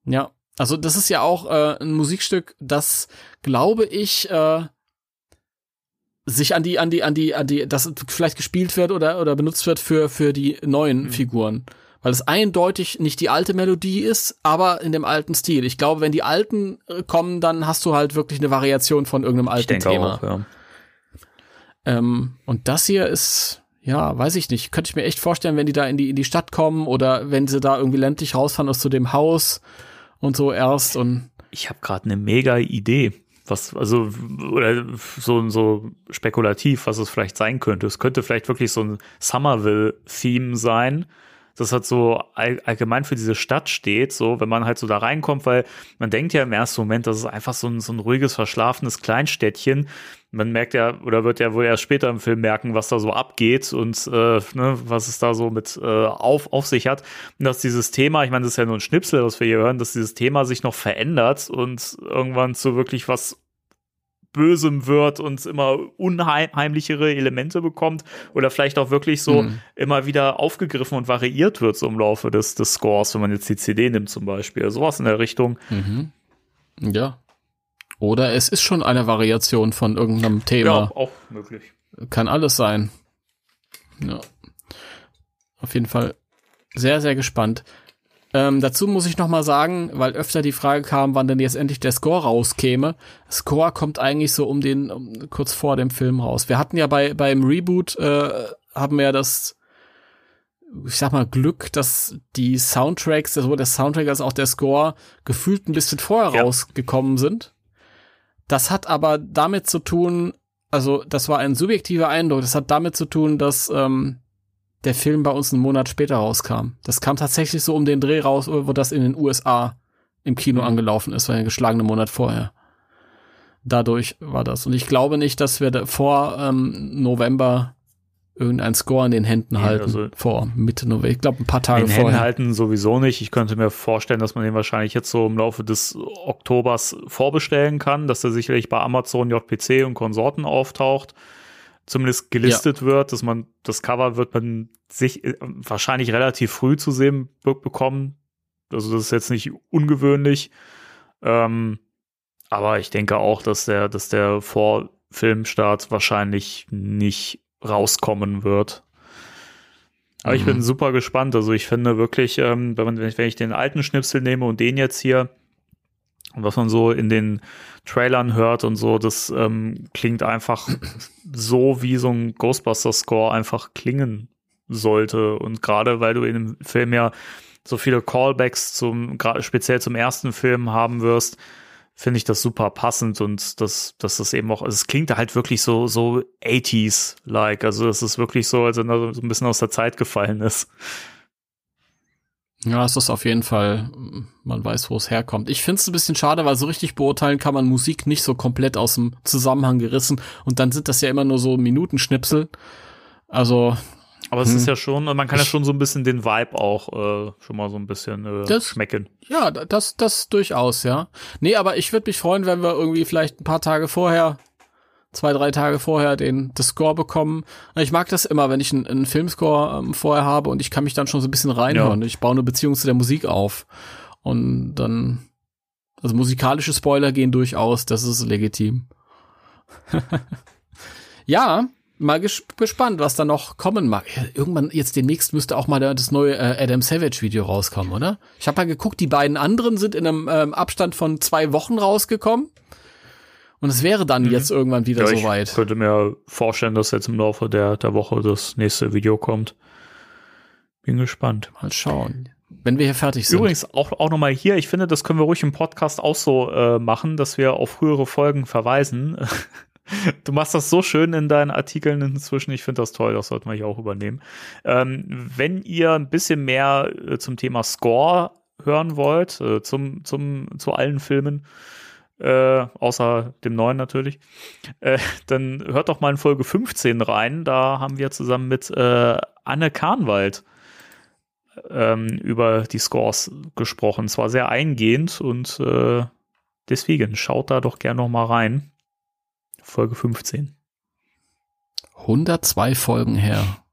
ja, also das ist ja auch äh, ein Musikstück, das glaube ich äh, sich an die, an die, an die, an die, das vielleicht gespielt wird oder oder benutzt wird für für die neuen Mhm. Figuren, weil es eindeutig nicht die alte Melodie ist, aber in dem alten Stil. Ich glaube, wenn die alten äh, kommen, dann hast du halt wirklich eine Variation von irgendeinem Ich alten denke Thema. auch, ja. Ähm, und das hier ist, ja, weiß ich nicht. Könnte ich mir echt vorstellen, wenn die da in die, in die Stadt kommen oder wenn sie da irgendwie ländlich rausfahren aus zu dem Haus und so erst und Ich habe gerade eine mega Idee, was also oder so so spekulativ, was es vielleicht sein könnte. Es könnte vielleicht wirklich so ein Somerville-Theme sein. Das hat so all, allgemein für diese Stadt steht, so wenn man halt so da reinkommt, weil man denkt ja im ersten Moment, das ist einfach so ein, so ein ruhiges, verschlafenes Kleinstädtchen. Man merkt ja, oder wird ja wohl erst später im Film merken, was da so abgeht und äh, ne, was es da so mit äh, auf, auf sich hat. Und dass dieses Thema, ich meine, das ist ja nur ein Schnipsel, was wir hier hören, dass dieses Thema sich noch verändert und irgendwann zu wirklich was Bösem wird und immer unheimlichere Elemente bekommt oder vielleicht auch wirklich so Mhm. immer wieder aufgegriffen und variiert wird so im Laufe des, des Scores, wenn man jetzt die CD nimmt zum Beispiel. Sowas in der Richtung. mhm. ja. Oder es ist schon eine Variation von irgendeinem Thema. auch möglich. Kann alles sein. Ja. Auf jeden Fall sehr, sehr gespannt. Ähm, dazu muss ich noch mal sagen, weil öfter die Frage kam, wann denn jetzt endlich der Score rauskäme. Score kommt eigentlich so um den um, kurz vor dem Film raus. Wir hatten ja bei beim Reboot äh, haben wir ja das ich sag mal Glück, dass die Soundtracks, sowohl der Soundtrack als auch der Score gefühlt ein bisschen vorher Ja. rausgekommen sind. Das hat aber damit zu tun, also das war ein subjektiver Eindruck. Das hat damit zu tun, dass ähm, der Film bei uns einen Monat später rauskam. Das kam tatsächlich so um den Dreh raus, wo das in den USA im Kino angelaufen ist, war ja geschlagene Monat vorher. Dadurch war das. Und ich glaube nicht, dass wir da vor ähm, November irgendeinen Score in den Händen Nee, halten. also- vor Mitte November. Ich glaube, ein paar Tage Den Händen vorher. halten sowieso nicht. Ich könnte mir vorstellen, dass man den wahrscheinlich jetzt so im Laufe des Oktobers vorbestellen kann, dass er sicherlich bei Amazon, JPC und Konsorten auftaucht. Zumindest gelistet wird, dass man das Cover wird man sich äh, wahrscheinlich relativ früh zu sehen be bekommen. Also das ist jetzt nicht ungewöhnlich. Ähm, aber ich denke auch, dass der, dass der Vorfilmstart wahrscheinlich nicht rauskommen wird. Aber ich Mhm. bin super gespannt. Also ich finde wirklich, ähm, wenn, man, wenn ich- wenn ich den alten Schnipsel nehme und den jetzt hier und was man so in den Trailern hört und so, das ähm, klingt einfach so, wie so ein Ghostbusters-Score einfach klingen sollte. Und gerade weil du in dem Film ja so viele Callbacks zum, speziell zum ersten Film haben wirst, finde ich das super passend und das, dass das eben auch, also es klingt halt wirklich so, so 80s-like. Also es ist wirklich so, als wenn er so ein bisschen aus der Zeit gefallen ist. Ja, es ist auf jeden Fall, man weiß, wo es herkommt. Ich finde es ein bisschen schade, weil so richtig beurteilen kann man Musik nicht so komplett aus dem Zusammenhang gerissen. Und dann sind das ja immer nur so Minutenschnipsel. Also, Aber es Hm. ist ja schon, man kann ja schon so ein bisschen den Vibe auch äh, schon mal so ein bisschen äh, Das- schmecken. ja, da- das, das durchaus, ja. Nee, aber ich würde mich freuen, wenn wir irgendwie vielleicht ein paar Tage vorher, zwei, drei Tage vorher den, das Score bekommen. Ich mag das immer, wenn ich einen, einen Filmscore ähm, vorher habe und ich kann mich dann schon so ein bisschen reinhören. Ich baue eine Beziehung zu der Musik auf. Und dann, also musikalische Spoiler gehen durchaus, das ist legitim. [LAUGHS] ja, mal ges gespannt, was da noch kommen mag. Ja, Irgendwann jetzt demnächst müsste auch mal das neue äh, Adam Savage Video rauskommen, oder? Ich habe mal geguckt, die beiden anderen sind in einem ähm, Abstand von zwei Wochen rausgekommen. Und es wäre dann jetzt irgendwann wieder Mhm. Ja, ich soweit. könnte mir vorstellen, dass jetzt im Laufe der, der Woche das nächste Video kommt. Bin gespannt. Mal schauen. Wenn wir hier fertig sind. Übrigens auch, auch nochmal hier, ich finde, das können wir ruhig im Podcast auch so äh, machen, dass wir auf frühere Folgen verweisen. [LAUGHS] Du machst das so schön in deinen Artikeln inzwischen. Ich finde das toll, das sollten wir hier auch übernehmen. Ähm, wenn ihr ein bisschen mehr äh, zum Thema Score hören wollt, äh, zum, zum, zu allen Filmen, äh, außer dem neuen natürlich, äh, dann hört doch mal in Folge 15 rein. Da haben wir zusammen mit äh, Anne Kahnwald ähm, über die Scores gesprochen. Es war sehr eingehend und äh, deswegen schaut da doch gerne noch mal rein. Folge 15. 102 Folgen her.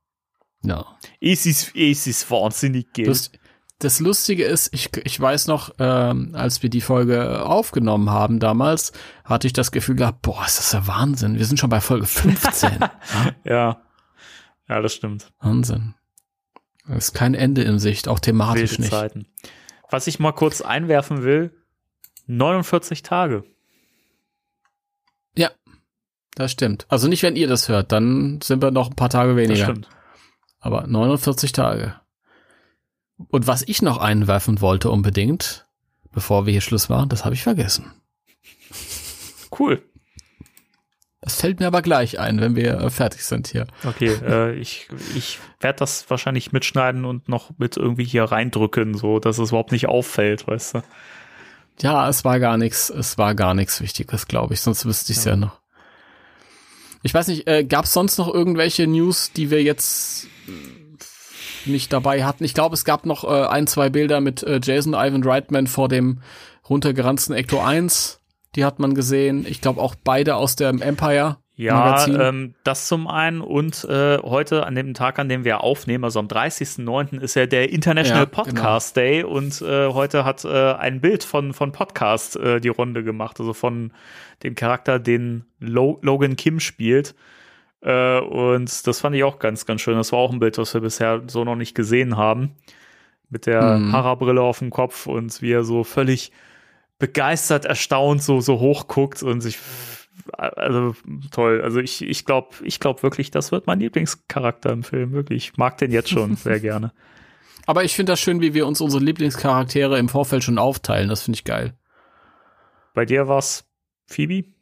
Ja. Es ist, es ist wahnsinnig gell? Das, das Lustige ist, ich, ich weiß noch, ähm, als wir die Folge aufgenommen haben damals, hatte ich das Gefühl gehabt, boah, ist das ja Wahnsinn. Wir sind schon bei Folge 15. [LAUGHS] ja. Ja, das stimmt. Wahnsinn. Es ist kein Ende in Sicht, auch thematisch Wilde nicht. Zeiten. Was ich mal kurz einwerfen will, 49 Tage. Ja, das stimmt. Also nicht, wenn ihr das hört, dann sind wir noch ein paar Tage Das weniger. stimmt. Aber 49 Tage. Und was ich noch einwerfen wollte unbedingt, bevor wir hier Schluss machen, das habe ich vergessen. Cool. Das fällt mir aber gleich ein, wenn wir äh, fertig sind hier. Okay, äh, ich, ich werde das wahrscheinlich mitschneiden und noch mit irgendwie hier reindrücken, so dass es überhaupt nicht auffällt, weißt du. Ja, es war gar nichts, es war gar nichts Wichtiges, glaube ich, sonst wüsste ich es ja. noch. Ich weiß nicht, äh, gab es sonst noch irgendwelche News, die wir jetzt nicht dabei hatten? Ich glaube, es gab noch äh, ein, zwei Bilder mit äh, Jason Ivan Reitman vor dem runtergeranzten Ecto 1. Die hat man gesehen. Ich glaube auch beide aus dem Empire. Ja, Magazin. ähm, das zum einen und äh, heute an dem Tag, an dem wir aufnehmen, also am 30.09. ist ja der International Ja, Podcast Day und äh, heute hat äh, ein Bild von, von Podcast äh, die Runde gemacht, also von dem Charakter, den Lo Logan Kim spielt. Äh, und das fand ich auch ganz, ganz schön. Das war auch ein Bild, was wir bisher so noch nicht gesehen haben. mit der mhm. Hara-Brille auf dem Kopf und wie er so völlig begeistert, erstaunt so, so hochguckt und sich, also toll. Also ich, ich glaube, ich glaube wirklich, das wird mein Lieblingscharakter im Film. Wirklich. Ich mag den jetzt schon [LAUGHS] sehr gerne. Aber ich finde das schön, wie wir uns unsere Lieblingscharaktere im Vorfeld schon aufteilen. Das finde ich geil. Bei dir war's Phoebe?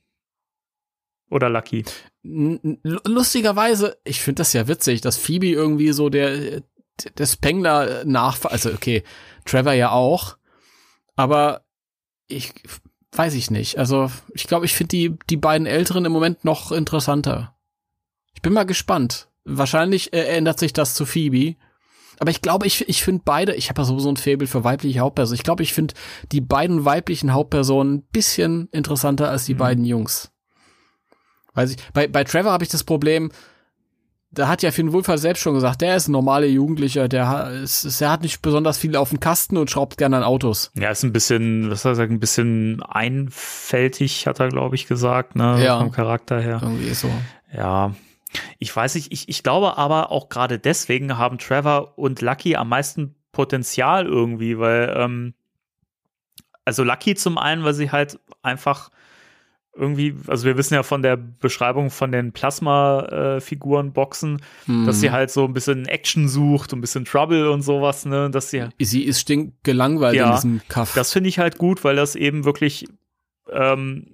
Oder Lucky? Lustigerweise, ich finde das ja witzig, dass Phoebe irgendwie so der, der Spengler nach, also okay, Trevor ja auch, aber ich weiß ich nicht. Also ich glaube, ich finde die, die beiden Älteren im Moment noch interessanter. Ich bin mal gespannt. Wahrscheinlich äh, ändert sich das zu Phoebe. Aber ich glaube, ich, ich finde beide, ich habe ja sowieso ein Faible für weibliche Hauptpersonen. Ich glaube, ich finde die beiden weiblichen Hauptpersonen ein bisschen interessanter als die mhm. beiden Jungs. Weiß ich, bei, bei Trevor habe ich das Problem, da hat ja Finn Wohlfahrt selbst schon gesagt, der ist ein normaler Jugendlicher, der, ist, der hat nicht besonders viel auf dem Kasten und schraubt gerne an Autos. Ja, ist ein bisschen, was soll ich sagen, ein bisschen einfältig, hat er, glaube ich, gesagt, ne, ja, vom Charakter her. Irgendwie so. Ja. Ich weiß nicht, ich, ich glaube aber auch gerade deswegen haben Trevor und Lucky am meisten Potenzial irgendwie, weil, ähm, also Lucky zum einen, weil sie halt einfach irgendwie, also wir wissen ja von der Beschreibung von den Plasma-Figuren-Boxen, hm. dass sie halt so ein bisschen Action sucht, ein bisschen Trouble und sowas, ne, dass sie. Sie ist stinkgelangweilt ja, in diesem Kaff. Das finde ich halt gut, weil das eben wirklich ähm,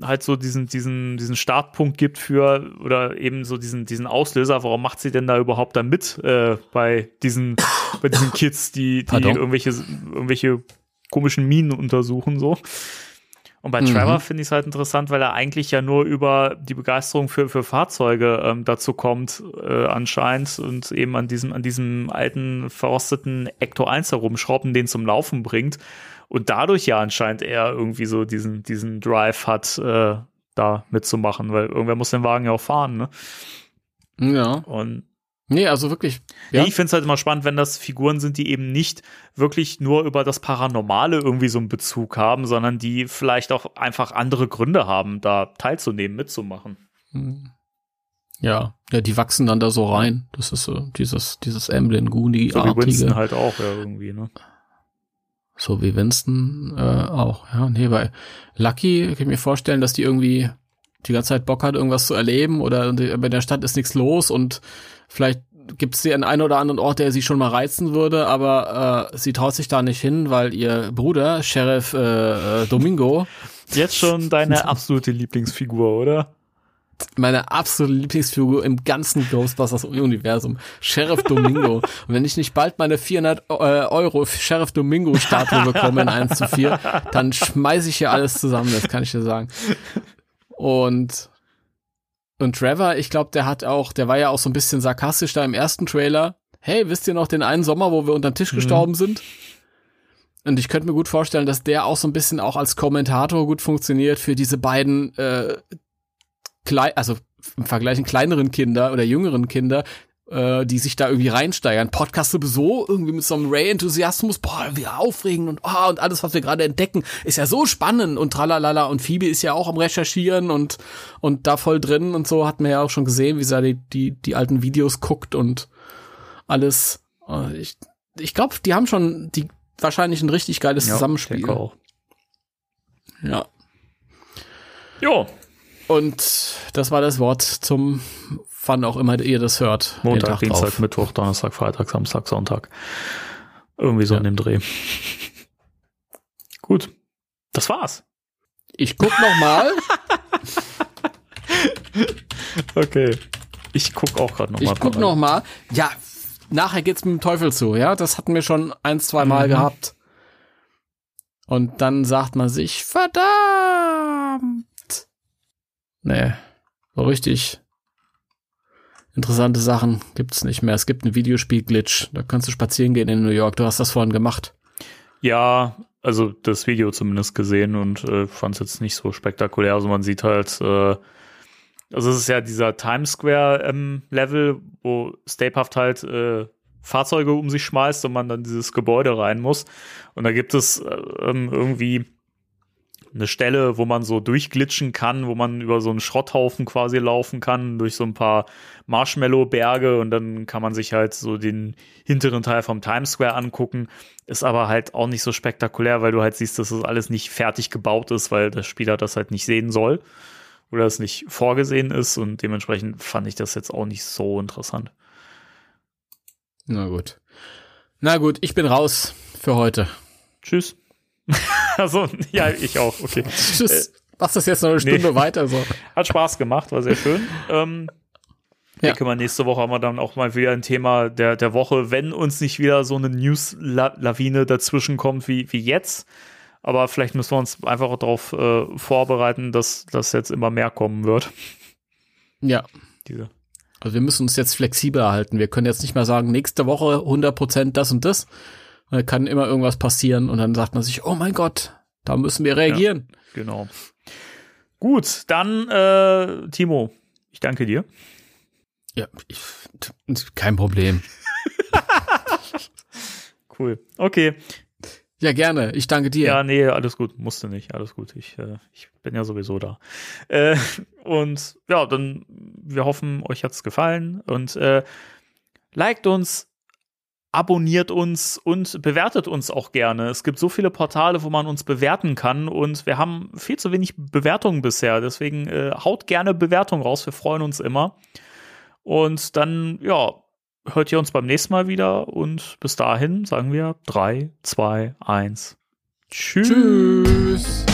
halt so diesen, diesen, diesen Startpunkt gibt für oder eben so diesen, diesen Auslöser, warum macht sie denn da überhaupt da mit äh, bei diesen, bei diesen Kids, die, die irgendwelche, irgendwelche komischen Minen untersuchen, so. Und bei mhm. Trevor finde ich es halt interessant, weil er eigentlich ja nur über die Begeisterung für, für Fahrzeuge ähm, dazu kommt, äh, anscheinend, und eben an diesem, an diesem alten, verrosteten Ecto 1 herumschrauben, den zum Laufen bringt. Und dadurch ja anscheinend er irgendwie so diesen, diesen Drive hat, äh, da mitzumachen, weil irgendwer muss den Wagen ja auch fahren, ne? Ja. Und Nee, also wirklich. Ja. Nee, ich finde es halt immer spannend, wenn das Figuren sind, die eben nicht wirklich nur über das Paranormale irgendwie so einen Bezug haben, sondern die vielleicht auch einfach andere Gründe haben, da teilzunehmen, mitzumachen. Hm. Ja, ja, die wachsen dann da so rein. Das ist so dieses, dieses Emblem Goonie So wie Winston halt auch, ja, irgendwie, ne? So wie Winston äh, auch, ja. Nee, bei Lucky kann ich mir vorstellen, dass die irgendwie die ganze Zeit Bock hat, irgendwas zu erleben oder bei der Stadt ist nichts los und Vielleicht gibt es den einen oder anderen Ort, der sie schon mal reizen würde, aber äh, sie traut sich da nicht hin, weil ihr Bruder, Sheriff äh, äh, Domingo. [LAUGHS] Jetzt schon deine absolute Lieblingsfigur, oder? Meine absolute Lieblingsfigur im ganzen Ghostbusters-Universum. Sheriff Domingo. [LAUGHS] Und wenn ich nicht bald meine 400 äh, Euro Sheriff Domingo-Statue [LAUGHS] bekomme in 1 zu 4, dann schmeiße ich hier alles zusammen, das kann ich dir sagen. Und und Trevor, ich glaube, der hat auch, der war ja auch so ein bisschen sarkastisch da im ersten Trailer. Hey, wisst ihr noch den einen Sommer, wo wir unterm Tisch mhm. gestorben sind? Und ich könnte mir gut vorstellen, dass der auch so ein bisschen auch als Kommentator gut funktioniert für diese beiden, äh, klein, also im Vergleich kleineren Kinder oder jüngeren Kinder, äh, die sich da irgendwie reinsteigern. Podcast sowieso irgendwie mit so einem Ray-Enthusiasmus, boah, wie aufregend und oh, und alles, was wir gerade entdecken, ist ja so spannend und tralalala und Phoebe ist ja auch am Recherchieren und und da voll drin und so hat man ja auch schon gesehen, wie sie die die, die alten Videos guckt und alles. Äh, ich ich glaube, die haben schon die wahrscheinlich ein richtig geiles ja, Zusammenspiel. Auch. Ja. Jo. Und das war das Wort zum wann auch immer ihr das hört. Montag, Dienstag, drauf. Mittwoch, Donnerstag, Freitag, Samstag, Sonntag. Irgendwie so ja. in dem Dreh. Gut. Das war's. Ich guck noch mal. [LAUGHS] okay. Ich guck auch gerade noch mal. Ich guck noch mal. Ja, nachher geht's mit dem Teufel zu, ja? Das hatten wir schon ein, zwei Mal mhm. gehabt. Und dann sagt man sich, verdammt! Nee, so richtig interessante Sachen gibt's nicht mehr. Es gibt einen Videospiel-Glitch. Da kannst du spazieren gehen in New York. Du hast das vorhin gemacht. Ja, also das Video zumindest gesehen und äh, fand es jetzt nicht so spektakulär. Also man sieht halt, äh, also es ist ja dieser Times Square ähm, wo Stapehaft halt äh, Fahrzeuge um sich schmeißt und man dann dieses Gebäude rein muss. Und da gibt es äh, ähm, irgendwie eine Stelle, wo man so durchglitschen kann, wo man über so einen Schrotthaufen quasi laufen kann, durch so ein paar Marshmallow-Berge und dann kann man sich halt so den hinteren Teil vom Times Square angucken. Ist aber halt auch nicht so spektakulär, weil du halt siehst, dass das alles nicht fertig gebaut ist, weil der Spieler das halt nicht sehen soll oder es nicht vorgesehen ist und dementsprechend fand ich das jetzt auch nicht so interessant. Na gut. Na gut, ich bin raus für heute. Tschüss. [LAUGHS] [LAUGHS] also, ja, ich auch, okay. Tschüss. Äh, Machst das jetzt noch eine Stunde nee. weiter so? [LAUGHS] Hat Spaß gemacht, war sehr schön. Ähm, ja. denke mal, nächste Woche haben wir dann auch mal wieder ein Thema der, der Woche, wenn uns nicht wieder so eine News-Lawine dazwischen kommt wie, wie jetzt. Aber vielleicht müssen wir uns einfach darauf äh, vorbereiten, dass das jetzt immer mehr kommen wird. Ja. Diese. Also wir müssen uns jetzt flexibel halten. Wir können jetzt nicht mehr sagen, nächste Woche 100% das und das. Da kann immer irgendwas passieren und dann sagt man sich, oh mein Gott, da müssen wir reagieren. Ja, genau. Gut, dann äh, Timo, ich danke dir. Ja, ich, kein Problem. [LAUGHS] cool. Okay. Ja, gerne. Ich danke dir. Ja, nee, alles gut. Musste nicht. Alles gut. Ich, äh, ich bin ja sowieso da. Äh, [LAUGHS] und ja, dann, wir hoffen, euch hat's gefallen. Und äh, liked uns, abonniert uns und bewertet uns auch gerne. Es gibt so viele Portale, wo man uns bewerten kann und wir haben viel zu wenig Bewertungen bisher. Deswegen äh, haut gerne Bewertungen raus. Wir freuen uns immer. Und dann, ja, hört ihr uns beim nächsten Mal wieder und bis dahin sagen wir 3, 2, 1. Tschüss. Tschüss.